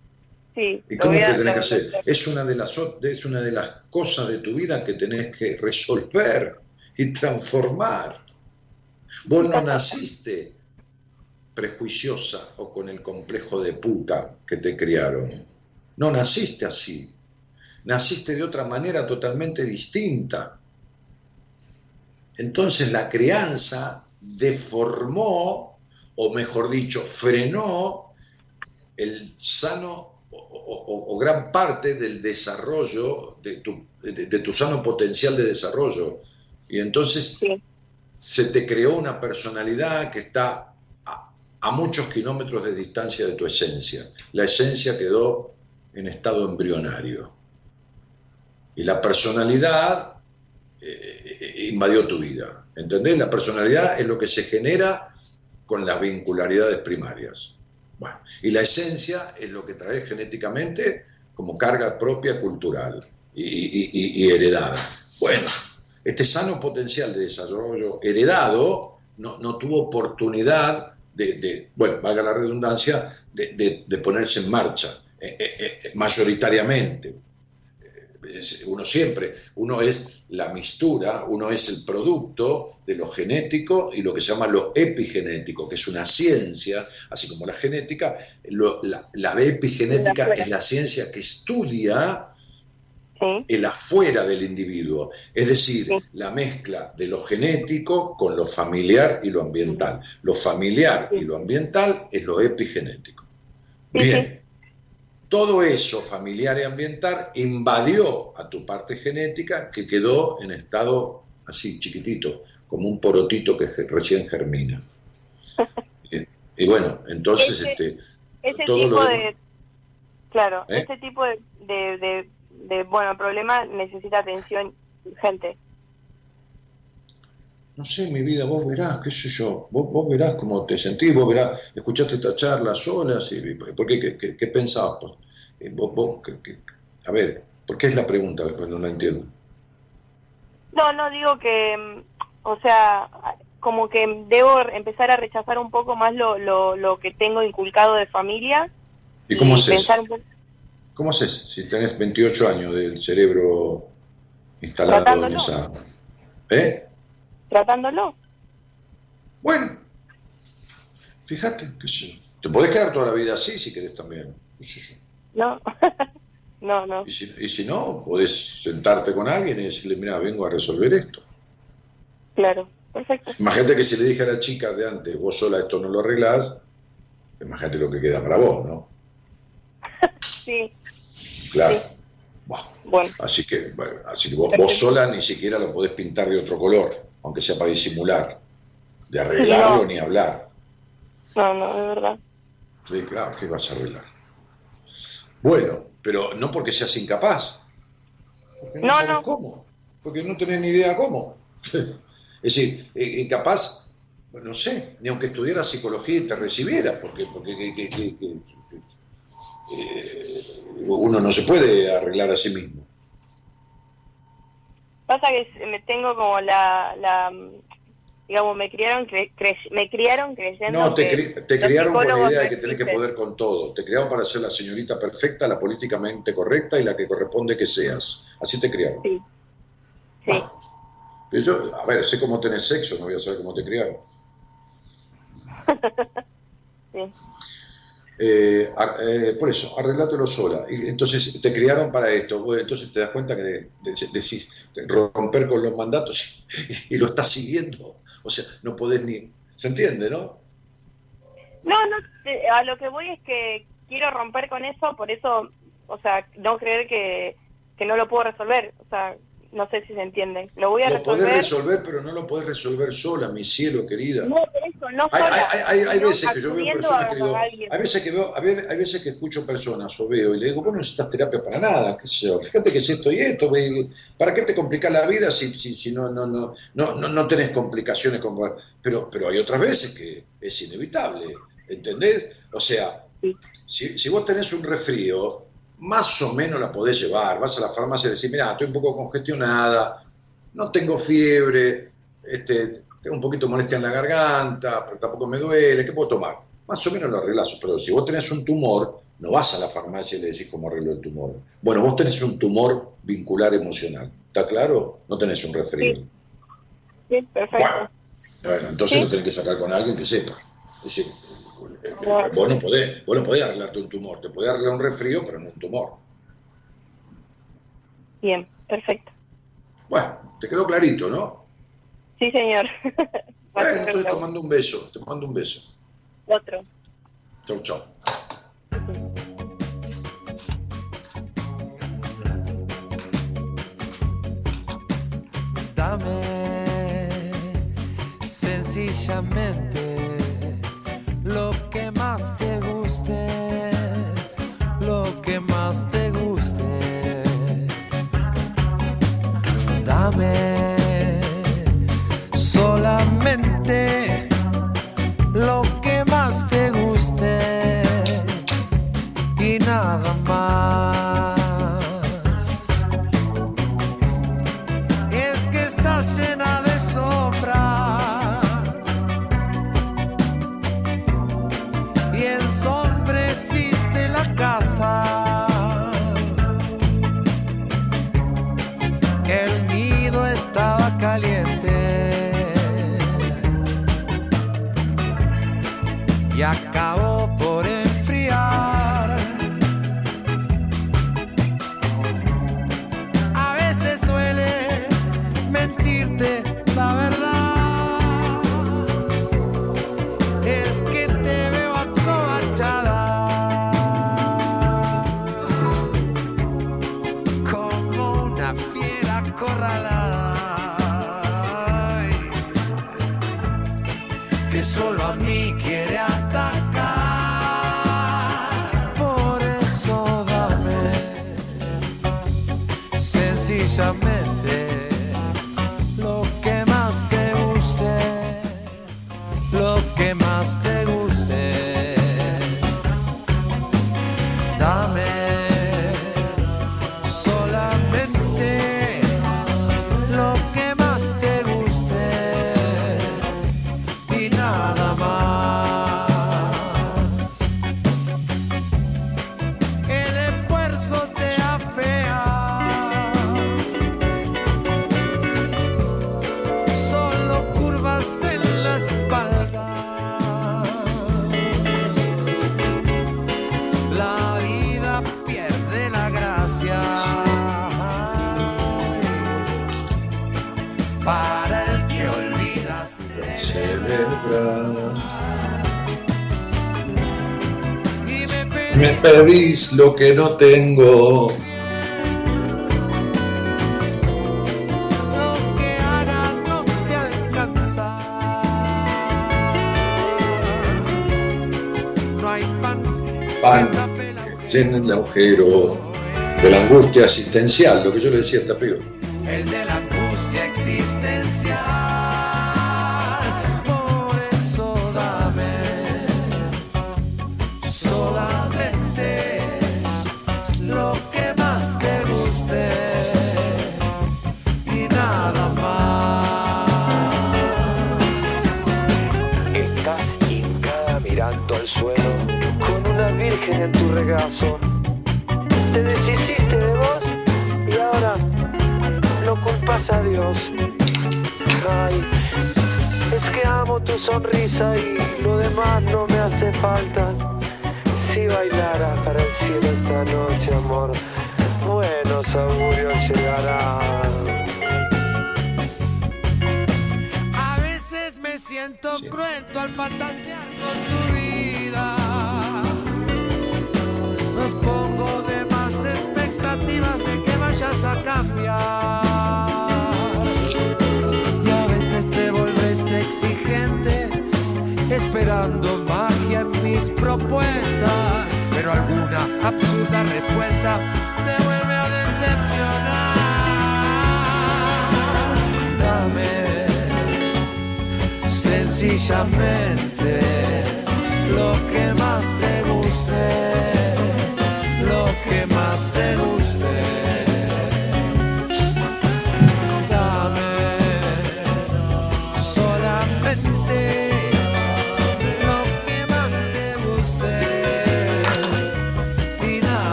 Speaker 10: sí.
Speaker 5: ¿Y cómo que tenés que hacer? Es una, de las, es una de las cosas de tu vida que tenés que resolver y transformar. Vos no naciste prejuiciosa o con el complejo de puta que te criaron. No naciste así. Naciste de otra manera totalmente distinta. Entonces la crianza deformó, o mejor dicho, frenó el sano o, gran parte del desarrollo, de tu, de tu sano potencial de desarrollo y entonces se te creó una personalidad que está a, muchos kilómetros de distancia de tu esencia. La esencia quedó en estado embrionario. Y la personalidad eh, invadió tu vida. ¿Entendés? La personalidad es lo que se genera con las vincularidades primarias. Bueno, y la esencia es lo que trae genéticamente como carga propia cultural y, heredada. Bueno, este sano potencial de desarrollo heredado no, tuvo oportunidad de, bueno, valga la redundancia, de, ponerse en marcha eh, eh, eh, Uno siempre, uno es la mistura, uno es el producto de lo genético y lo que se llama lo epigenético, que es una ciencia, así como la genética. la, la, epigenética es la ciencia que estudia el afuera del individuo, es decir, la mezcla de lo genético con lo familiar y lo ambiental. Lo familiar y lo ambiental es lo epigenético. Bien, todo eso familiar y ambiental invadió a tu parte genética que quedó en estado así chiquitito, como un porotito que recién germina. Y, bueno, entonces este,
Speaker 10: ese tipo de claro, ¿Eh? ese tipo de de, bueno, el problema necesita atención urgente.
Speaker 5: No sé, mi vida, vos verás, qué sé yo, vos, vos verás cómo te sentís, vos verás, escuchaste esta charla sola, y, ¿por qué, qué, qué, pensabas? Eh, vos, vos, a ver, ¿por qué es la pregunta? Cuando no entiendo.
Speaker 10: No, no, digo que, mm, o sea, como que debo empezar a rechazar un poco más lo, lo, lo que tengo inculcado de familia.
Speaker 5: ¿Y cómo poco ¿Cómo haces si tenés 28 años del cerebro instalado en esa... ¿Eh?
Speaker 10: Tratándolo.
Speaker 5: Bueno, fíjate, que te podés quedar toda la vida así si querés también.
Speaker 10: No, no, no.
Speaker 5: Y si, y si no, podés sentarte con alguien y decirle, mira, vengo a resolver esto.
Speaker 10: Claro, perfecto.
Speaker 5: Imagínate que si le dije a la chica de antes, vos sola esto no lo arreglás, imagínate lo que queda para vos, ¿no?
Speaker 10: Sí,
Speaker 5: Claro.
Speaker 10: bueno.
Speaker 5: Así que, bueno, así que vos, vos sola ni siquiera lo podés pintar de otro color, aunque sea para disimular. De arreglarlo
Speaker 10: No.
Speaker 5: ni hablar.
Speaker 10: No, no, de verdad.
Speaker 5: Sí, claro, ¿qué vas a arreglar? Bueno, pero no porque seas incapaz. Porque no,
Speaker 10: No,
Speaker 5: sabes
Speaker 10: no.
Speaker 5: cómo. Porque no tenés ni idea cómo. es decir, eh, incapaz, no sé, ni aunque estudiaras psicología y te recibieras, porque, porque que- que- que- que- eh, uno no se puede arreglar a sí mismo.
Speaker 10: Pasa que me tengo como la, la digamos, me criaron, cre- cre- me criaron creyendo
Speaker 5: No, te, cri- te criaron con la idea de que tenés que poder con todo. Te criaron para ser la señorita perfecta, la políticamente correcta y la que corresponde que seas. Así te criaron.
Speaker 10: Sí. Sí.
Speaker 5: Pero yo, a ver, sé cómo tenés sexo, no voy a saber cómo te criaron.
Speaker 10: Sí.
Speaker 5: Eh, eh, por eso, arreglátelo sola. Y entonces te criaron para esto. Entonces te das cuenta que de- de- decís de romper con los mandatos y, lo estás siguiendo. O sea, no podés ni. ¿Se entiende, no?
Speaker 10: No, no, te- a lo que voy es que quiero romper con eso, por eso, o sea, no creer que, que no lo puedo resolver, o sea, no sé si se entiende. Lo voy a
Speaker 5: Lo podés
Speaker 10: resolver.
Speaker 5: resolver, pero no lo podés resolver sola, mi cielo, querida.
Speaker 10: No, eso, no
Speaker 5: Hay,
Speaker 10: sola,
Speaker 5: hay- hay- hay
Speaker 10: sino
Speaker 5: veces que yo veo personas que digo, hay veces que veo, hay ve- hay veces que escucho personas o veo y le digo, vos no necesitas terapia para nada, qué sé yo, fíjate que es esto y esto, ¿para qué te complicas la vida si, si, si no, no, no, no, no, no tenés complicaciones como pero, pero hay otras veces que es inevitable, ¿entendés? O sea, si, si vos tenés un resfrío, más o menos la podés llevar, vas a la farmacia y decís, mira, estoy un poco congestionada, no tengo fiebre, este, tengo un poquito de molestia en la garganta, pero tampoco me duele, ¿qué puedo tomar? Más o menos lo arreglas, pero si vos tenés un tumor, no vas a la farmacia y le decís cómo arreglo el tumor. Bueno, vos tenés un tumor vincular emocional, ¿está claro? No tenés un resfrío.
Speaker 10: Sí, perfecto.
Speaker 5: Bueno, entonces
Speaker 10: Sí.
Speaker 5: lo tenés que sacar con alguien que sepa. Es decir, eh, vos no podés, vos no podés arreglarte un tumor, te podés arreglar un resfrío, pero no un tumor.
Speaker 10: Bien, perfecto.
Speaker 5: Bueno, te quedó clarito, ¿no?
Speaker 10: Sí, señor.
Speaker 5: Bueno, entonces te mando un beso, te mando un beso.
Speaker 10: Otro.
Speaker 5: Chau, chau.
Speaker 6: Dame sencillamente Dame
Speaker 5: pedís lo que no tengo.
Speaker 6: Lo que hagas no te alcanza. No hay pan
Speaker 5: llena el agujero de la angustia existencial, lo que yo le decía a Tapio.
Speaker 11: Sonrisa y lo demás no me hace falta. Si bailara para el cielo esta noche, amor, buenos augurios llegarán.
Speaker 6: A veces me siento cruento al fantasear con tu vida. Me pongo de más expectativas de que vayas a cambiar. Y a veces te vuelves exigente, esperando magia en mis propuestas. Pero alguna absurda respuesta te vuelve a decepcionar. Dame sencillamente lo que más te guste, lo que más te guste.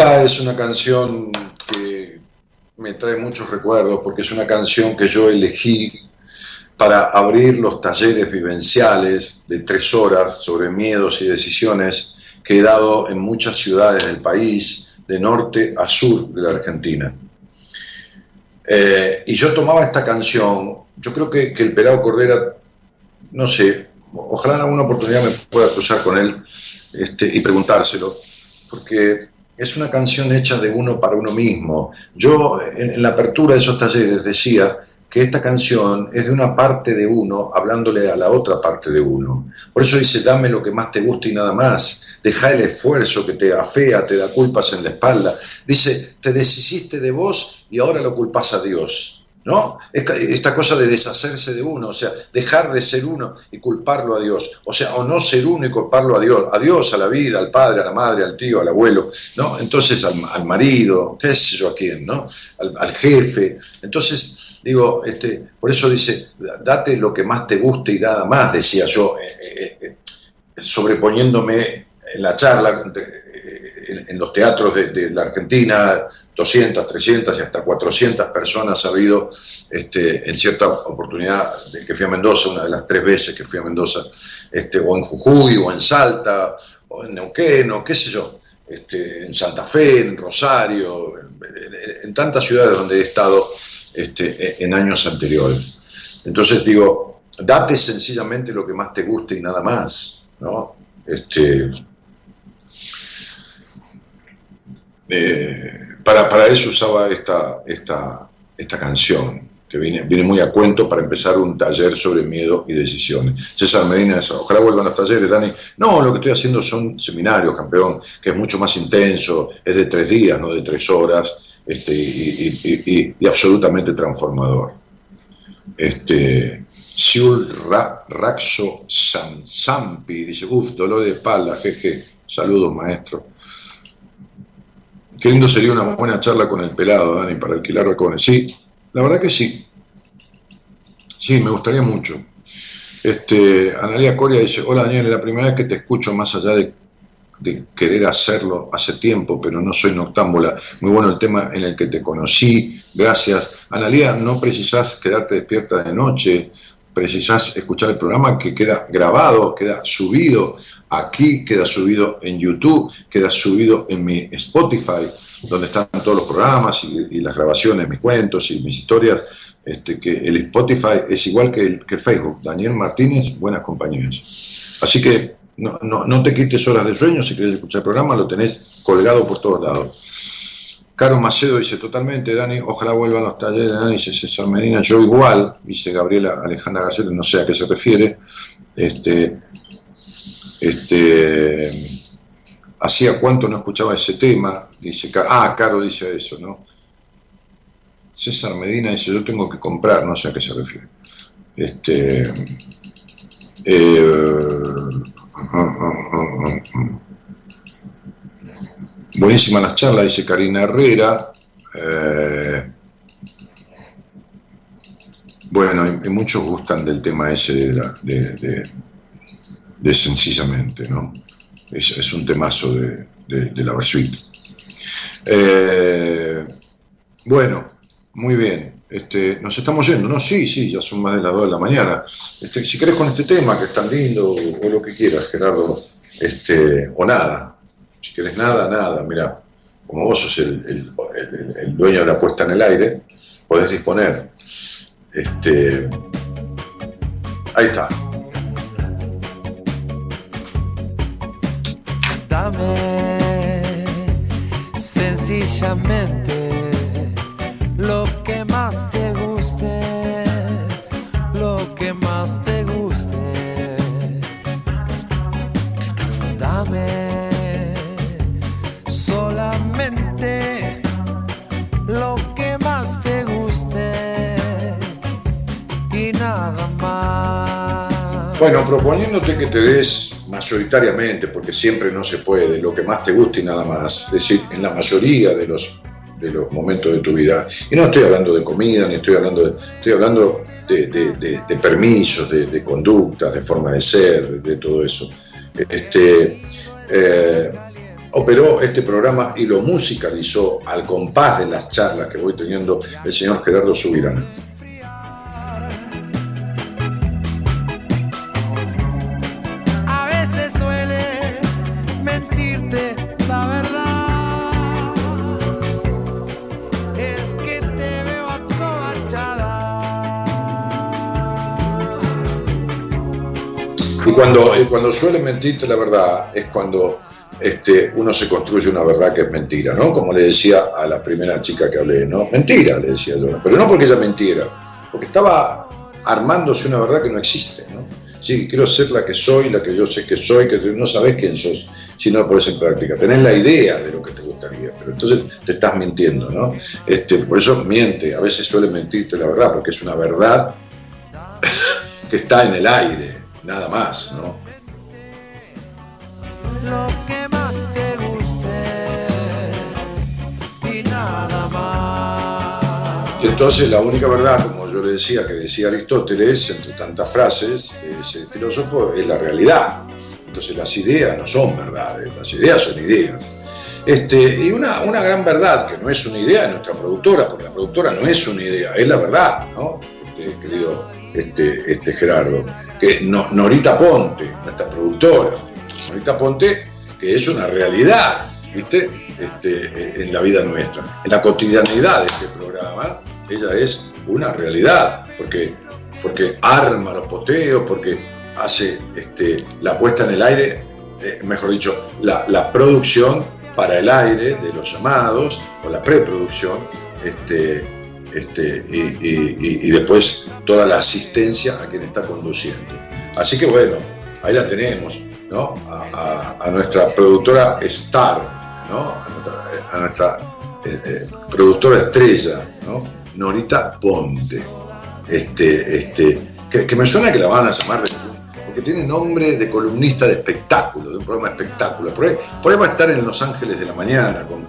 Speaker 5: Es una canción que me trae muchos recuerdos porque es una canción que yo elegí para abrir los talleres vivenciales de tres horas sobre miedos y decisiones que he dado en muchas ciudades del país, de norte a sur de la Argentina. Eh, y yo tomaba esta canción, yo creo que, que el Pelado Cordera, no sé, ojalá en alguna oportunidad me pueda cruzar con él este, y preguntárselo, porque es una canción hecha de uno para uno mismo. Yo en, la apertura de esos talleres decía que esta canción es de una parte de uno hablándole a la otra parte de uno. Por eso dice, dame lo que más te guste y nada más. Deja el esfuerzo que te afea, te da culpas en la espalda. Dice, te deshiciste de vos y ahora lo culpas a Dios. ¿No? Esta cosa de deshacerse de uno, o sea, dejar de ser uno y culparlo a Dios. O sea, o no ser uno y culparlo a Dios. A Dios, a la vida, al padre, a la madre, al tío, al abuelo, ¿no? Entonces al, marido, qué sé yo a quién, ¿no? Al, jefe. Entonces, digo, este, por eso dice, date lo que más te guste y nada más, decía yo, eh, eh, eh, sobreponiéndome en la charla en, los teatros de, de, la Argentina, 200, 300 y hasta 400 personas ha habido este, en cierta oportunidad de que fui a Mendoza, una de las tres veces que fui a Mendoza, este, o en Jujuy, o en Salta, o en Neuquén, o qué sé yo, este, en Santa Fe, en Rosario, en, en tantas ciudades donde he estado este, en años anteriores. Entonces digo, date sencillamente lo que más te guste y nada más, ¿no? Este, eh, para, para, eso usaba esta, esta, esta canción, que viene, viene muy a cuento para empezar un taller sobre miedo y decisiones. César Medina ojalá vuelvan los talleres, Dani. No, lo que estoy haciendo son seminarios, campeón, que es mucho más intenso, es de tres días, no de tres horas, este, y, absolutamente transformador. Este, Siul Ra, Raxo Sampi dice, uff, dolor de espalda, jeje, saludos maestro. Qué lindo sería una buena charla con el pelado, Dani, para alquilar balcones. Sí, la verdad que sí. Sí, me gustaría mucho. Este, Analia Coria dice, hola Daniel, es la primera vez que te escucho más allá de, de querer hacerlo hace tiempo, pero no soy noctámbula. Muy bueno el tema en el que te conocí, gracias. Analia, no precisás quedarte despierta de noche, precisás escuchar el programa que queda grabado, queda subido aquí, queda subido en YouTube, queda subido en mi Spotify, donde están todos los programas y, las grabaciones, mis cuentos y mis historias este, que el Spotify es igual que el, que Facebook. Daniel Martínez, buenas compañías. Así que no, no, no te quites horas de sueño, si quieres escuchar el programa, lo tenés colgado por todos lados. Caro Macedo dice, totalmente, Dani, ojalá vuelvan los talleres Dani, dice César Medina, yo igual, dice Gabriela Alejandra García, no sé a qué se refiere. Este, este, hacía cuánto no escuchaba ese tema, dice, ah, Caro dice eso, ¿no? César Medina dice, yo tengo que comprar, no sé a qué se refiere. Este, eh, buenísimas las charlas, dice Karina Herrera. Eh, bueno, y, muchos gustan del tema ese de, la- de- de sencillamente, ¿no? Es, un temazo de, la Versuit. Eh, bueno, muy bien. Este, nos estamos yendo, ¿no? Sí, sí, ya son más de las 2 de la mañana. Este, si querés con este tema, que es tan lindo, o, lo que quieras, Gerardo, este, o nada. Si querés nada, nada. Mira, como vos sos el dueño de la puesta en el aire, podés disponer. Este, ahí está.
Speaker 6: Dame sencillamente lo que más te guste, lo que más te guste. Dame solamente lo que más te guste y nada más.
Speaker 5: Bueno, proponiéndote que te des mayoritariamente, porque siempre no se puede, lo que más te guste y nada más, es decir, en la mayoría de los, de los momentos de tu vida. Y no estoy hablando de comida, ni estoy hablando de, estoy hablando de, permisos, de, de conductas, de forma de ser, de todo eso. Este, eh, operó este programa y lo musicalizó al compás de las charlas que voy teniendo el señor Gerardo Subirán. Y cuando, cuando suele mentirte la verdad es cuando este, uno se construye una verdad que es mentira, ¿no? Como le decía a la primera chica que hablé, ¿no? Mentira, le decía yo, pero no porque ella mentiera, porque estaba armándose una verdad que no existe, ¿no? Sí, quiero ser la que soy, la que yo sé que soy, que no sabes quién sos si no lo pones en práctica. Tenés la idea de lo que te gustaría, pero entonces te estás mintiendo, ¿no? Este, por eso miente, a veces suele mentirte la verdad, porque es una verdad que está en el aire, nada más, ¿no?
Speaker 6: Lo que más te guste y nada más.
Speaker 5: Y entonces la única verdad, como yo le decía, que decía Aristóteles, entre tantas frases de ese filósofo, es la realidad. Entonces las ideas no son verdades, las ideas son ideas. Este, y una, una gran verdad, que no es una idea de nuestra productora, porque la productora no es una idea, es la verdad, ¿no? Este, querido este, este Gerardo, que no- Norita Ponte, nuestra productora, Norita Ponte, que es una realidad, ¿viste? Este, en la vida nuestra. En la cotidianidad de este programa, ella es una realidad, porque, porque arma los poteos, porque hace este, la puesta en el aire, eh, mejor dicho, la, la producción para el aire de los llamados, o la preproducción, este, este, y, después toda la asistencia a quien está conduciendo. Así que bueno, ahí la tenemos, ¿no? A, nuestra productora Star, ¿no? A nuestra, eh, eh, productora estrella, ¿no? Norita Ponte. Este, este, que, me suena que la van a llamar de- porque tiene nombre de columnista de espectáculo, de un programa de espectáculo. Por ahí, por estar en Los Ángeles de la Mañana con-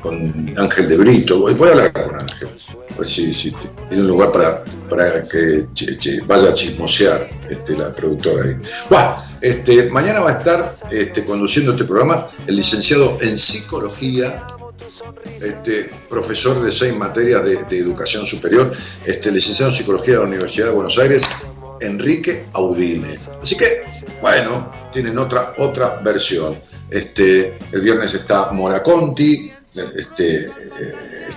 Speaker 5: con Ángel de Brito. Voy, voy a hablar con Ángel. Pues sí, sí, tiene un lugar para, para que vaya a chismosear este, la productora ahí. Buah, este, mañana va a estar este, conduciendo este programa el licenciado en psicología, este, profesor de seis materias de, de educación superior, este, licenciado en psicología de la Universidad de Buenos Aires, Enrique Audine. Así que, bueno, tienen otra, otra versión. Este, el viernes está Mora Conti, este, eh,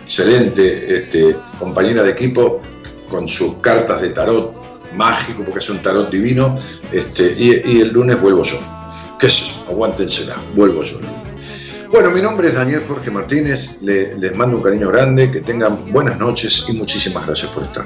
Speaker 5: excelente este, compañera de equipo con sus cartas de tarot mágico, porque es un tarot divino, este, y, el lunes vuelvo yo. ¿Qué sé? Aguántensela, vuelvo yo. Bueno, mi nombre es Daniel Jorge Martínez, le- les mando un cariño grande, que tengan buenas noches y muchísimas gracias por estar.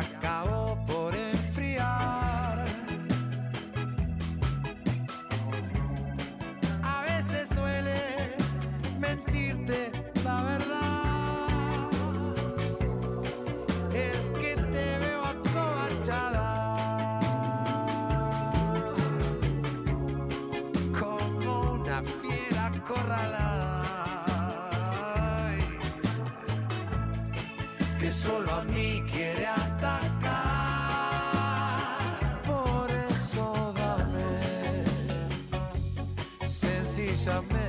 Speaker 6: Acabó por enfriar. A veces duele mentirte la verdad. Es que te veo acobachada. Como una fiera acorralada. Ay, Que solo a mí sencillamente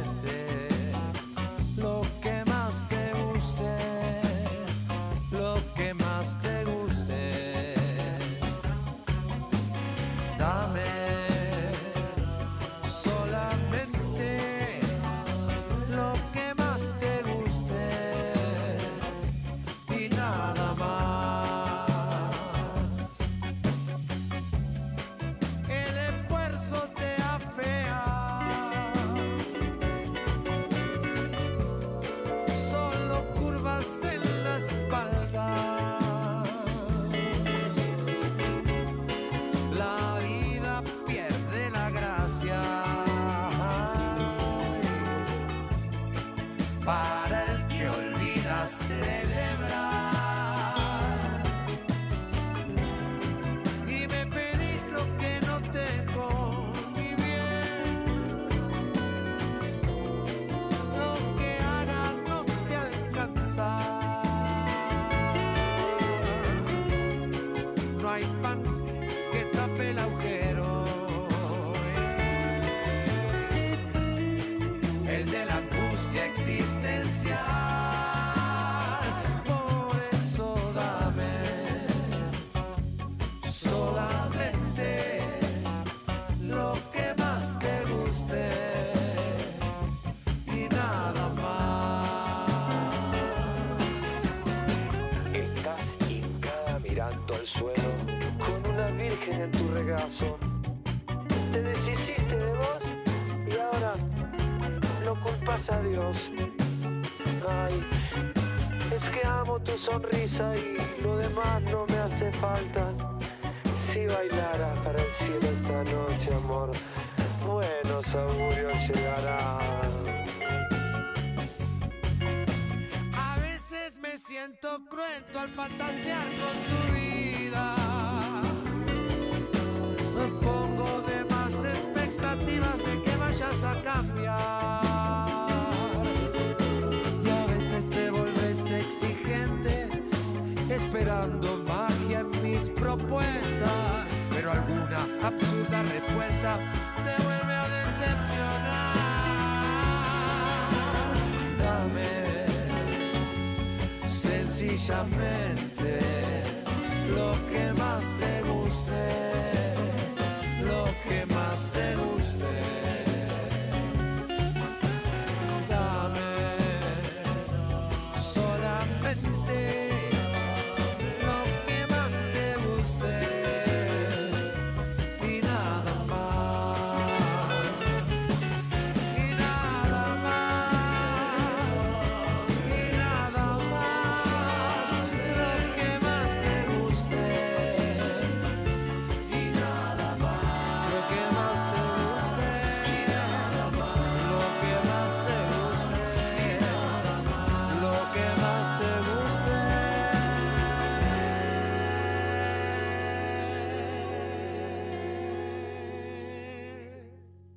Speaker 6: decepcionar. Dame sencillamente